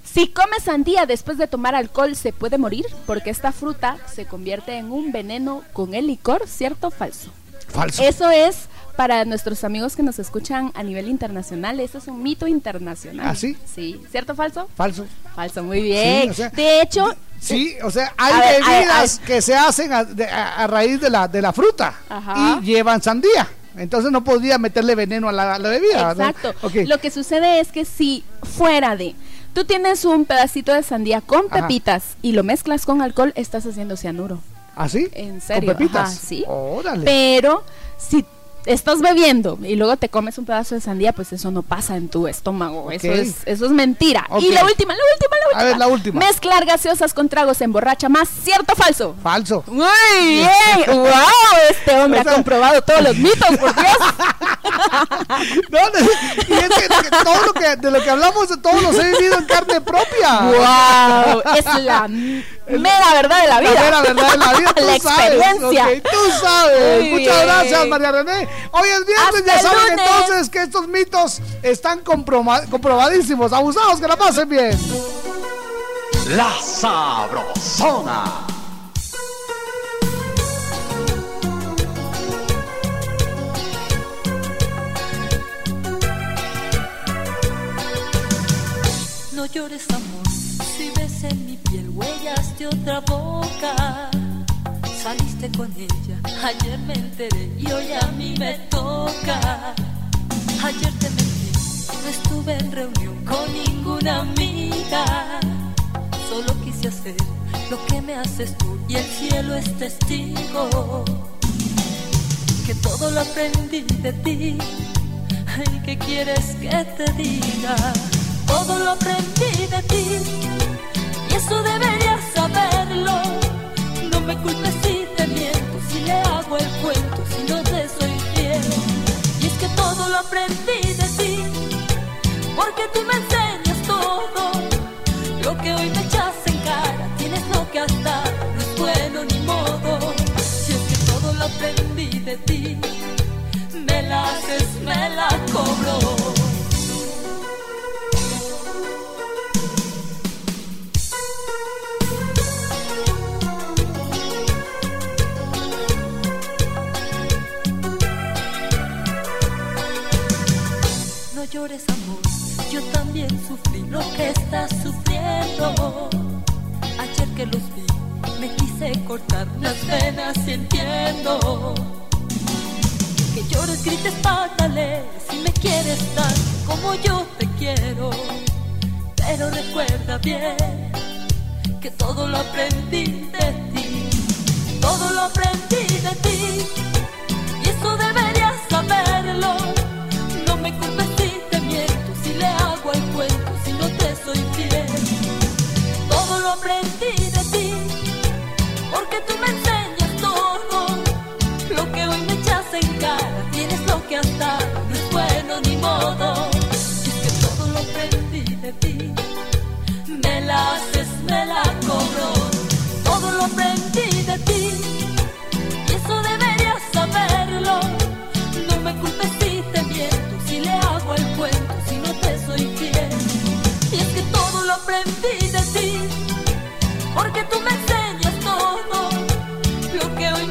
Si come sandía después de tomar alcohol, ¿se puede morir? Porque esta fruta se convierte en un veneno con el licor, ¿cierto o falso? Falso. Eso es para nuestros amigos que nos escuchan a nivel internacional. Eso es un mito internacional. ¿Ah, sí? Sí. ¿Cierto o falso? Falso. Falso, muy bien. Sí, o sea, de hecho, Sí, o sea, hay a ver, bebidas que se hacen a, de- a- a raíz de la, de la fruta Ajá. y llevan sandía. Entonces no podía meterle veneno a la, a la bebida. ¿no? Exacto. Ok. Lo que sucede es que si fuera de tú tienes un pedacito de sandía con Ajá. pepitas y lo mezclas con alcohol, estás haciendo cianuro. ¿Ah, sí? En serio. ¿Con pepitas? Ajá, sí. Órale. Pero si estás bebiendo y luego te comes un pedazo de sandía, pues eso no pasa en tu estómago. Eso, es, eso es mentira. Y la última, la última, la última. A ver, la última. Mezclar gaseosas con tragos emborracha más. ¿Cierto o falso? Falso. Muy bien. ¡Wow! Este hombre ha comprobado todos los mitos, por Dios. No, y es que, que todo lo que de lo que hablamos de todos los he vivido en carne propia. ¡Wow! Es la mera verdad de la vida. La mera verdad de la vida, tú la sabes, experiencia. ok, tú sabes. Muy Muchas bien. gracias, María René. Hoy es viernes, Hasta ya saben lunes. entonces que estos mitos están comprobadísimos. Abusados, que la pasen bien. La Sabrosona. No llores amor, mi piel huellas de otra boca. Saliste con ella, ayer me enteré y hoy a mí me toca. Ayer te mentí, no estuve en reunión con ninguna amiga. Solo quise hacer lo que me haces tú y el cielo es testigo. Que todo lo aprendí de ti. Ay, ¿qué quieres que te diga? Todo lo aprendí de ti y eso deberías saberlo. No me culpes si te miento, si le hago el cuento, si no te soy fiel. Y es que todo lo aprendí de ti, porque tú me enseñas todo. Lo que hoy me echas en cara, tienes lo que hasta no es bueno ni modo. Si es que todo lo aprendí de ti, me la haces, me la cobro. Llores amor, yo también sufrí lo que estás sufriendo. Ayer que los vi, me quise cortar las venas y entiendo. Que llores, grites, pátales, si me quieres tan como yo te quiero. Pero recuerda bien que todo lo aprendí de ti, todo lo aprendí de ti. Y eso deberías saberlo. Le hago el cuento, si no te soy fiel. Todo lo aprendí de ti, porque tú me enseñas todo. Lo que hoy me echas en cara, tienes lo que hasta no es bueno ni modo. Y es que todo lo aprendí de ti, me la haces, me la cobro. Todo lo aprendí de ti, y eso deberías saberlo. No me culpes si te miento, le hago el cuento, si no te soy fiel. Y es que todo lo aprendí de ti, porque tú me enseñas todo. Lo que hoy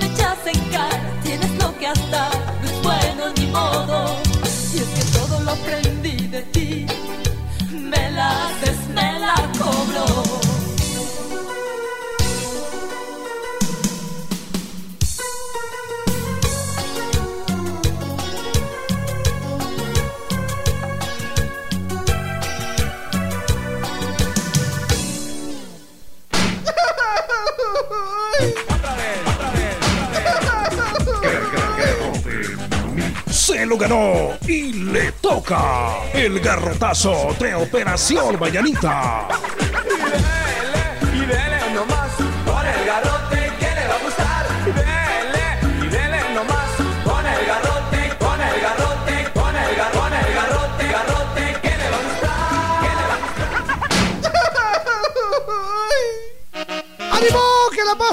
lo ganó y le toca el garrotazo de Operación Mañanita.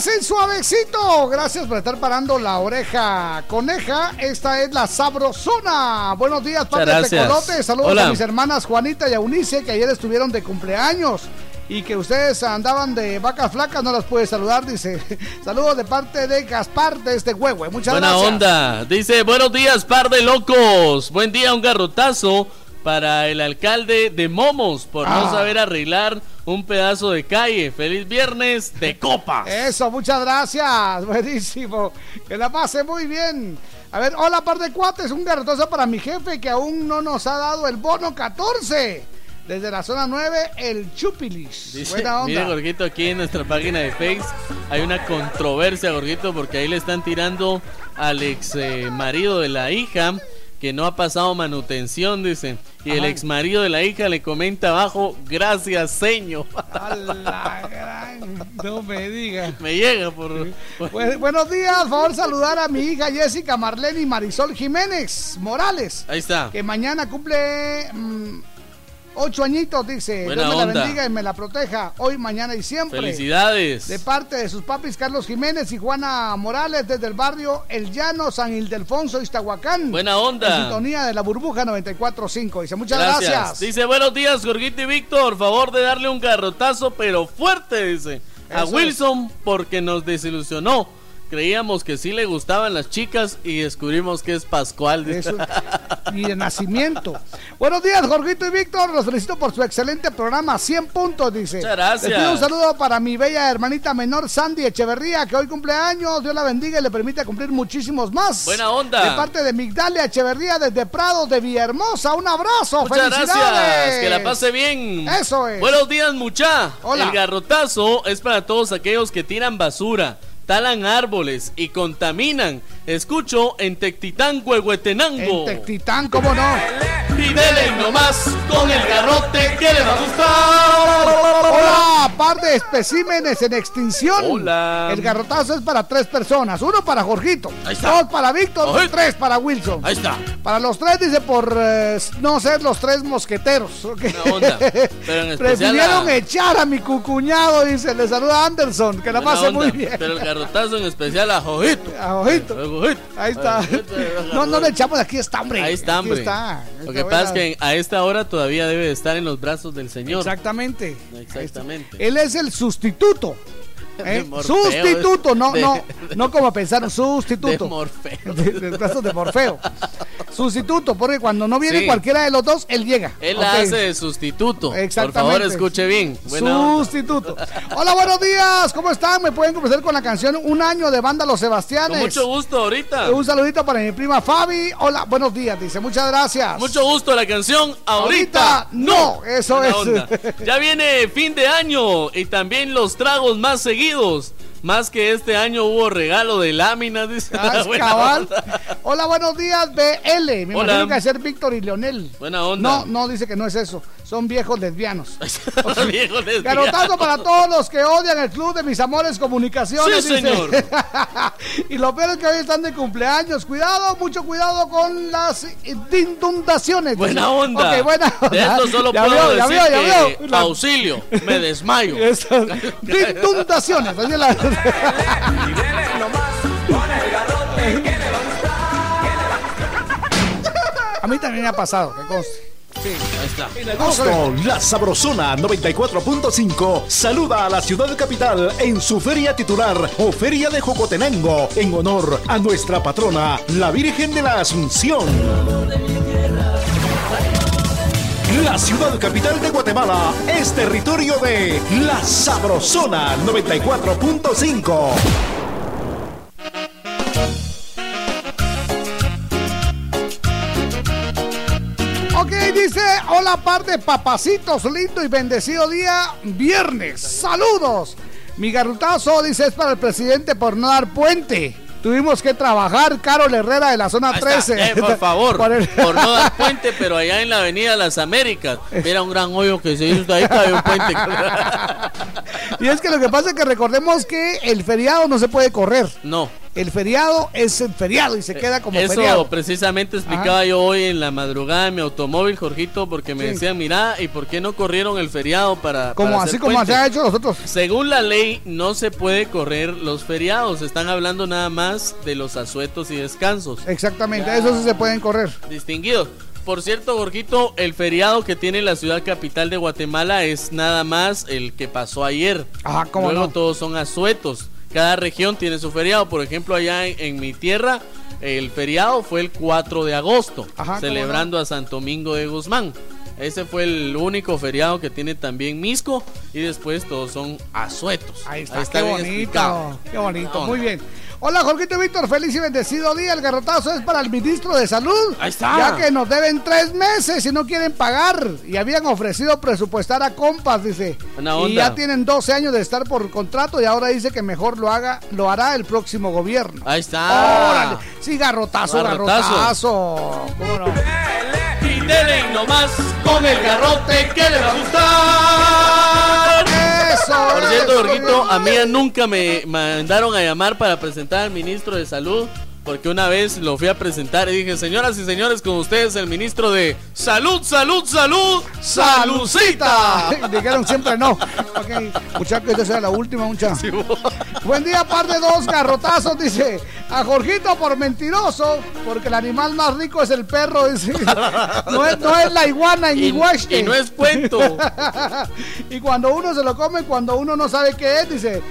¡Que la pasen suavecito! Gracias por estar parando la oreja coneja. Esta es la Sabrosona. Buenos días, padre. Tecolote. Saludos Hola. a mis hermanas Juanita y Eunice, que ayer estuvieron de cumpleaños. Y que ustedes andaban de vacas flacas, no las puede saludar, dice. Saludos de parte de Gaspar de este huevo. Muchas Buena gracias. onda. Dice, buenos días, par de locos. Buen día, un garrotazo para el alcalde de Momos por no Ah. saber arreglar un pedazo de calle. Feliz viernes de copa. Eso, muchas gracias. Buenísimo. Que la pase muy bien. A ver, hola, par de cuates. Un garrotazo para mi jefe que aún no nos ha dado el bono 14. Desde la zona 9, el Chupilis. Dice, Buena onda. mire, Gorgito, aquí en nuestra página de Face hay una controversia, Gorgito, porque ahí le están tirando al ex eh, marido de la hija que no ha pasado manutención, dice. Y el ex marido de la hija le comenta abajo, gracias, señor. A la gran- No me diga. Me llega por... por- Bu- buenos días, por favor saludar a mi hija Jessica Marlene y Marisol Jiménez Morales, Ahí está. que mañana cumple mm, ocho añitos, dice. Buena Dios me la bendiga y me la proteja hoy, mañana y siempre. Felicidades. De parte de sus papis Carlos Jiménez y Juana Morales desde el barrio El Llano, San Ildefonso, Iztahuacán. Buena onda. En sintonía de la burbuja 94.5. Dice, muchas gracias. Dice, buenos días, Jorgito y Víctor. Favor de darle un garrotazo, pero fuerte, dice. A Wilson porque nos desilusionó. Creíamos que sí le gustaban las chicas y descubrimos que es Pascual. Eso, y de nacimiento. Buenos días, Jorgito y Víctor. Los felicito por su excelente programa. 100 puntos, dice. Muchas gracias. Les pido un saludo para mi bella hermanita menor, Sandy Echeverría, que hoy cumpleaños. Dios la bendiga y le permite cumplir muchísimos más. Buena onda. De parte de Migdalia Echeverría desde Prados de Villahermosa. Un abrazo. Muchas ¡Felicidades! gracias. Que la pase bien. Eso es. Buenos días, mucha. Hola. El garrotazo es para todos aquellos que tiran basura, talan árboles y contaminan. Escucho en Tectitán, Huehuetenango. En Tectitán, ¿cómo no? Y dele nomás con el garrote que le va a gustar. Hola, par de especímenes en extinción. Hola. El garrotazo es para tres personas. Uno para Jorgito. Ahí está. Dos para Víctor. Tres para Wilson. Ahí está. Para los tres, dice, por eh, no ser los tres mosqueteros. ¿ok? Buena onda. Pero en especial Prefirieron a- echar a mi cucuñado, dice. Le saluda Anderson, que la pase muy bien. Pero el garrotazo en especial a Jojito. A Ojito. A Jojito. Ahí está. No, no le echamos, aquí está, hombre. Ahí está, Aquí hombre. está. Lo que pasa es que a esta hora todavía debe de estar en los brazos del Señor. Exactamente. Exactamente. Él es el sustituto. ¿Eh? Sustituto, no, de- no, no como pensaron, sustituto. De Morfeo. De, Morfeo. Sustituto, porque cuando no viene Sí. cualquiera de los dos, él llega. Él Ok. hace de sustituto. Por Exactamente. favor, escuche bien. Buena onda. Sustituto. Hola, buenos días. ¿Cómo están? Me pueden comenzar con la canción Un año de banda Los Sebastianes. Con mucho gusto ahorita. Un saludito para mi prima Fabi. Hola, buenos días, dice. Muchas gracias. Mucho gusto la canción. Ahorita, Ahorita no. Eso Buena es. onda. Ya viene fin de año y también los tragos más seguidos. Más que este año hubo regalo de láminas. Dice. Ah, cabal. Hola, buenos días, BL. Me Hola. imagino que ser Víctor y Leonel. Buena onda. No, no dice que no es eso. Son viejos lesbianos. Viejo lesbiano. Garotazo para todos los que odian el club de mis amores comunicaciones. Sí, dice. señor. y lo peor es que hoy están de cumpleaños. Cuidado, mucho cuidado con las inundaciones. Buena onda. Ok, buena onda. De esto solo Ya puedo vio, ya decir vio, ya que. La- auxilio, me desmayo. Inundaciones. así la- A mí también me ha pasado, que conste. En agosto, la Sabrosona 94.5 saluda a la ciudad capital en su feria titular o Feria de Jocotenango en honor a nuestra patrona, la Virgen de la Asunción. La ciudad capital de Guatemala es territorio de la Sabrosona 94.5. Ok, dice, hola par de papacitos, lindo y bendecido día, viernes, saludos. Mi garrutazo, dice, es para el presidente por no dar puente. Tuvimos que trabajar, Carol Herrera de la zona Ahí está. 13. Eh, por favor, Por el- por no dar puente, pero allá en la avenida Las Américas, mira un gran hoyo que se hizo ahí, cabe un puente. y es que lo que pasa es que recordemos que el feriado no se puede correr. No. El feriado es el feriado y se queda como Eso feriado. precisamente explicaba yo hoy en la madrugada en mi automóvil, Jorgito, porque me Sí. decían, mira, ¿y por qué no corrieron el feriado para... Como para así como puente?" se ha hecho nosotros. Según la ley, no se puede correr los feriados. Están hablando nada más de los asuetos y descansos. Exactamente, eso sí se pueden correr. Distinguidos. Por cierto, Jorgito, el feriado que tiene la ciudad capital de Guatemala es nada más el que pasó ayer. Ajá, cómo Luego no. todos son asuetos. Cada región tiene su feriado. Por ejemplo, allá en, en mi tierra, el feriado fue el 4 de agosto, Ajá, celebrando a Santo Domingo de Guzmán. Ese fue el único feriado que tiene también Misco y después todos son asuetos. Ahí está, qué bien bonito, explicado. qué bonito, muy bien. Hola, Jorgito y Víctor, feliz y bendecido día. El garrotazo es para el ministro de Salud. Ahí está. Ya que nos deben tres meses y no quieren pagar. Y habían ofrecido presupuestar a compas, dice. Buena Y onda. ya tienen 12 años de estar por contrato y ahora dice que mejor lo haga, lo hará el próximo gobierno. Ahí está. Órale. Sí, garrotazo, Garrotazo. garrotazo. ¿Cómo no? Y dele nomás con el garrote que le va a gustar. Eso. Por cierto, bien. a mí nunca me mandaron a llamar para presentar al ministro de Salud. Porque una vez lo fui a presentar y dije, señoras y señores, con ustedes el ministro de Salud, Salud, Salud, Salucita. Dijeron siempre no. Ok, muchachos, esta será la última, muchachos. Buen día, par de dos garrotazos, dice. A Jorgito por mentiroso, porque el animal más rico es el perro, dice. No es, no es la iguana en Y- Iguaxte. y no es cuento. y cuando uno se lo come, cuando uno no sabe qué es, dice.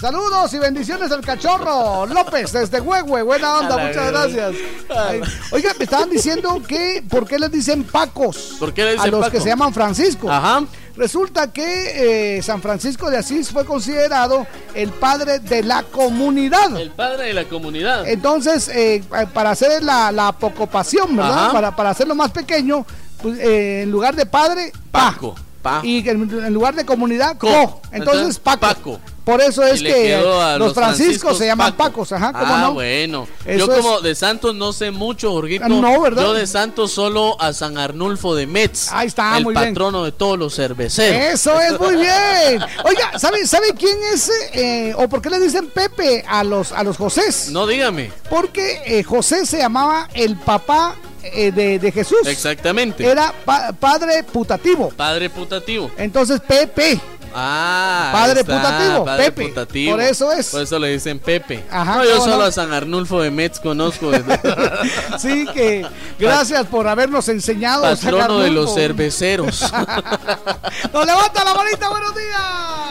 Saludos y bendiciones al cachorro López desde Huehue. Buena onda, A muchas gracias. Ay, Oiga, me estaban diciendo que ¿por qué les dicen Pacos? ¿Por qué le a dicen los Paco? que se llaman Francisco. Ajá. Resulta que eh, San Francisco de Asís fue considerado el padre de la comunidad. El padre de la comunidad. Entonces, eh, para hacer la, la apocopación, ¿verdad? Para, para hacerlo más pequeño, pues, eh, en lugar de padre, pa. Paco. Pa. Y en, en lugar de comunidad, co. Co. Entonces, Paco. Paco. Por eso es que los, los franciscos, se llaman Paco. Pacos, ajá, ¿cómo ah, no? bueno. Eso Yo es- como de Santos no sé mucho, Jorgito. Ah, no, ¿verdad? Yo de Santos solo a San Arnulfo de Metz. Ahí está, el muy bien. patrono de todos los cerveceros. Eso es muy bien. Oiga, ¿sabe, sabe quién es eh, o por qué le dicen Pepe a los a los Josés? No, dígame. Porque eh, José se llamaba el papá eh, de, de Jesús. Exactamente. Era pa- padre putativo. Padre putativo. Entonces Pepe. Ah, Padre está, putativo, padre Pepe. putativo. Por eso es. Por eso le dicen Pepe. Ajá, no, yo ¿cómo solo no? a San Arnulfo de Metz conozco. Sí, que gracias por habernos enseñado. a Patrono de los cerveceros. Nos levanta la manita, buenos días.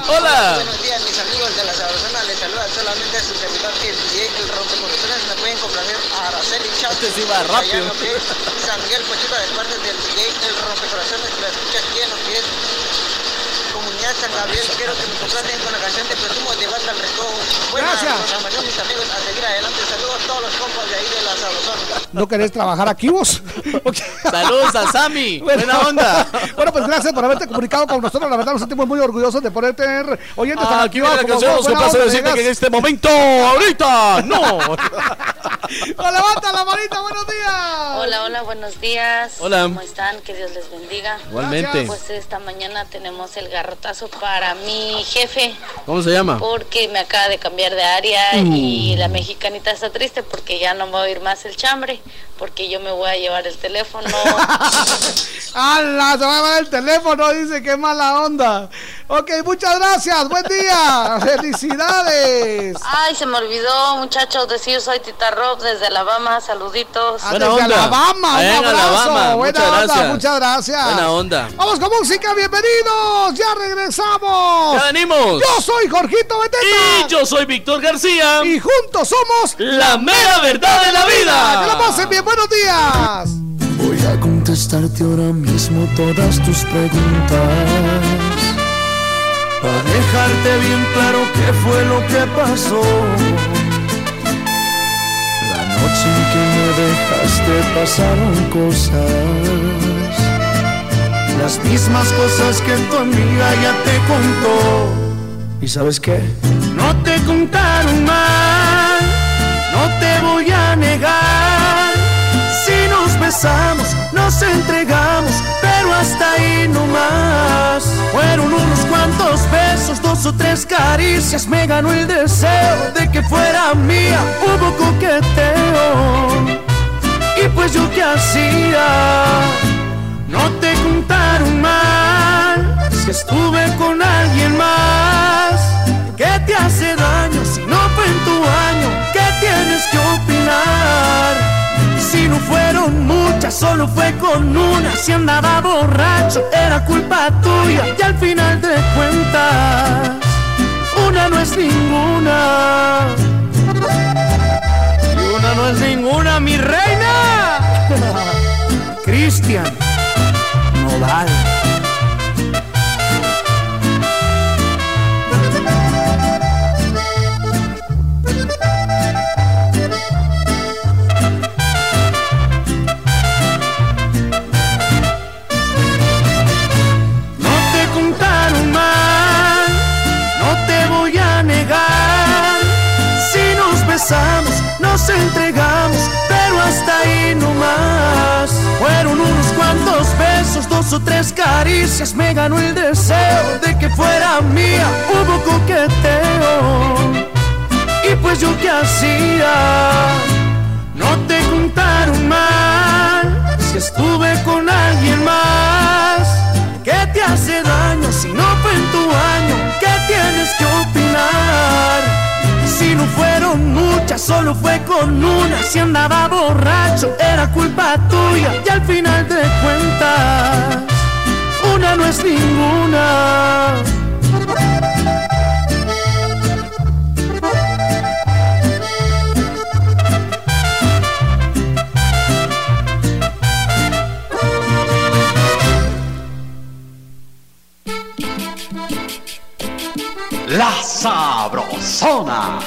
Hola. Buenos días, mis amigos de la Sabrosona. Les saluda solamente su servidor, el el pueden complacer a Araceli Chat. Este sí va rápido. San Miguel de parte del DJ, el rompecorazones. que La escucha aquí en lo que San Gabriel. Quiero que me complacen con la canción de Presumo de Banda al Recojo. Buenas Gracias. programación, mis amigos. A seguir adelante. Saludos a todos los compas de ahí de la Sabrosona. ¿No querés trabajar aquí vos? Saludos a Sammy. Buena onda. Bueno, pues gracias por haberte comunicado con nosotros. La verdad, nos sentimos muy orgullosos de poder tener oyentes Ah, aquí viene la canción. Nos complace decirte que en este momento, ahorita, no. Levanta la manita, buenos días. Hola, hola, buenos días. Hola. ¿Cómo están? Que Dios les bendiga. Igualmente. Pues esta mañana tenemos el garrotazo para mi jefe. ¿Cómo se llama? Porque me acaba de cambiar de área Mm. y la mexicanita está triste porque ya no me va a oír más el chambre. Porque yo me voy a llevar el teléfono. ¡Hala! Se va a llevar el teléfono, dice, qué mala onda. Ok, muchas gracias, buen día. Felicidades. Ay, se me olvidó, muchachos, decir soy Tita Rob desde Alabama. Saluditos. Ah, desde Alabama, Allá un abrazo. Alabama, Buena muchas onda, gracias. muchas gracias. Buena onda. Vamos con música, bienvenidos. Ya regresamos. Ya venimos. Yo soy Jorgito Beteta. Y yo soy Víctor García. Y juntos somos La mera verdad de la vida. Que la pasen bien, buenos días. Voy a contestarte ahora mismo todas tus preguntas. Para dejarte bien claro qué fue lo que pasó. La noche en que me dejaste pasaron cosas. Las mismas cosas que tu amiga ya te contó. ¿Y sabes qué? No te contaron mal, no te voy a negar. Si nos besamos, nos entregamos, pero hasta ahí no más. Fueron unos cuantos besos, dos o tres caricias, me ganó el deseo de que fuera mía. Hubo coqueteo, y pues yo qué hacía. No te contaron mal, si estuve con alguien más. ¿Qué te hace daño si no fue en tu año? ¿Qué tienes que opinar? Si no fueron muchas, solo fue con una. Si andaba borracho, era culpa tuya. Y al final de cuentas, una no es ninguna. Y una no es ninguna, mi reina. Cristian alive. caricias me ganó el deseo de que fuera mía. Hubo coqueteo. Y pues yo qué hacía, no te contaron mal. Si estuve con alguien más, ¿qué te hace daño si no fue en tu año? ¿Qué tienes que opinar? si no fueron muchas, solo fue con una. Si andaba borracho, era culpa tuya. Y al final de cuentas mentira no es ninguna. La sabrosona.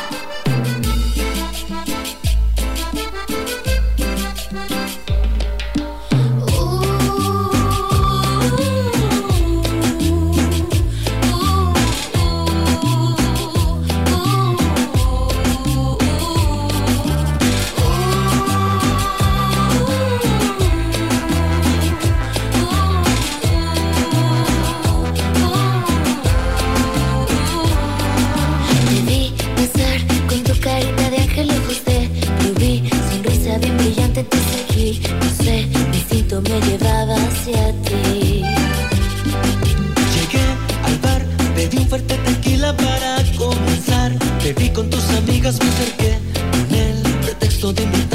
no sé, mi me llevaba hacia ti. Llegué al bar, pedí un fuerte tequila para comenzar. Te vi con tus amigas, me acerqué con el pretexto de mi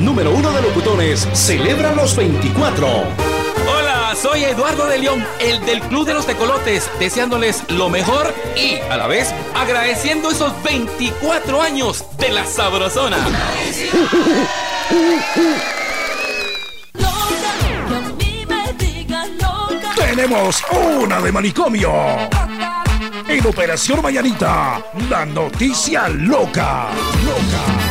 número uno de locutones, celebra los 24. Hola, soy Eduardo de León, el del Club de los Tecolotes, deseándoles lo mejor y, a la vez, agradeciendo esos 24 años de la sabrosona. Tenemos una de manicomio. En Operación Mañanita, la noticia loca. Loca.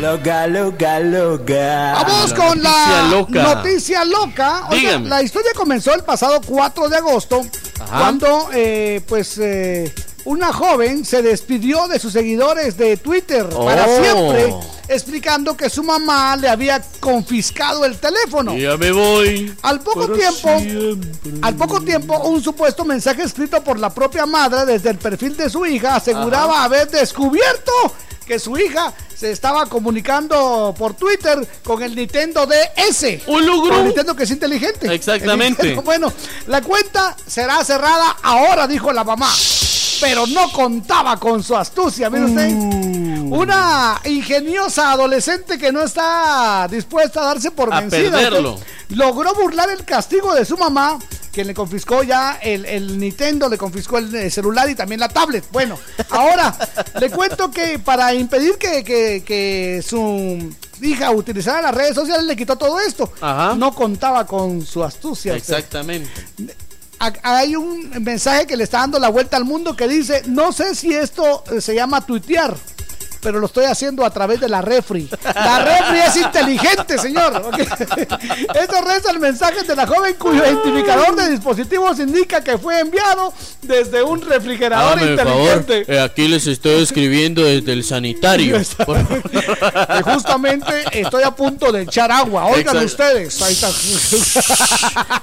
Loca, loca, loca. Vamos con la noticia loca. noticia loca. La historia comenzó el pasado 4 de agosto, Ajá. cuando pues pues eh, una joven se despidió de sus seguidores de Twitter para Oh. siempre, explicando que su mamá le había confiscado el teléfono. Ya me voy. Al poco tiempo, al poco tiempo, un supuesto mensaje escrito por la propia madre desde el perfil de su hija aseguraba haber descubierto que su hija se estaba comunicando por Twitter con el Nintendo DS. Un logro. Con el Nintendo que es inteligente. Exactamente. Nintendo, Bueno, la cuenta será cerrada ahora, dijo la mamá. Pero no contaba con su astucia, mire usted. Uh. Una ingeniosa adolescente que no está dispuesta a darse por A vencida. perderlo. Logró burlar el castigo de su mamá, que le confiscó ya el, el Nintendo, le confiscó el celular y también la tablet. Bueno, ahora le cuento que para impedir que, que- que su hija utilizara las redes sociales le quitó todo esto. Ajá. No contaba con su astucia. Exactamente. Ha- Hay un mensaje que le está dando la vuelta al mundo que dice, no sé si esto eh, se llama tuitear, pero lo estoy haciendo a través de la refri. La refri es inteligente, señor. ¿ok? Esto reza el mensaje de la joven cuyo identificador de dispositivos indica que fue enviado desde un refrigerador Hágame el favor. inteligente. eh, aquí les estoy escribiendo desde el sanitario. Justamente estoy a punto de echar agua. Oigan ustedes. Ahí está.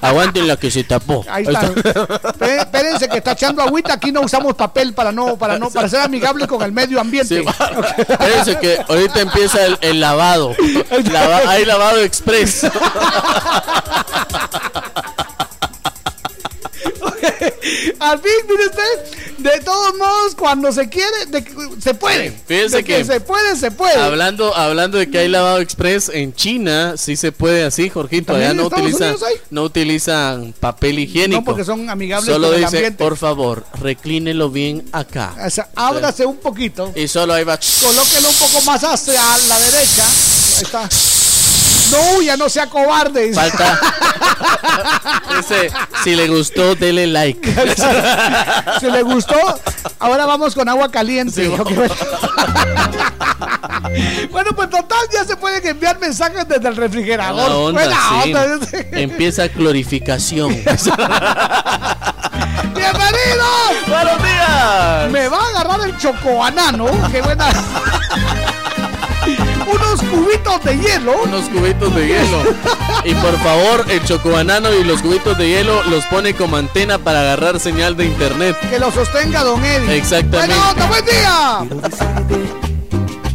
Aguanten la que se tapó. Ahí está. Espé- Espérense que está echando agüita. Aquí no usamos papel para no, para no, para ser amigable con el medio ambiente. Espérense que ahorita empieza el, el lavado. Lava- hay lavado express. Al fin, mire usted, de todos modos, cuando se quiere, de se puede. Fíjese De que, que- se puede, se puede. Hablando, hablando de que hay lavado express en China, sí se puede así, Jorgito. ¿También Allá no utilizan, no utilizan papel higiénico. No, porque son amigables Solo con el dice, ambiente. por favor, reclínelo bien acá. O sea, ábrase un poquito. Y solo ahí va. Colóquelo un poco más hacia la derecha. Ahí está. No huya, no sea cobarde. Falta. Dice, si le gustó, dele like. si le gustó, ahora vamos con agua caliente. Bueno. Pues total, ya se pueden enviar mensajes desde el refrigerador. Buena onda, sí. onda. Empieza clorificación. ¡Bienvenido! ¡Buenos días! Me va a agarrar el chocobanano. ¡Qué buena! Unos cubitos de hielo. Unos cubitos de hielo. Y por favor, el chocobanano y los cubitos de hielo los pone como antena para agarrar señal de internet. Que lo sostenga Don Eddie. Exactamente. Buena onda, buen día.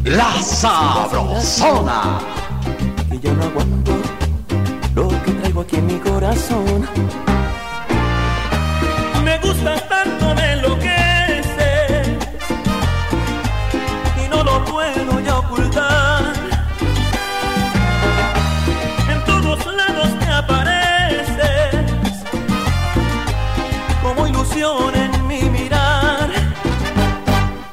La Sabrosona. que ya no aguanto lo que traigo aquí en mi corazón. Me gustas tanto,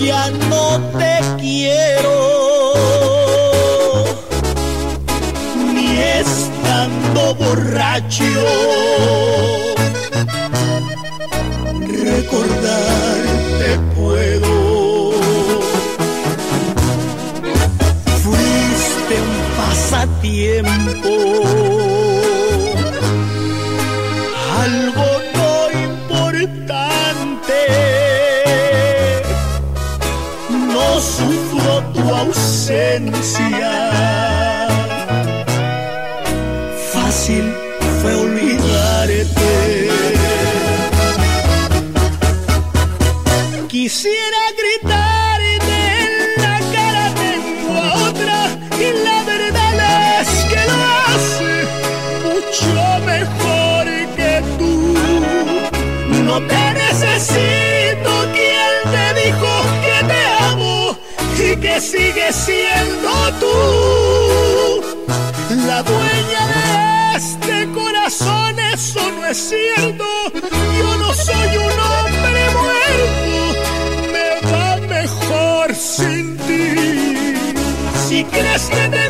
ya no te quiero. Ni estando borracho. Recordarte puedo. Fuiste un pasatiempo Yo no soy un hombre muerto, me va mejor sin ti. Si crees que te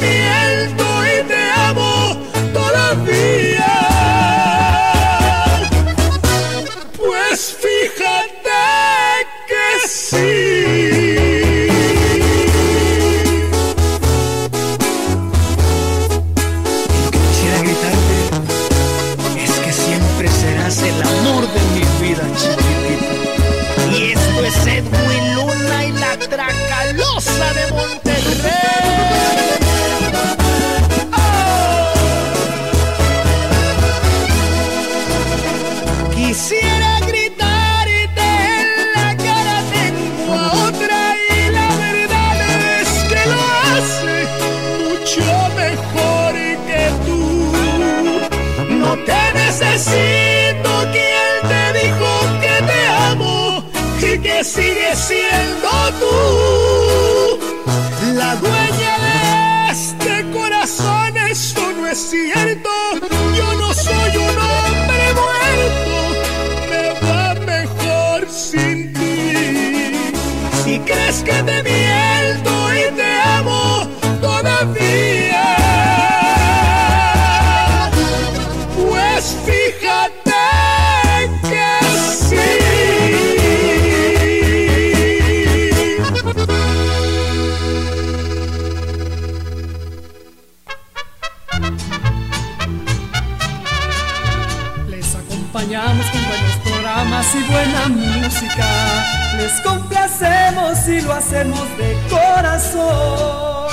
y buena música. Les complacemos y lo hacemos de corazón.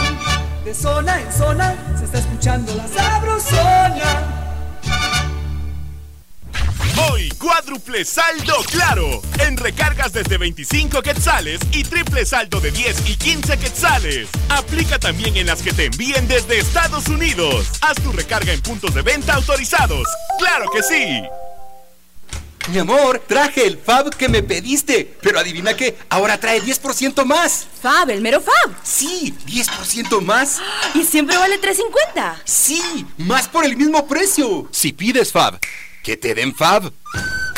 De zona en zona se está escuchando la sabrosona. Hoy, cuádruple saldo claro. En recargas desde 25 quetzales y triple saldo de 10 y 15 quetzales. Aplica también en las que te envíen desde Estados Unidos. Haz tu recarga en puntos de venta autorizados. ¡Claro que sí! Mi amor, traje el Fab que me pediste. Pero adivina qué, ahora trae 10% más. Fab, el mero Fab. Sí, 10% más. Y siempre vale 3.50. Sí, más por el mismo precio. Si pides Fab, que te den Fab.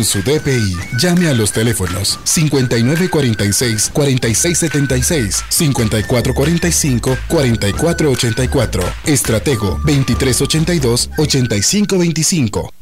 su DPI. Llame a los teléfonos 5946-4676, 5445-4484, Estratego 2382-8525.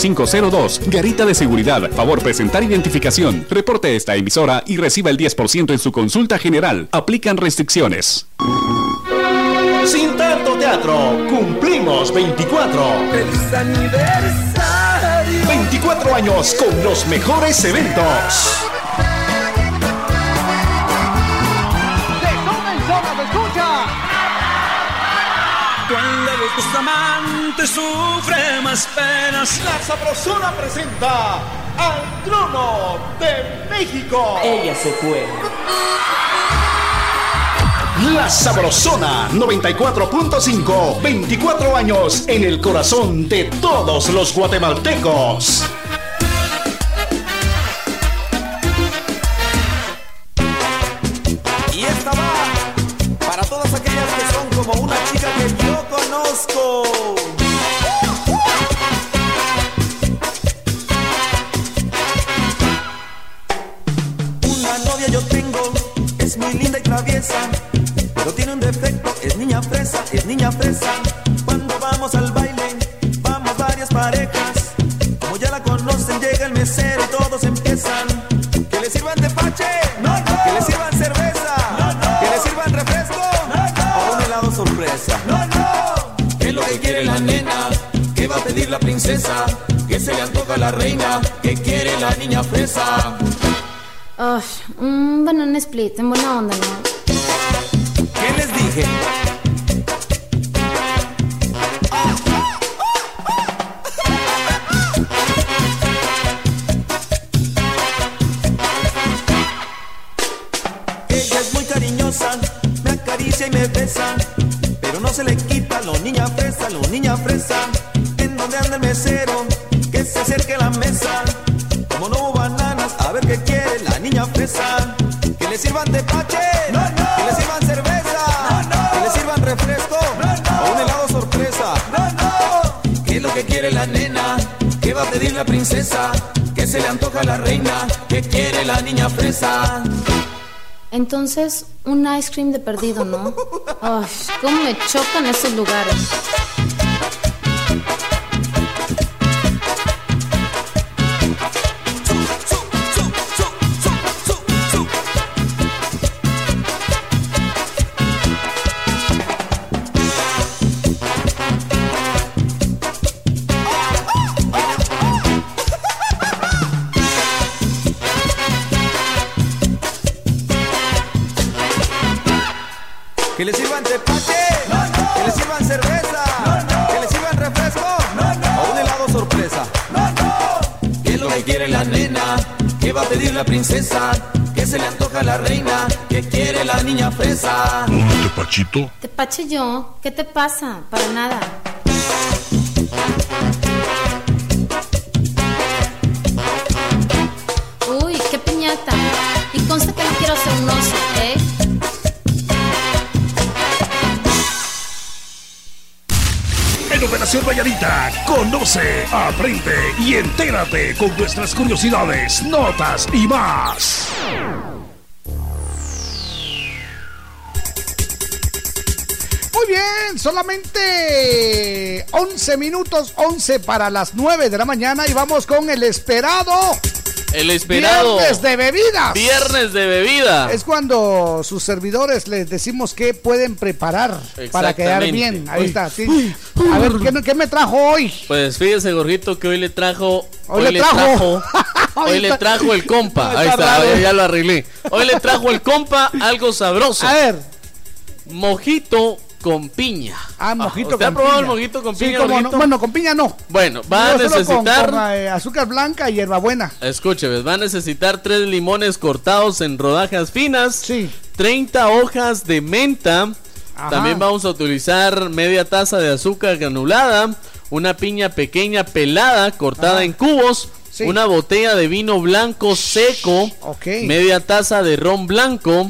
6502. Garita de seguridad. Favor presentar identificación. Reporte esta emisora y reciba el 10% en su consulta general. Aplican restricciones. Sin tanto teatro, cumplimos 24. ¡Feliz aniversario! 24 años con los mejores eventos. De zona en zona se escucha. Dos amantes sufren más penas. La Sabrosona presenta al trono de México. Ella se fue. La Sabrosona 94.5. 24 años en el corazón de todos los guatemaltecos. Yo conozco. Una novia yo tengo, es muy linda y traviesa, pero tiene un defecto, es niña fresa, es niña fresa. Princesa? ¿Qué se le antoja la reina? ¿Qué quiere la niña fresa? Ay, un banana split, en buena onda, ¿no? ¿Qué les dije? A pedir la princesa? ¿Qué se le antoja la reina? ¿Qué quiere la niña fresa? Entonces, un ice cream de perdido, ¿no? Ay, cómo me chocan esos lugares. La princesa? ¿Qué se le antoja a la reina? ¿Qué quiere la niña fresa? ¿Un tepachito? Te pache yo, ¿qué te pasa? Para nada. En Operación Valladita, conoce, aprende y entérate con nuestras curiosidades, notas y más. Muy bien, solamente 11 minutos, 11 para las 9 de la mañana y vamos con el esperado. El esperado. Viernes de bebidas. Viernes de bebida. Es cuando sus servidores les decimos qué pueden preparar para quedar bien. Ahí Uy. está. sí. A ver, ¿qué, qué me trajo hoy? Pues fíjese, Gorgito, que hoy le trajo. Hoy le trajo. hoy le trajo el compa. Ahí Está ya lo arreglé. Hoy le trajo el compa algo sabroso. A ver. Mojito con piña. Ah, mojito ¿Usted ha con probado piña. el mojito con Sí, piña, cómo no. Bueno, con piña no. Bueno, va a Yo necesitar. con, eh, azúcar blanca y hierbabuena. Escúcheme, va a necesitar tres limones cortados en rodajas finas. 30 hojas de menta. Ajá. También vamos a utilizar media taza de azúcar granulada. Una piña pequeña pelada cortada en cubos. Una botella de vino blanco seco. Media taza de ron blanco.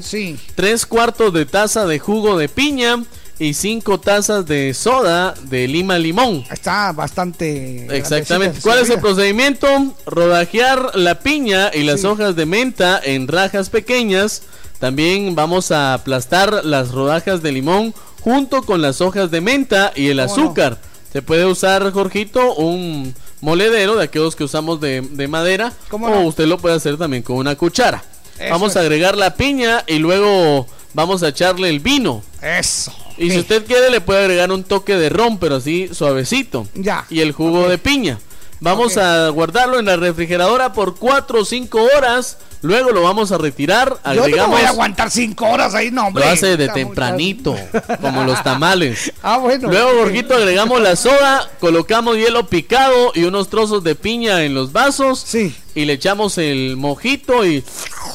Tres cuartos de taza de jugo de piña. Y cinco tazas de soda de lima limón. Está bastante. Exactamente. ¿Cuál es el procedimiento? Rodajear la piña y las hojas de menta en rajas pequeñas. También vamos a aplastar las rodajas de limón junto con las hojas de menta y el ¿Cómo azúcar. Se puede usar, Jorgito, un moledero de aquellos que usamos de, de madera. ¿Cómo o no? usted lo puede hacer también con una cuchara. Eso vamos a es. agregar la piña y luego vamos a echarle el vino. Eso. Y si usted quiere le puede agregar un toque de ron, pero así suavecito. Ya. Y el jugo de piña. Vamos a guardarlo en la refrigeradora por 4 o 5 horas. Luego lo vamos a retirar. Yo no Agregamos. voy a aguantar cinco horas ahí, no, hombre. lo hace de Está tempranito, como los tamales. Ah, bueno. Luego, Borjito, agregamos la soda, colocamos hielo picado y unos trozos de piña en los vasos. Sí. Y le echamos el mojito y.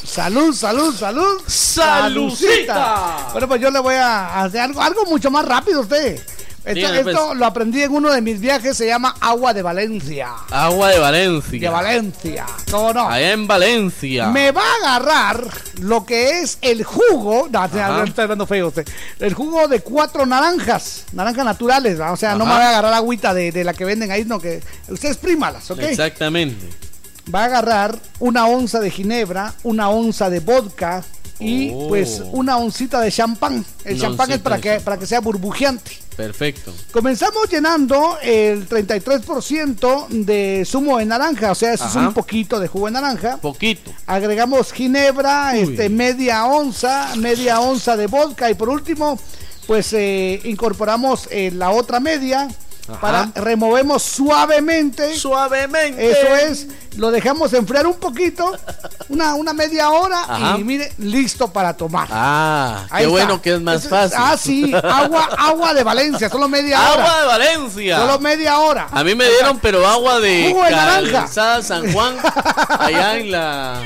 Salud, salud, salud. ¡Salucita! Bueno, pues yo le voy a hacer algo, algo mucho más rápido a usted. Esto, Dígame, pues. lo aprendí en uno de mis viajes, se llama Agua de Valencia. Agua de Valencia. De Valencia, ¿cómo no? Allá en Valencia. Me va a agarrar lo que es el jugo. No, Ajá. está dando feo usted. El jugo de cuatro naranjas, naranjas naturales. O sea, no me va a agarrar agüita de, de la que venden ahí, no que usted exprímalas, ¿ok? Exactamente. Va a agarrar una onza de ginebra, una onza de vodka y Oh. pues una oncita de champán. El champán es para que, para que sea burbujeante. Perfecto. Comenzamos llenando el 33% de zumo de naranja, o sea, eso es un poquito de jugo de naranja. Poquito. Agregamos ginebra, este, media onza, media onza de vodka y por último, pues eh, incorporamos eh, la otra media. Ajá. Para removemos suavemente. Suavemente. Eso es. Lo dejamos enfriar un poquito, una, una media hora Ajá. y mire, listo para tomar. Ah, Ahí qué está. bueno que es más Eso- fácil. Ah, sí, agua, agua de Valencia, solo media hora. Agua de Valencia. Solo media hora. A mí me dieron, pero agua de Jugo de naranja. San Juan, allá en la...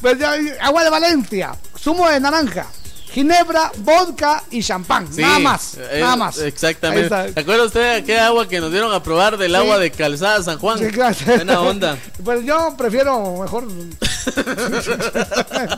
Pues ya, agua de Valencia, zumo de naranja, ginebra, vodka y champán. Sí, nada más, eh, nada más. Exactamente. ¿Se acuerda usted de aquella agua que nos dieron a probar del Sí. agua de Calzada San Juan? Sí, claro. Buena onda. Pues yo prefiero mejor.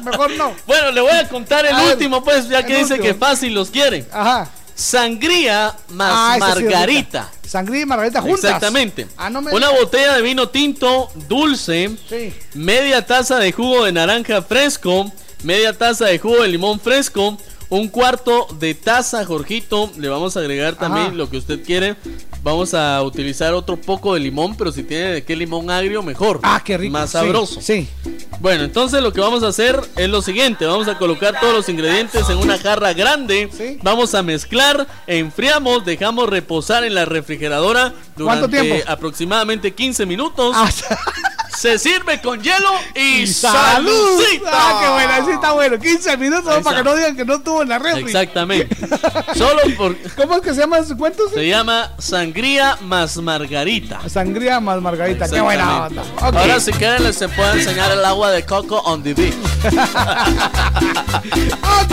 mejor no. Bueno, le voy a contar el A ver, último, pues, ya que dice último. que fácil los quiere. Ajá. Sangría más Ah, sí margarita. Sangría y margarita juntas. Exactamente. Ah, no me Una botella de vino tinto dulce, Sí. media taza de jugo de naranja fresco, media taza de jugo de limón fresco, un cuarto de taza, Jorgito. Le vamos a agregar también Ajá. lo que usted quiere. Vamos a utilizar otro poco de limón, pero si tiene de qué limón agrio, mejor. Ah, qué rico. Más Sí, sabroso. Sí. Bueno, entonces lo que vamos a hacer es lo siguiente, vamos a colocar todos los ingredientes en una jarra grande, vamos a mezclar, enfriamos, dejamos reposar en la refrigeradora ¿Cuánto durante tiempo? aproximadamente 15 minutos. Ah, Se sirve con hielo y, ¡Salud! salucita. Ah, qué bueno, así está bueno. 15 minutos Ahí para que no digan que no estuvo en la refri. Exactamente. Solo por ¿Cómo es que se llama ese cuento? se llama sangría más margarita. Sangría más margarita. Qué buena onda. Ahora si quieren les se puede enseñar el agua de coco on the beach. ok.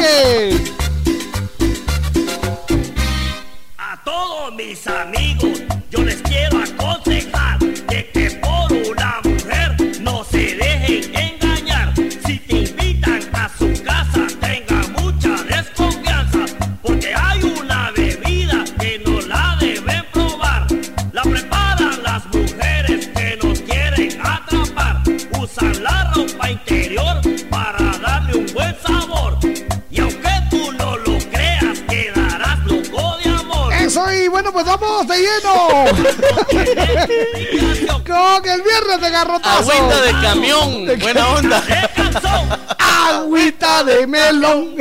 A todos mis amigos yo les quiero aconsejar bueno, pues vamos de lleno. Con el viernes de garrotazo. Agüita de camión. Buena onda. Agüita de melón.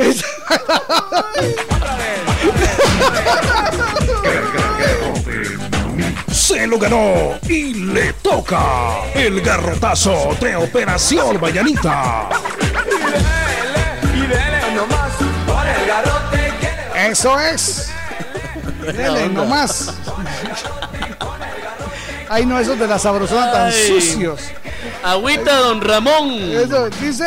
Se lo ganó y le toca el garrotazo de Operación Mañanita. Y dele nomás con el garrote que le va Eso es. Dele nomás. Ay, no, esos de la sabrosona tan sucios. Agüita, don Ramón. Eso, dice,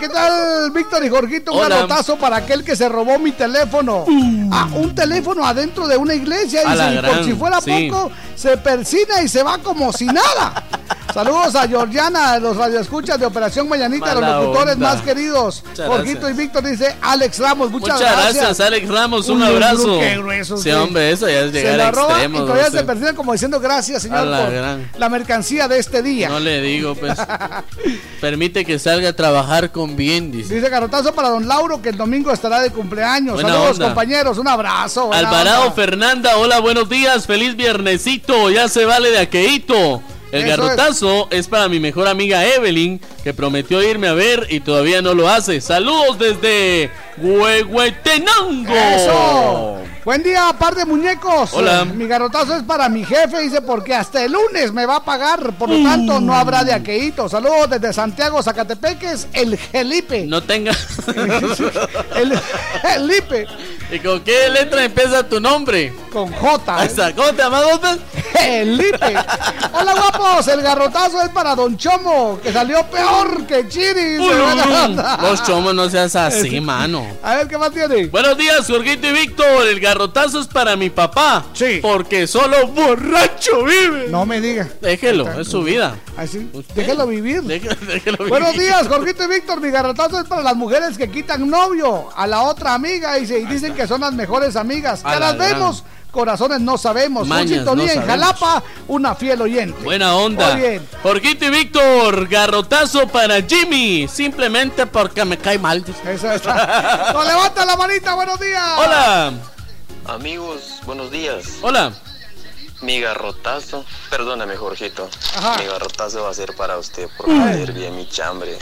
¿qué tal Víctor y Jorgito? Un garrotazo para aquel que se robó mi teléfono. Ah, un teléfono adentro de una iglesia. A Dice, y por si fuera sí. poco, se persina y se va como si nada. Saludos a Georgiana, de los radioescuchas de Operación Mañanita, los Mala locutores onda. más queridos. Muchas Jorgito gracias. y Víctor dice Alex Ramos, muchas, Muchas gracias, Alex Ramos. Un Uy, abrazo. qué grueso, sí, hombre, eso ya es Se llegar la a roba y extremos. todavía no se persiguen como diciendo gracias, señor, A la por gran. la mercancía de este día. No le digo, pues. Permite que salga a trabajar con bien, dice. Dice Carotazo para don Lauro que el domingo estará de cumpleaños. Buena Saludos onda. compañeros, un abrazo. Alvarado onda. Fernanda, hola, buenos días, feliz viernesito, ya se vale de aqueíto. El Eso garrotazo es. para mi mejor amiga Evelyn, que prometió irme a ver y todavía no lo hace. Saludos desde Huehuetenango. Eso. Buen día, par de muñecos. Hola. Eh, Mi garrotazo es para mi jefe, dice, porque hasta el lunes me va a pagar. Por lo tanto, no habrá de aqueíto. Saludos desde Santiago, Zacatepeques, el Gelipe. No tenga. el Gelipe. ¿Y con qué letra empieza tu nombre? Con J. ¿eh? ¿Cómo te llamas, vos? Felipe. Hola guapos, el garrotazo es para Don Chomo, que salió peor que Chiri. Se a. Los chomos no seas así, mano. A ver, ¿qué más tiene? Buenos días, Jorgito y Víctor. El garrotazo es para mi papá. Sí. Porque solo borracho vive. No me diga. Déjelo, es su vida. Así, déjelo vivir. Déjelo, déjelo vivir. Buenos días, Jorgito y Víctor. Mi garrotazo es para las mujeres que quitan novio a la otra amiga y dicen que son las mejores amigas. A Que la las vemos, corazones no sabemos. Con Mañas sintonía no en sabemos. Jalapa, una fiel oyente. Buena onda. Muy bien. Jorgito y Víctor, garrotazo para Jimmy. Simplemente porque me cae mal. Eso está. No, levanta la manita, buenos días. Hola. Amigos, buenos días. Hola. Mi garrotazo, perdóname Jorgito, Ajá. mi garrotazo va a ser para usted por Mm. leer bien mi chambre.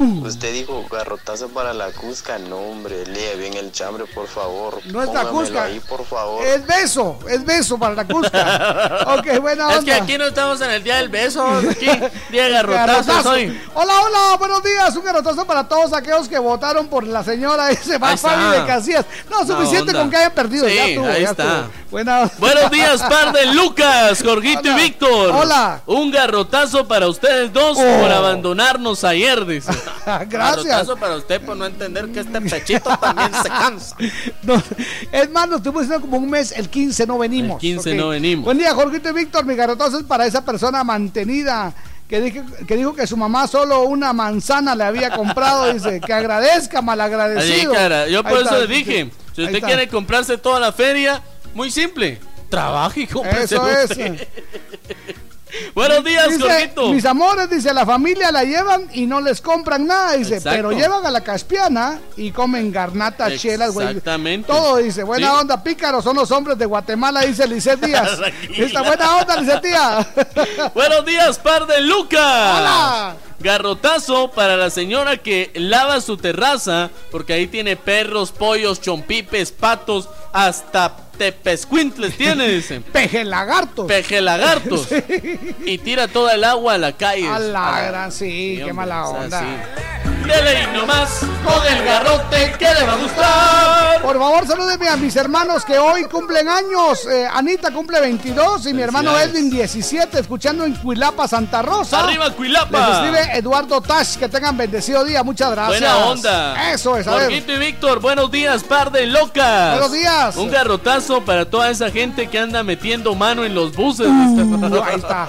Usted dijo garrotazo para la Cusca, no hombre, lea bien el chambre por favor. No es la Cusca. ahí por favor. Es beso, es beso para la Cusca. ok, buena onda. Es que aquí no estamos en el día del beso. Aquí, día de garrotazo. Hola, hola, buenos días. Un garrotazo para todos aquellos que votaron por la señora ese. Fabi de Casillas. No, suficiente con que hayan perdido. Sí, ya ahí ya está. estuvo. Buena onda. Buenos días, par de Lucas, Jorgito y Hola. Víctor. Hola. Un garrotazo para ustedes dos Oh. por abandonarnos ayer, dice. Gracias. Garrotazo para usted por no entender que este pechito también se cansa. No, es más, nos estuvimos diciendo como un mes, el 15 no venimos. El 15 Ok. no venimos. Buen día, Jorgito y Víctor. Mi garrotazo es para esa persona mantenida. Que dijo, que dijo que su mamá solo una manzana le había comprado, dice, que agradezca, malagradecido. cara, yo por Ahí eso está. le dije, si usted quiere comprarse toda la feria, muy simple, trabaje y cómprese Eso es. Buenos días, Dice, Jorgito. Mis amores, dice, la familia la llevan y no les compran nada, dice, Exacto. pero llevan a la Caspiana y comen garnatas, chelas, güey. Exactamente. Todo, dice, buena Sí. onda, pícaros son los hombres de Guatemala, dice Lisset Díaz. Esta buena onda, Díaz. Buenos días, par de Lucas. Hola. Garrotazo para la señora que lava su terraza, porque ahí tiene perros, pollos, chompipes, patos, hasta tepescuintles tiene, dicen. Peje lagartos. Peje lagartos. Y tira toda el agua a la calle. A la Ah, gran, sí, qué mala o sea, onda. sí. Dele ahí nomás con el garrote que le va a gustar. Por favor, salúdenme a mis hermanos que hoy cumplen años. Eh, Anita cumple 22 y mi hermano. Edwin 17, escuchando en Cuilapa, Santa Rosa. Arriba, Cuilapa. Les escribe Eduardo Tash, que tengan bendecido día. Muchas gracias. Buena onda. Eso es, a ver. Y Víctor, buenos días, par de locas. Buenos días. Un garrotazo para toda esa gente que anda metiendo mano en los buses. Uh, ahí está.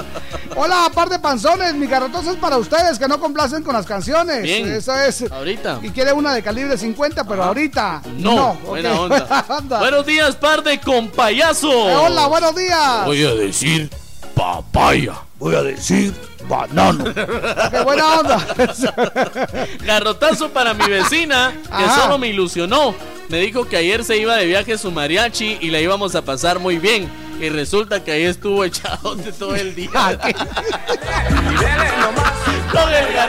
Hola, par de panzones. Mi garrotazo es para ustedes que no complacen con las canciones. Bien. Eso es. Ahorita. Y quiere una de calibre 50, pero ahorita. No, No, buena onda. Buenos días, par de compayazo. Eh, hola, buenos días. Voy a decir papaya. Voy a decir banano. Qué buena onda. Garrotazo para mi vecina que Ajá. solo me ilusionó. me dijo que ayer se iba de viaje su mariachi y la íbamos a pasar muy bien. Y resulta que ahí estuvo echado de todo el día. Con el a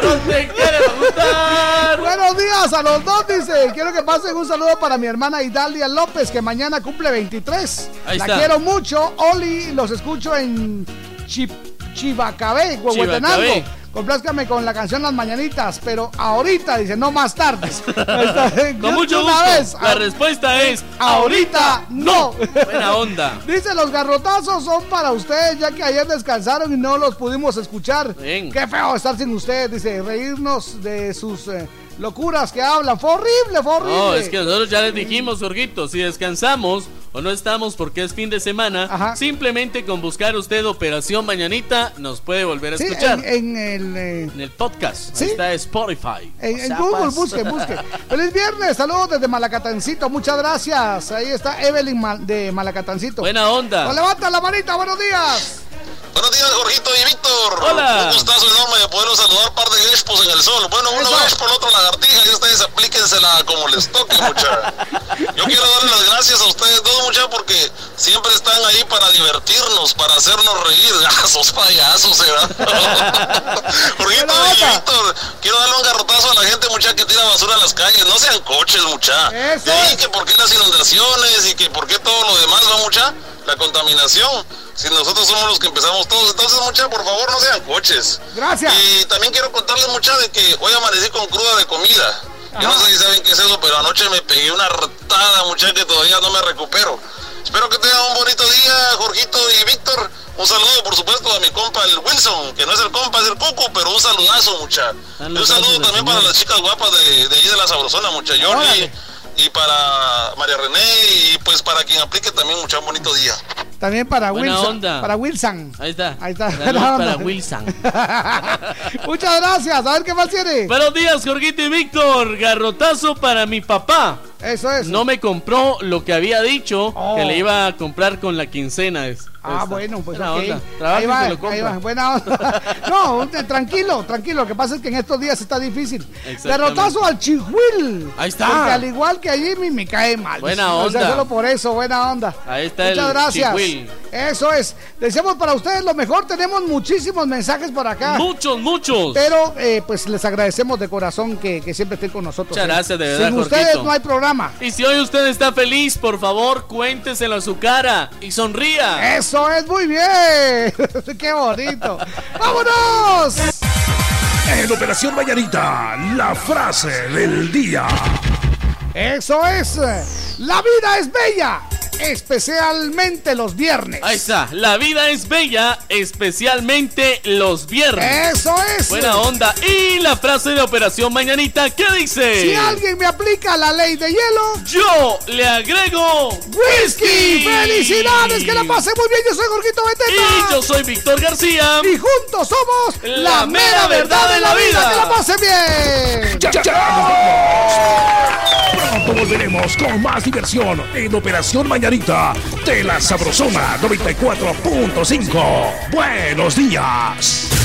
gustar. Buenos días a los dos, dice. Quiero que pasen un saludo para mi hermana Idalia López, que mañana cumple 23. Ahí La está. quiero mucho. Oli, los escucho en Chi- Chivacabé, Huehuetenango. Chivacabé. Complázcame con la canción Las Mañanitas, pero ahorita, dice, no más tarde. Con mucho una gusto. vez, La a- respuesta es ahorita no. Buena onda. Dice, los garrotazos son para ustedes, ya que ayer descansaron y no los pudimos escuchar. Bien. Qué feo estar sin ustedes, dice, reírnos de sus eh, locuras que hablan. Fue horrible, fue horrible. No, es que nosotros ya les dijimos, Jorgito, si descansamos o no estamos porque es fin de semana, simplemente con buscar usted Operación Mañanita nos puede volver a Sí, escuchar. en, en el... eh, En el podcast. Sí. Ahí está Spotify. En, en Google, busque, busque. Feliz viernes, saludos desde Malacatancito, muchas gracias. Ahí está Evelyn de Malacatancito. Buena onda. Pues levanta la manita, buenos días. Buenos días, Jorgito y Víctor. Hola. Un gustazo enorme de poderlos saludar par de Gespos en el sol. Bueno, uno Gespo, el otro lagartija, y ustedes aplíquensela como les toque, mucha. Yo quiero darle las gracias a ustedes dos, mucha, porque siempre están ahí para divertirnos, para hacernos reír. Ah, sos payasos, ¿verdad? Jorgito y Víctor, quiero darle un garrotazo a la gente, mucha, que tira basura a las calles. No sean coches, mucha. Eso. Ahí que por qué las inundaciones y que por qué todo lo demás va, mucha. La contaminación. Si nosotros somos los que empezamos todos, entonces, mucha, por favor, no sean coches. Gracias. Y también quiero contarles, mucha, de que hoy amanecí con cruda de comida. Yo no sé si saben qué es eso, pero anoche me pegué una hartada, mucha, que todavía no me recupero. Espero que tengan un bonito día, Jorgito y Víctor. Un saludo, por supuesto, a mi compa, el Wilson, que no es el compa, es el Coco, pero un saludazo, mucha. Y un saludo también para las chicas guapas de, de ahí de la Sabrosona, mucha. Jordi, y para María René, y pues para quien aplique también, mucha, un bonito día. También para Buena Wilson. onda. Para Wilson. Ahí está. Ahí está. Para Wilson. Muchas gracias. A ver qué más tiene. Buenos días, Jorgito y Víctor. Garrotazo para mi papá. Eso es. No me compró lo que había dicho Oh. que le iba a comprar con la quincena. Es- Ah, bueno, pues Buena ok. onda. Trabaja Ahí va, lo ahí va, buena onda. No, tranquilo, tranquilo. Lo que pasa es que en estos días está difícil. Derrotazo al Chihuil. Ahí está. Porque al igual que a Jimmy me cae mal. Buena O sea, onda. solo por eso, buena onda. Ahí está Muchas el gracias. Chihuil. Eso es. Deseamos para ustedes lo mejor. Tenemos muchísimos mensajes por acá. Muchos, muchos. Pero eh, pues les agradecemos de corazón que, que siempre estén con nosotros. Muchas ¿eh? gracias, de verdad, Sin ustedes no hay programa. Y si hoy usted está feliz, por favor, cuénteselo a su cara y sonría. Eso es muy bien. Qué bonito. ¡Vámonos! En Operación Mañanita, la frase del día. Eso es. La vida es bella, especialmente los viernes. Ahí está. La vida es bella, especialmente los viernes. Eso es. Buena onda. Y la frase de Operación Mañanita, ¿qué dice? Si alguien me aplica la ley de hielo, Yo le agrego whisky. ¡Felicidades! Que la pase muy bien. Yo soy Jorgito Beteta. Y yo soy Víctor García. Y juntos somos La mera verdad de la vida. Que la pase bien. ¡Ya, ya! Pronto volveremos con más diversión en Operación Mañanita de la Sabrosona 94.5. Buenos días.